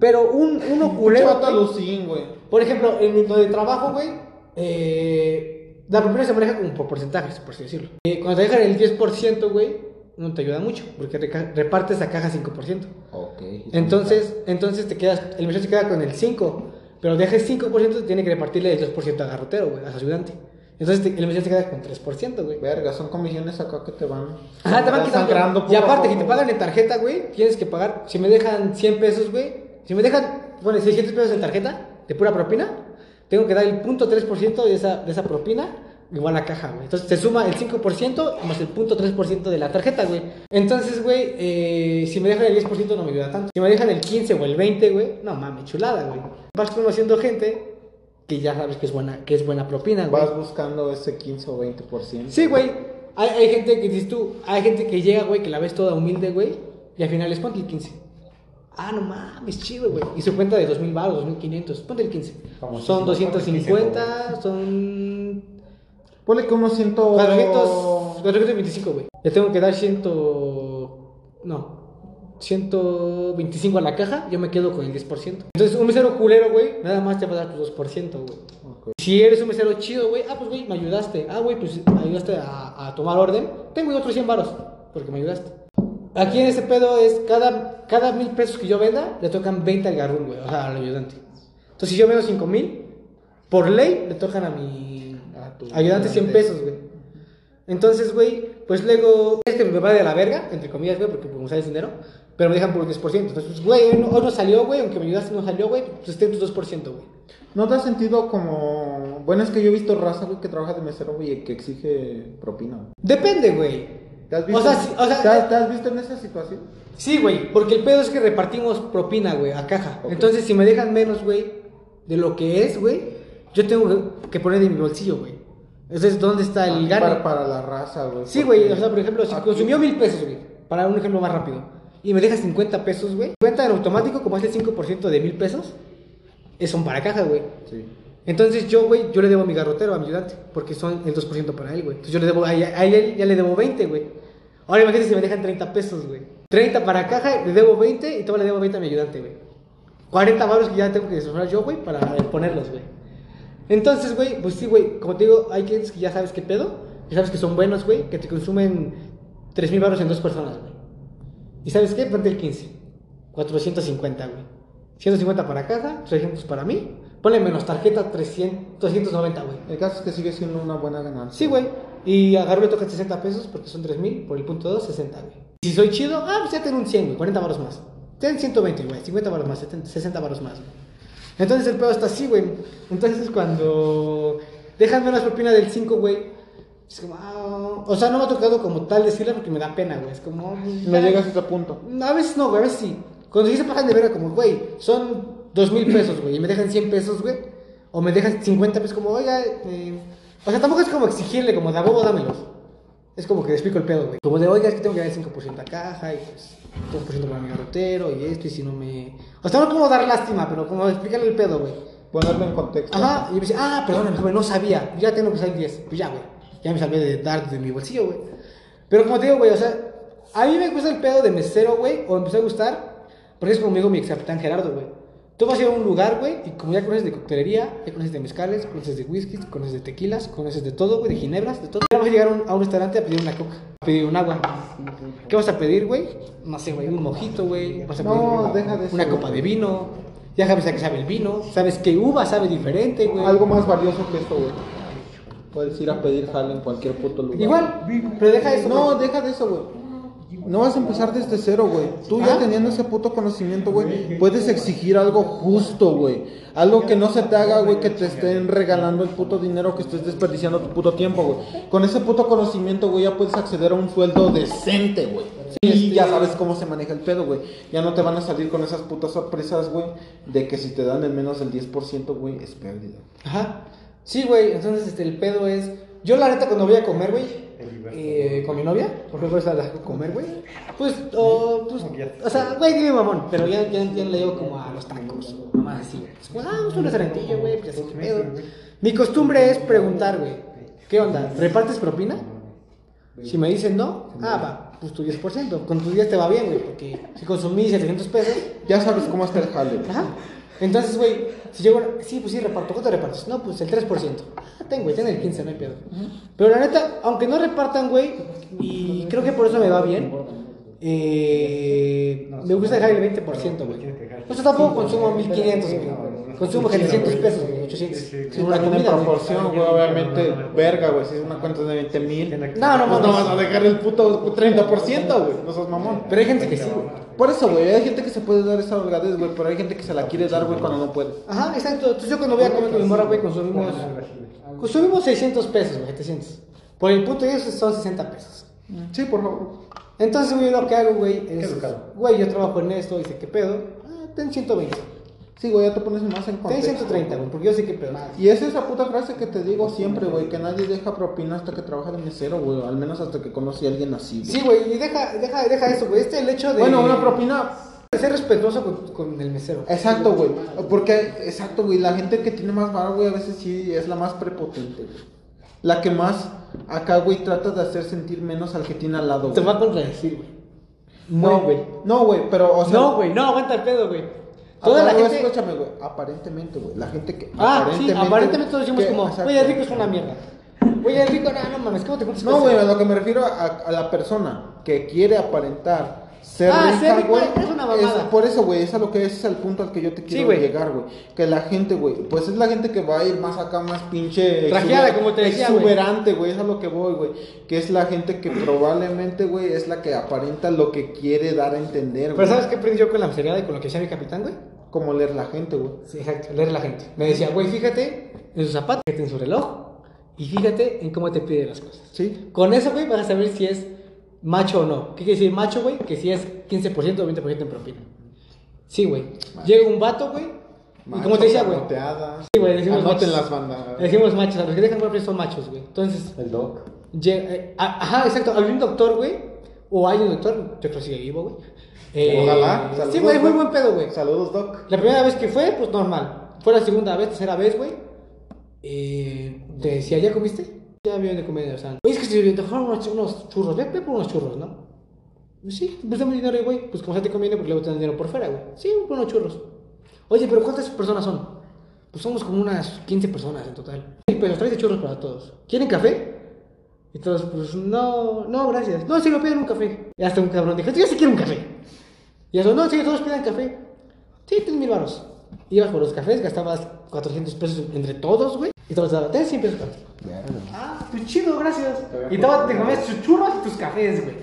Pero un, uno culero, güey. Por ejemplo, en mi donde trabajo, güey, eh, la propina se maneja como por porcentajes, por así decirlo. Eh, cuando te dejan el 10%, güey, no te ayuda mucho, porque repartes a caja 5%. Ok. Entonces, entonces te quedas, el mesero se queda con el 5, pero deja el 5%, tiene que repartirle el 2% a garrotero, güey, a su ayudante. Entonces te- el mesero se queda con 3%, güey. Verga, son comisiones acá que te van. Ajá, te van quitando. Y aparte, que te pagan en tarjeta, güey, tienes que pagar. Si me dejan 100 pesos, güey. Si me dejan, bueno, 600 pesos en tarjeta, de pura propina, tengo que dar el punto 3% de esa, de esa propina, igual a caja, güey. Entonces se suma el 5% más el punto 3% de la tarjeta, güey. Entonces, güey, eh, si me dejan el 10% no me ayuda tanto. Si me dejan el 15 o el 20, güey, no mames, chulada, güey. Vas conociendo gente que ya sabes que es buena, que es buena propina, güey. Vas buscando ese 15 o 20%. Sí, güey. Hay, hay gente que dices tú, hay gente que llega, güey, que la ves toda humilde, güey, y al final les ponte el 15. Ah, no mames, chido, güey. Y su cuenta de 2000 baros, 2500, ponte el 15. Como Son si- 250, son Ponle que unos 100. 400, 425, güey. Le tengo que dar 100, no, 125 a la caja, yo me quedo con el 10%. Entonces, un mesero culero, güey, nada más te va a dar tu 2%, güey. Si eres un mesero chido, güey, ah, pues, güey, me ayudaste. Ah, güey, pues me ayudaste a, a tomar orden. Tengo otros 100 varos, porque me ayudaste. Aquí en este pedo es cada, cada mil pesos que yo venda, le tocan 20 al garrón, güey, o sea, al ayudante. Entonces, si yo vendo 5 mil, por ley le tocan a mi A tu ayudante 100 pesos, güey. Entonces, güey, pues luego es que me va de la verga, entre comillas, güey, porque como sabes dinero, pero me dejan por 10%. Entonces, güey, hoy no, hoy no salió, güey, aunque me ayudaste no salió, güey, pues esté en tu 2%, güey. ¿No te has sentido como.? Bueno, es que yo he visto raza, güey, que trabaja de mesero, güey, y que exige propina, güey. Depende, güey. ¿Te has visto, O sea, sí, o sea, ¿te has, te has visto en esa situación? Sí, güey, porque el pedo es que repartimos propina, güey, a caja. Ok. Entonces, si me dejan menos, güey, de lo que es, güey, yo tengo que- poner de mi bolsillo, güey. Entonces, ¿dónde está el gane? Para, para la raza, güey. Sí, porque güey, o sea, por ejemplo, si aquí- consumió mil pesos, güey, para un ejemplo más rápido, y me deja 50 pesos, güey, cuenta en automático, como es el 5% de mil pesos, es son para caja, güey. Sí. Entonces yo, güey, yo le debo a mi garrotero, a mi ayudante, porque son el 2% para él, güey. Entonces yo le debo, a, a él ya le debo 20, güey. Ahora imagínate si me dejan 30 pesos, güey. 30 para caja, le debo 20 y todavía le debo 20 a mi ayudante, güey. 40 baros que ya tengo que desfrar yo, güey, para eh, ponerlos, güey. Entonces, güey, pues sí, güey, como te digo, hay clientes que ya sabes qué pedo, ya sabes que son buenos, güey, que te consumen 3 mil baros en dos personas, güey. ¿Y sabes qué? Ponte el 15. 450, güey. 150 para caja, 300 para mí. Ponle menos tarjeta, 300, 290, güey. El caso es que sigue siendo una buena ganancia. Sí, güey. Y a Garro le toca 60 pesos porque son 3 mil. Por el punto 2, 60, güey. Si soy chido, ah, pues ya tengo un 100, güey. 40 baros más. Ten 120, güey. 50 baros más, 70, 60 baros más, güey. Entonces el pedo está así, güey. Entonces cuando dejan menos propina del 5, güey. Es como, ah, o sea, no me ha tocado como tal decirle porque me da pena, güey. Es como. No llegas a ese punto. A veces no, güey, a veces sí. Cuando sí se pasan de verga, como, güey, son dos mil pesos, güey, y me dejan 100 pesos, güey, o me dejan 50 pesos, como, oiga, eh, o sea, tampoco es como exigirle, como, de a huevo, dámelos. Es como que explico el pedo, güey. Como de, oiga, es que tengo que dar el 5% a caja, y pues, 2% para mi garrotero, y esto, y si no me. O sea, no como dar lástima, pero como explicarle el pedo, güey. Ponerlo en contexto. Ajá, y me decía, ah, perdóname, joven, no sabía, ya tengo que salir 10. Pues ya, güey, ya me salvé de dar de mi bolsillo, güey. Pero como te digo, güey, o sea, a mí me gusta el pedo de mesero, güey, o me empezó a gustar, porque es como me dijo mi ex capitán Gerardo, güey. Tú vas a ir a un lugar, güey, y como ya conoces de coctelería, ya conoces de mezcales, conoces de whiskies, conoces de tequilas, conoces de todo, güey, de ginebras, de todo. Ya vas a llegar a un, a un restaurante a pedir una coca, a pedir un agua. ¿Qué vas a pedir, güey? No sé, güey, un mojito, güey. Vas a pedir No, deja de eso, una güey. copa de vino. Ya sabes a qué sabe el vino, sabes que uva sabe diferente, güey. Algo más valioso que esto, güey. Puedes ir a pedir jale en cualquier puto lugar. Igual, pero deja eso. No, güey. deja de eso, güey. No vas a empezar desde cero, güey. Tú ya Ajá. teniendo ese puto conocimiento, güey, puedes exigir algo justo, güey. Algo que no se te haga, güey, que te estén regalando el puto dinero, que estés desperdiciando tu puto tiempo, güey. Con ese puto conocimiento, güey, ya puedes acceder a un sueldo decente, güey. Y ya sabes cómo se maneja el pedo, güey. Ya no te van a salir con esas putas sorpresas, güey, de que si te dan el menos del 10%, güey, es pérdida. Ajá. Sí, güey, entonces este, el pedo es. Yo, la neta, cuando voy a comer, güey, eh, con mi novia, por ejemplo, esa la dejo comer, güey, pues, o, pues, o sea, güey, dime mamón, pero ya, ya, ya le digo como a los tacos, mamá así, güey. Es como, ah, vamos a un restaurantillo, güey, pues así pedo. Mi costumbre es preguntar, güey, ¿qué onda? ¿Repartes propina? Si me dicen no, ah, va, pues tu 10%. Con tu 10 te va bien, güey, porque si consumí 700 pesos, Ya sabes cómo está el jale. Ajá. Entonces, güey, si yo, sí, pues sí, reparto. ¿Cuánto repartes? No, pues el 3%. Ah, ten, güey, ten el 15, no hay pedo. Pero la neta, aunque no repartan, güey, y creo que por eso me va bien, eh, me gusta dejar el 20%, güey. O sea, tampoco consumo 1500, güey. Consumo 700 pesos, güey, 800. Si Una una en comida, proporción, güey, obviamente, verga, güey, si es una cuenta de 20 mil. No, no, Pues no, no vas a dejar el puto 30%, güey, no sos mamón. Pero hay gente que sí, güey. Por eso, güey, hay gente que se puede dar esa holgadez, güey, pero hay gente que se la quiere dar, güey, cuando no puede. Ajá, exacto. Entonces yo cuando voy a comer con mi morra, güey, consumimos, consumimos 600 pesos, güey, 700. Por el punto de eso son 60 pesos. Sí, por favor. Entonces, güey, lo que hago, güey, es. educado. Güey, yo trabajo en esto, dice, ¿qué pedo? Ah, ten 120. Sí, güey, ya te pones más en contexto. 130, güey, porque yo sé qué pedo. Y es esa puta frase que te digo siempre, güey, que nadie deja propina hasta que trabaja de mesero, güey, al menos hasta que conoce a alguien así, güey. Sí, güey, y deja, deja, deja eso, güey. Este el hecho de. Bueno, una propina ser respetuoso con, con el mesero. Exacto, güey. Porque, exacto, güey. La gente que tiene más varo, güey, a veces sí es la más prepotente, güey. La que más acá, güey, trata de hacer sentir menos al que tiene al lado, Te güey. va a contradecir, güey. No, güey. No, güey, pero, o sea. No, güey, no, aguanta el pedo, güey. Toda la apare- gente. Escúchame, güey. Aparentemente, güey. La gente que. Ah, sí, aparentemente todos decimos que- como, exacto. güey, el rico es una mierda. Güey, el rico, no, no mames, ¿cómo te cuentas? No, güey, a lo que me refiero a, a la persona que quiere aparentar ser Ah, rica, ser rico güey. es una mamada. por eso, güey, es a lo que ese es el punto al que yo te quiero llegar, güey. Que la gente, güey, pues es la gente que va a ir más acá, más pinche. Trajeada, exuber- como te decía, güey. Exuberante, güey, es a lo que voy, güey. Que es la gente que probablemente, güey, es la que aparenta lo que quiere dar a entender, Pero güey. ¿sabes qué aprendí yo con la seriedad y con lo que decía mi capitán, güey? Como leer la gente, güey. Sí, exacto, leer la gente. Me decía, güey, fíjate en sus zapatos, fíjate en su reloj y fíjate en cómo te pide las cosas. Sí. Con eso, güey, vas a saber si es macho o no. ¿Qué quiere decir macho, güey? Que si es 15% o 20% en propina. Sí, güey. Llega un vato, güey. Y como te decía, güey. Sí, güey, decimos Anoten machos. las bandas. Decimos machos, a los que dejan propina son machos, güey. Entonces, El doc. llega, eh, ajá, exacto. Había un doctor, güey. O hay un doctor, yo creo que sigue vivo, güey. Eh, Ojalá. Sí, Saludos, güey, muy buen pedo, güey. Saludos, Doc. La primera vez que fue, pues normal. Fue la segunda vez, tercera vez, güey. Eh, te decía, ¿ya comiste? Ya viene de comer, o sea. Oye, es que si te fueron unos, churros, ve, ve por unos churros, ¿no? Pues sí, pues dame dinero, güey. Pues como se te conviene, porque luego te dan dinero por fuera, güey. Sí, por unos churros. Oye, pero ¿cuántas personas son? Pues somos como unas 15 personas en total. Sí, pero traes de churros para todos. ¿Quieren café? Y todos, pues no, no, gracias. No, si lo piden un café. Y hasta un cabrón dijo, yo sí quiero un café. Y eso, no, sí, todos pidan café. Sí, tienes mil baros. Ibas por los cafés, gastabas 400 pesos entre todos, güey. Y todos daban, ten 100 pesos para ti. Ah, pues chido, gracias. Y te, te comías tus churros y tus cafés, güey.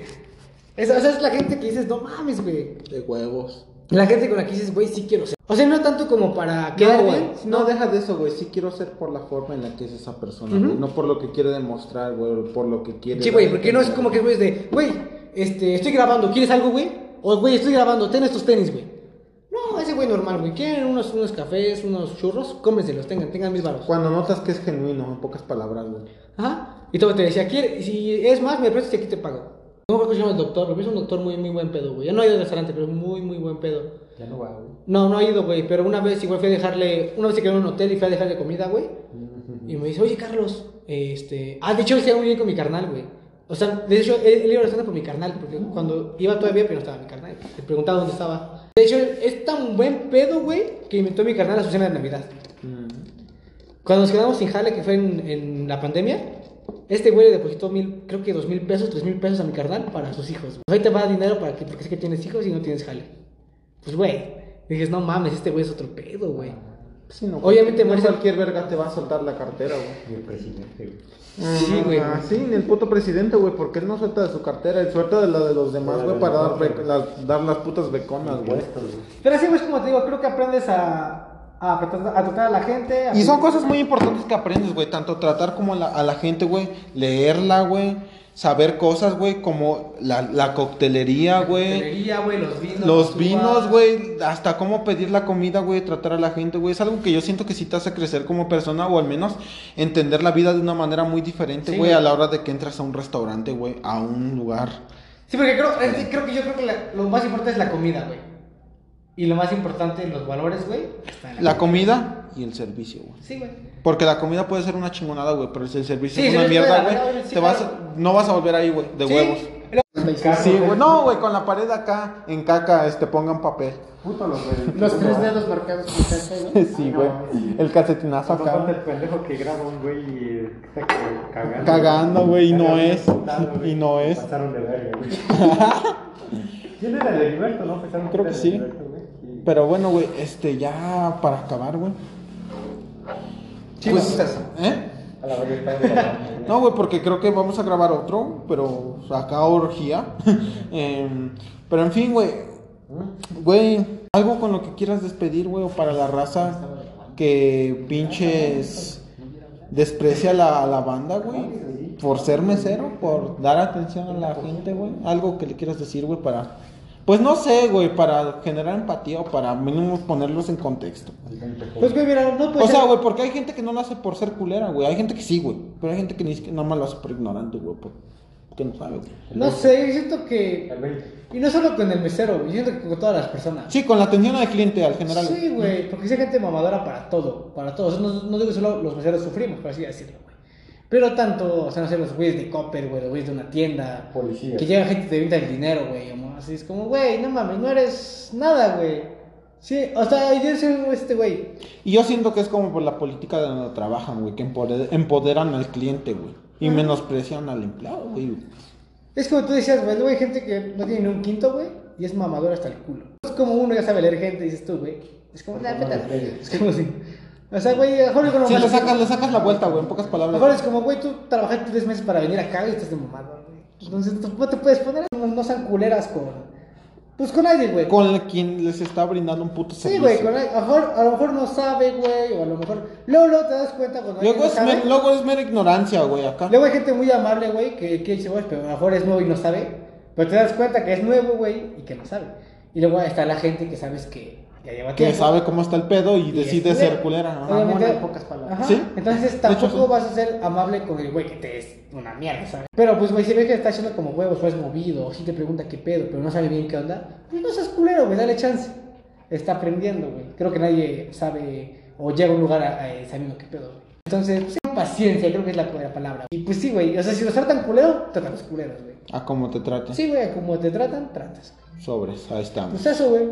Esa, esa es la gente que dices, no mames, güey. De huevos. La gente con la que dices, güey, sí quiero ser. O sea, no tanto como para quedar no, bien, No, deja de eso, güey. Sí quiero ser por la forma en la que es esa persona, güey. No por lo que quiere demostrar, güey. Por lo que quiere. Sí, güey, porque no es como que, güey, es de, güey, este, estoy grabando, ¿quieres algo, güey? O, güey, estoy grabando, ten estos tenis, güey. güey normal, güey. Quieren unos, unos cafés, unos churros, cómenselos, tengan, tengan mis baros. Cuando notas que es genuino, en pocas palabras, güey. Ajá. Y todo te decía. Si es más, me prestas y aquí te pago. No, que se llama el doctor, pero es un doctor muy, muy buen pedo, güey. Ya no ha ido al restaurante, pero es muy, muy buen pedo. Ya no va, güey. No, no ha ido, güey, pero una vez igual fui a dejarle, una vez se quedó en un hotel y fui a dejarle comida, güey. Y me dice, oye, Carlos, este... Ah, de hecho, se muy bien con mi carnal, güey. O sea, de hecho, él, él iba restaurante por mi carnal, porque cuando iba todavía, pero no estaba mi carnal. Le preguntaba dónde estaba. De hecho, es tan buen pedo, güey, que inventó mi carnal a su cena de Navidad. Cuando nos quedamos sin jale, que fue en, en la pandemia, este güey le depositó mil, creo que dos mil pesos, tres mil pesos a mi carnal para sus hijos. Pues ahí te va dinero para que, porque sé que tienes hijos y no tienes jale. Pues, güey, dices, no mames, este güey es otro pedo, güey. Sí, no, Obviamente, no cualquier verga te va a soltar la cartera, güey. Y el presidente, güey. Sí, güey. Ah, sí, ni el puto presidente, güey, porque él no suelta de su cartera, él suelta de la de los demás, güey, para dar, bec- las- dar las putas beconas, güey. Pero así, güey, es como te digo, creo que aprendes a, a, tratar- a tratar a la gente. a- Y son cosas muy importantes que aprendes, güey, tanto tratar como la- a la gente, güey, leerla, güey, saber cosas, güey, como la, la coctelería, güey. Hostelería, güey, los vinos. Los vinos, güey, hasta cómo pedir la comida, güey, tratar a la gente, güey, es algo que yo siento que sí te hace crecer como persona o al menos entender la vida de una manera muy diferente, güey, a la hora de que entras a un restaurante, güey, a un lugar. Sí, porque creo, es creo que yo creo que la- lo más importante es la comida, güey. Y lo más importante, los valores, güey, la, La comida y el servicio, güey. Sí, güey. Porque la comida puede ser una chingonada, güey, pero si el servicio Sí, es sí, una sí, mierda, güey, sí, te vas, claro. no vas a volver ahí, güey, de Sí. huevos. Sí, güey, no, güey, con la pared acá, en caca, este, pongan papel. Puto los güey. los tres dedos marcados con caca, ¿no? Sí, güey, el calcetinazo falta el acá. pendejo que graba un güey y está cagando. Cagando, güey, y no es, y no es. Pasaron de verga, güey. ¿Quién era el Heriberto, no? Creo era que. Sí. Pero bueno, güey, este, ya para acabar, güey. Sí, Pues. ¿eh? A la. No, güey, porque creo que vamos a grabar otro, pero acá orgía. Em, pero en fin, güey. Güey, algo con lo que quieras despedir, güey, o para la raza que pinches desprecia a la, la banda, güey, por ser mesero, por dar atención a la gente, güey. Algo que le quieras decir, güey, para. Pues no sé, güey, para generar empatía o para mínimo ponerlos en contexto. Pues, güey, mira, no puede O sea, ser- güey, porque hay gente que no lo hace por ser culera, güey. Hay gente que sí, güey. Pero hay gente que ni siquiera nada más lo hace por ignorante, güey. por- Que no sabe, güey. No sé, yo siento que. El 20. Y no solo con el mesero, yo siento que con todas las personas. Sí, con la atención al cliente, al general. Sí, güey, porque hay gente mamadora para todo, para todo. O sea, no, no digo que solo los meseros sufrimos, por así decirlo, güey. Pero tanto, o sea, no sé, los güeyes de Copper, güey, los güeyes de una tienda. Policía. Que llega gente y te venta el dinero, güey. Así es como, güey, no mames, no eres nada, güey. Sí, o sea, yo soy este güey. Y yo siento que es como por la política de donde trabajan, güey. Que empode- empoderan al cliente, güey. Y menosprecian al empleado, güey. Es como tú decías, güey, luego hay gente que no tiene ni un quinto, güey, y es mamadora hasta el culo. Es como uno ya sabe leer gente, dices tú, güey. Es como, la neta, Es como si. O sea, güey, a lo mejor es como. Sí, le sacas, le sacas la vuelta, güey. En pocas A lo palabras. mejor es como, güey, tú trabajaste tres meses para venir acá y estás de mamado, güey. Entonces, no te puedes poner, no, no sean culeras con. Pues con nadie, güey. Con quien les está brindando un puto Sí, servicio. güey, con nadie. A lo, mejor, a lo mejor no sabe, güey, o a lo mejor. Luego, luego te das cuenta cuando Luego alguien es, no sabe. luego es mera ignorancia, güey, acá. Luego hay gente muy amable, güey, que, que dice, güey, pero a lo mejor es nuevo y no sabe. Pero te das cuenta que es nuevo, güey, y que no sabe. Y luego está la gente que sabes que ya lleva Que tiempo. sabe cómo está el pedo y, y decide es ser culera. Obviamente- Mamona, en pocas palabras. Ajá. Sí. Entonces De tampoco hecho, vas a ser amable con el güey que te es una mierda, ¿sabes? Pero pues, güey, si ves que está haciendo como huevos o es movido, o si te pregunta qué pedo, pero no sabe bien qué onda, pues no seas culero, güey, dale chance. Está aprendiendo, güey. Creo que nadie sabe o llega a un lugar a- a- sabiendo qué pedo, güey. Entonces, pues, paciencia, creo que es la, la palabra. Y pues sí, güey, o sea, si los tratan culero, tratan los culeros, güey. A cómo te traten. Sí, güey, como te tratan, tratas. Sobres, ahí estamos. Pues eso, güey.